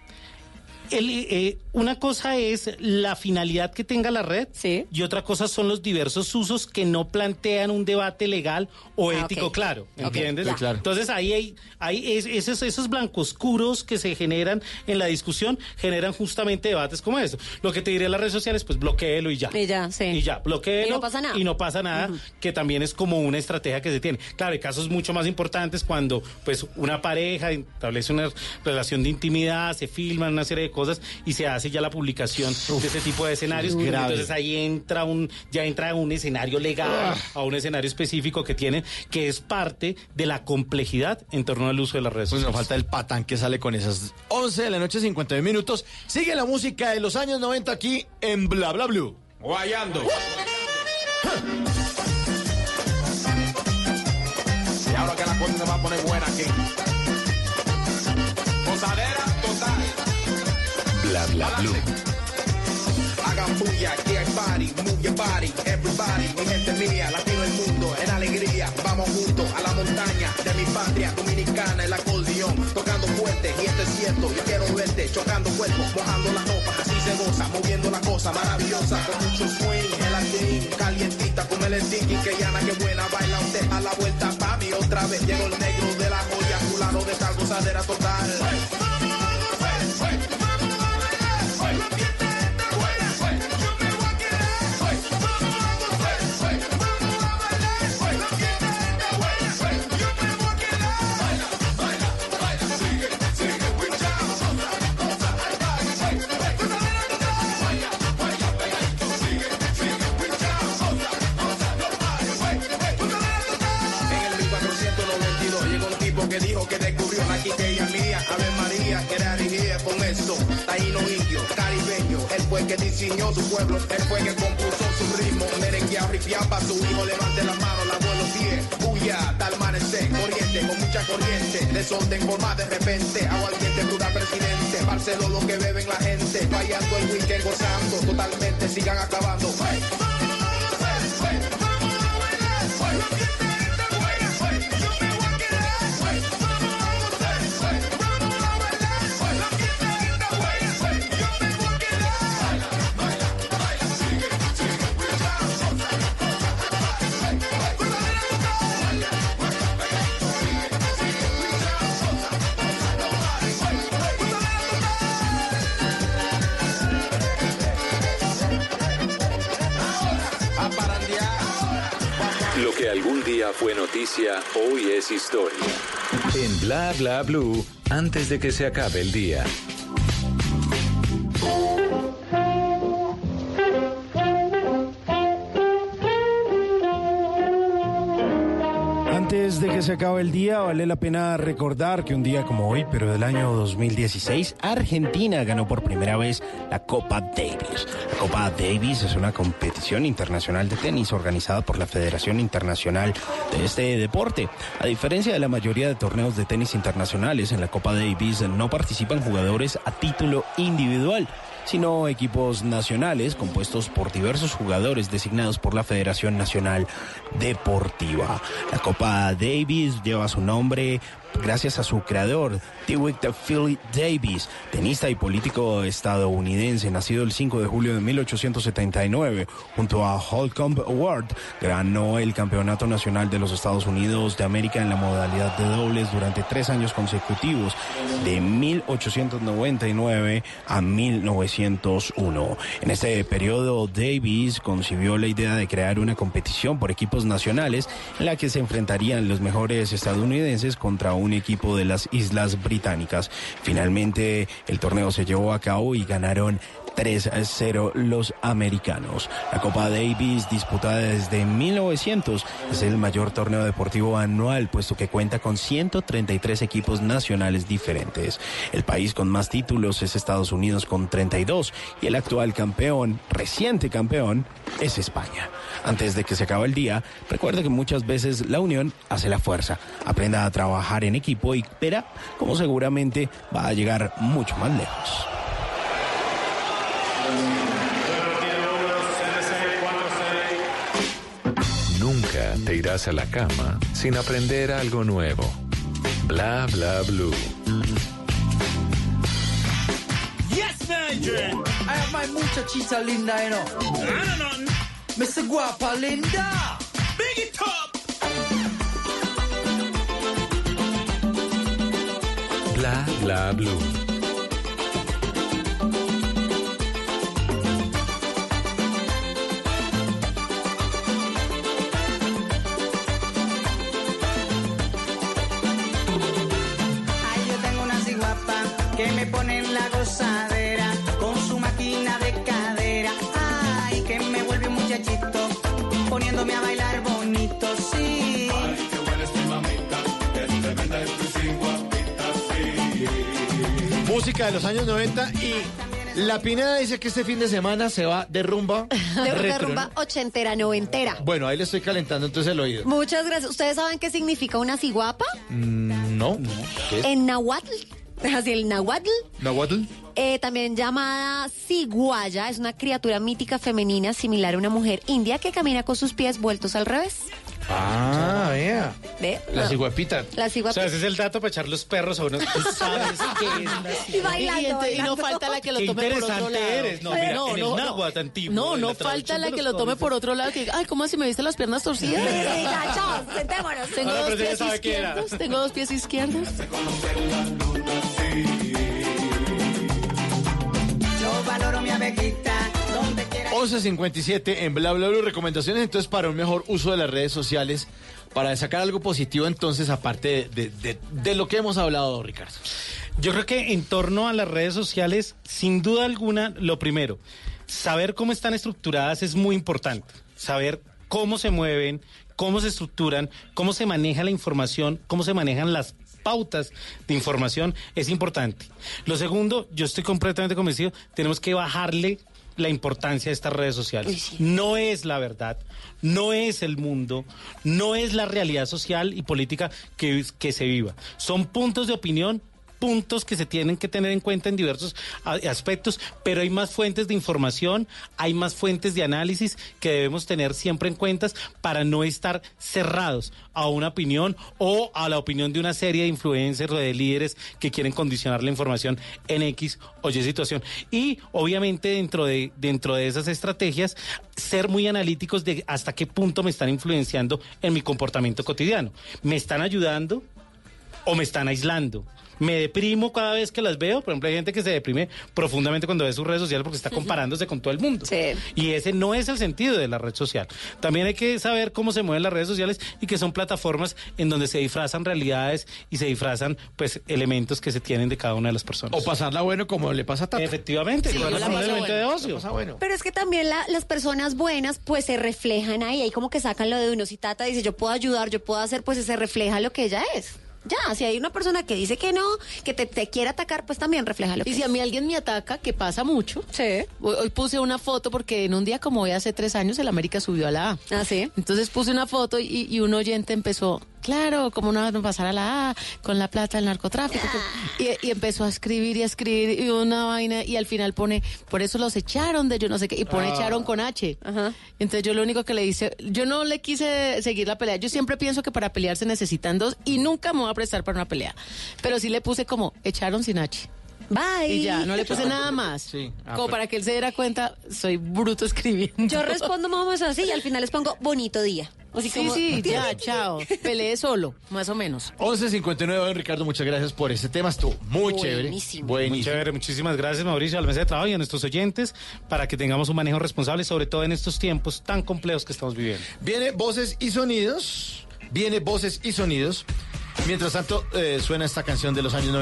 el, eh, una cosa es la finalidad que tenga la red y otra cosa son los diversos usos que no plantean un debate legal o Ah, ético claro, ¿entiendes? Claro. Entonces ahí hay, hay es- esos, esos blancoscuros que se generan en la discusión generan justamente debates como eso. Lo que te diré en las redes sociales, pues bloqueelo y ya. Y ya, sí. Y ya, bloqueelo. Y no pasa nada. Y no pasa nada, que también es como una estrategia que se tiene. Claro, hay casos mucho más importantes cuando pues una pareja establece una relación de intimidad, se filman una serie de cosas y se hace ya la publicación de ese tipo de escenarios. grave. Entonces ahí entra un, ya entra a un escenario legal, Ah. a un escenario específico que tienen, que es parte de la complejidad en torno al uso de las redes Pues sociales. nos falta el patán que sale con esas 11 de la noche, 59 minutos. Sigue la música de los años 90 aquí en Bla Bla Blue. Guayando. Y ahora que la cosa se va a poner buena aquí. Bla bla blue. Hagan bulla, que hay party, move your body, everybody. Mi gente mía, latino el mundo, en alegría. Vamos juntos a la montaña de mi patria dominicana, el acordeón, tocando fuerte. Y esto es cierto, yo quiero verte, chocando cuerpos, mojando la ropa, así se goza, moviendo la cosa maravillosa, con mucho swing, el latín, calientita, como el sticky, que llana, que buena, baila usted a la vuelta, papi, otra vez llegó el negro de la joya, culado de esta gozadera total. Que descubrió la quiqueya mía, Ave María, que era dirigida con eso, taíno indio, caribeño, él fue que diseñó su pueblo, él fue que compuso su ritmo, merengueado, ripiado para su hijo, levante la mano, la pies, bulla, hasta el amanecer, corriente, con mucha corriente, desorden forma de repente, agua diente, plural presidente, Barcelona lo que beben la gente, fallando el weekend, gozando, totalmente, sigan acabando. Fue noticia, hoy es historia. En Bla Bla Blue, antes de que se acabe el día. Antes de que se acabe el día, vale la pena recordar que un día como hoy, pero del año 2016, Argentina ganó por primera vez la Copa Davis. Copa Davis es una competición internacional de tenis organizada por la Federación Internacional de este deporte. A diferencia de la mayoría de torneos de tenis internacionales, en la Copa Davis no participan jugadores a título individual sino equipos nacionales compuestos por diversos jugadores designados por la Federación Nacional Deportiva. La Copa Davis lleva su nombre gracias a su creador, Dewitt Philly Davis, tenista y político estadounidense, nacido el 5 de julio de 1879, junto a Holcomb Ward, ganó el Campeonato Nacional de los Estados Unidos de América en la modalidad de dobles durante tres años consecutivos, de 1899 a 1901. En este periodo, Davis concibió la idea de crear una competición por equipos nacionales en la que se enfrentarían los mejores estadounidenses contra un equipo de las Islas Británicas. Finalmente, el torneo se llevó a cabo y ganaron 3-0 los americanos. La Copa Davis, disputada desde 1900, es el mayor torneo deportivo anual, puesto que cuenta con 133 equipos nacionales diferentes. El país con más títulos es Estados Unidos con 32 y el actual campeón, reciente campeón, es España. Antes de que se acabe el día, recuerde que muchas veces la unión hace la fuerza. Aprenda a trabajar en equipo y verá cómo seguramente va a llegar mucho más lejos. Te irás a la cama sin aprender algo nuevo. Bla Bla Blue. Yes, Nigel. I have my muchachita linda, you know. I don't know. Mr. Guapa Linda. Big it up. Bla Bla Blue. Que me pone en la gozadera con su máquina de cadera. Ay, que me vuelve un muchachito poniéndome a bailar bonito, sí. Música de los años 90 y la Pineda dice que este fin de semana se va de rumba. De retro, rumba ochentera, noventera. ¿no? Bueno, ahí le estoy calentando entonces el oído. Muchas gracias. ¿Ustedes saben qué significa una ciguapa? Mm, no. ¿Qué es? En Así el nahuatl. Nahuatl. Eh, también llamada ciguaya, es una criatura mítica femenina similar a una mujer india que camina con sus pies vueltos al revés. Ah, vea. ¿Ve? La Ah. ciguapita. La O ciguapita. sea, ese es el dato para echar los perros a uno. Tú sabes qué es Y bailando, Y, ente- y no bailando. falta la que lo Qué tome por otro interesante lado. eres. No, mira, en el náhuatl antiguo, No, en no falta traducción la de que los lo tome por otro lado. Que, ay, ¿cómo así me viste las piernas torcidas? Sí, ya, chao, sentémonos. Tengo Ahora, dos pero ella pies sabe qué era. izquierdos. Tengo dos pies izquierdos. Yo valoro mi abejita. 11.57 en Bla Bla Blue. Recomendaciones entonces para un mejor uso de las redes sociales. Para sacar algo positivo entonces aparte de- de- de lo que hemos hablado, Ricardo. Yo creo que en torno a las redes sociales, sin duda alguna, lo primero, saber cómo están estructuradas es muy importante. Saber cómo se mueven, cómo se estructuran, cómo se maneja la información, cómo se manejan las pautas de información es importante. Lo segundo, yo estoy completamente convencido, tenemos que bajarle la importancia de estas redes sociales. No es la verdad, no es el mundo, no es la realidad social y política que, que se viva. Son puntos de opinión puntos que se tienen que tener en cuenta en diversos aspectos, pero hay más fuentes de información, hay más fuentes de análisis que debemos tener siempre en cuenta para no estar cerrados a una opinión o a la opinión de una serie de influencers o de líderes que quieren condicionar la información en X o Y situación. Y obviamente dentro de, dentro de esas estrategias, ser muy analíticos de hasta qué punto me están influenciando en mi comportamiento cotidiano. ¿Me están ayudando? o me están aislando. Me deprimo cada vez que las veo. Por ejemplo, hay gente que se deprime profundamente cuando ve sus redes sociales porque está comparándose con todo el mundo. Y ese no es el sentido de la red social. También hay que saber cómo se mueven las redes sociales y que son plataformas en donde se disfrazan realidades y se disfrazan pues elementos que se tienen de cada una de las personas. O pasarla bueno como le pasa a Tata. Efectivamente, Sí, la un de ocio. La pasa bueno. Pero es que también la- las personas buenas pues se reflejan ahí, ahí como que sacan lo de uno. Si Tata dice yo puedo ayudar, yo puedo hacer, pues se refleja lo que ella es. Ya, si hay una persona que dice que no, que te, te quiere atacar, pues también refleja lo que Y si a mí alguien me ataca, que pasa mucho. Sí. Hoy, hoy puse una foto porque en un día como hoy hace tres años el América subió a la A. Ah, sí. Entonces puse una foto y, y un oyente empezó, claro, como no no pasar a la A con la plata del narcotráfico. Y, y empezó a escribir y a escribir y una vaina y al final pone, por eso los echaron de yo no sé qué, y pone Ah. echaron con H. Entonces yo lo único que le hice, yo no le quise seguir la pelea. Yo siempre pienso que para pelear se necesitan dos y nunca me voy a prestar para una pelea. Pero sí le puse como echaron sin H. Bye. Y ya, no le puse nada más. Ah, como pero- para que él se diera cuenta, soy bruto escribiendo. Yo respondo más o menos así y al final les pongo bonito día. Así sí, como- sí, ya, chao. Peleé solo, más o menos. 11.59, Ricardo, muchas gracias por este tema. Estuvo muy chévere. Buenísimo. Muy chévere, muchísimas gracias Mauricio, al mesa de trabajo y a nuestros oyentes para que tengamos un manejo responsable, sobre todo en estos tiempos tan complejos que estamos viviendo. Viene voces y sonidos. Viene voces y sonidos. Mientras tanto, eh, suena esta canción de los años 90.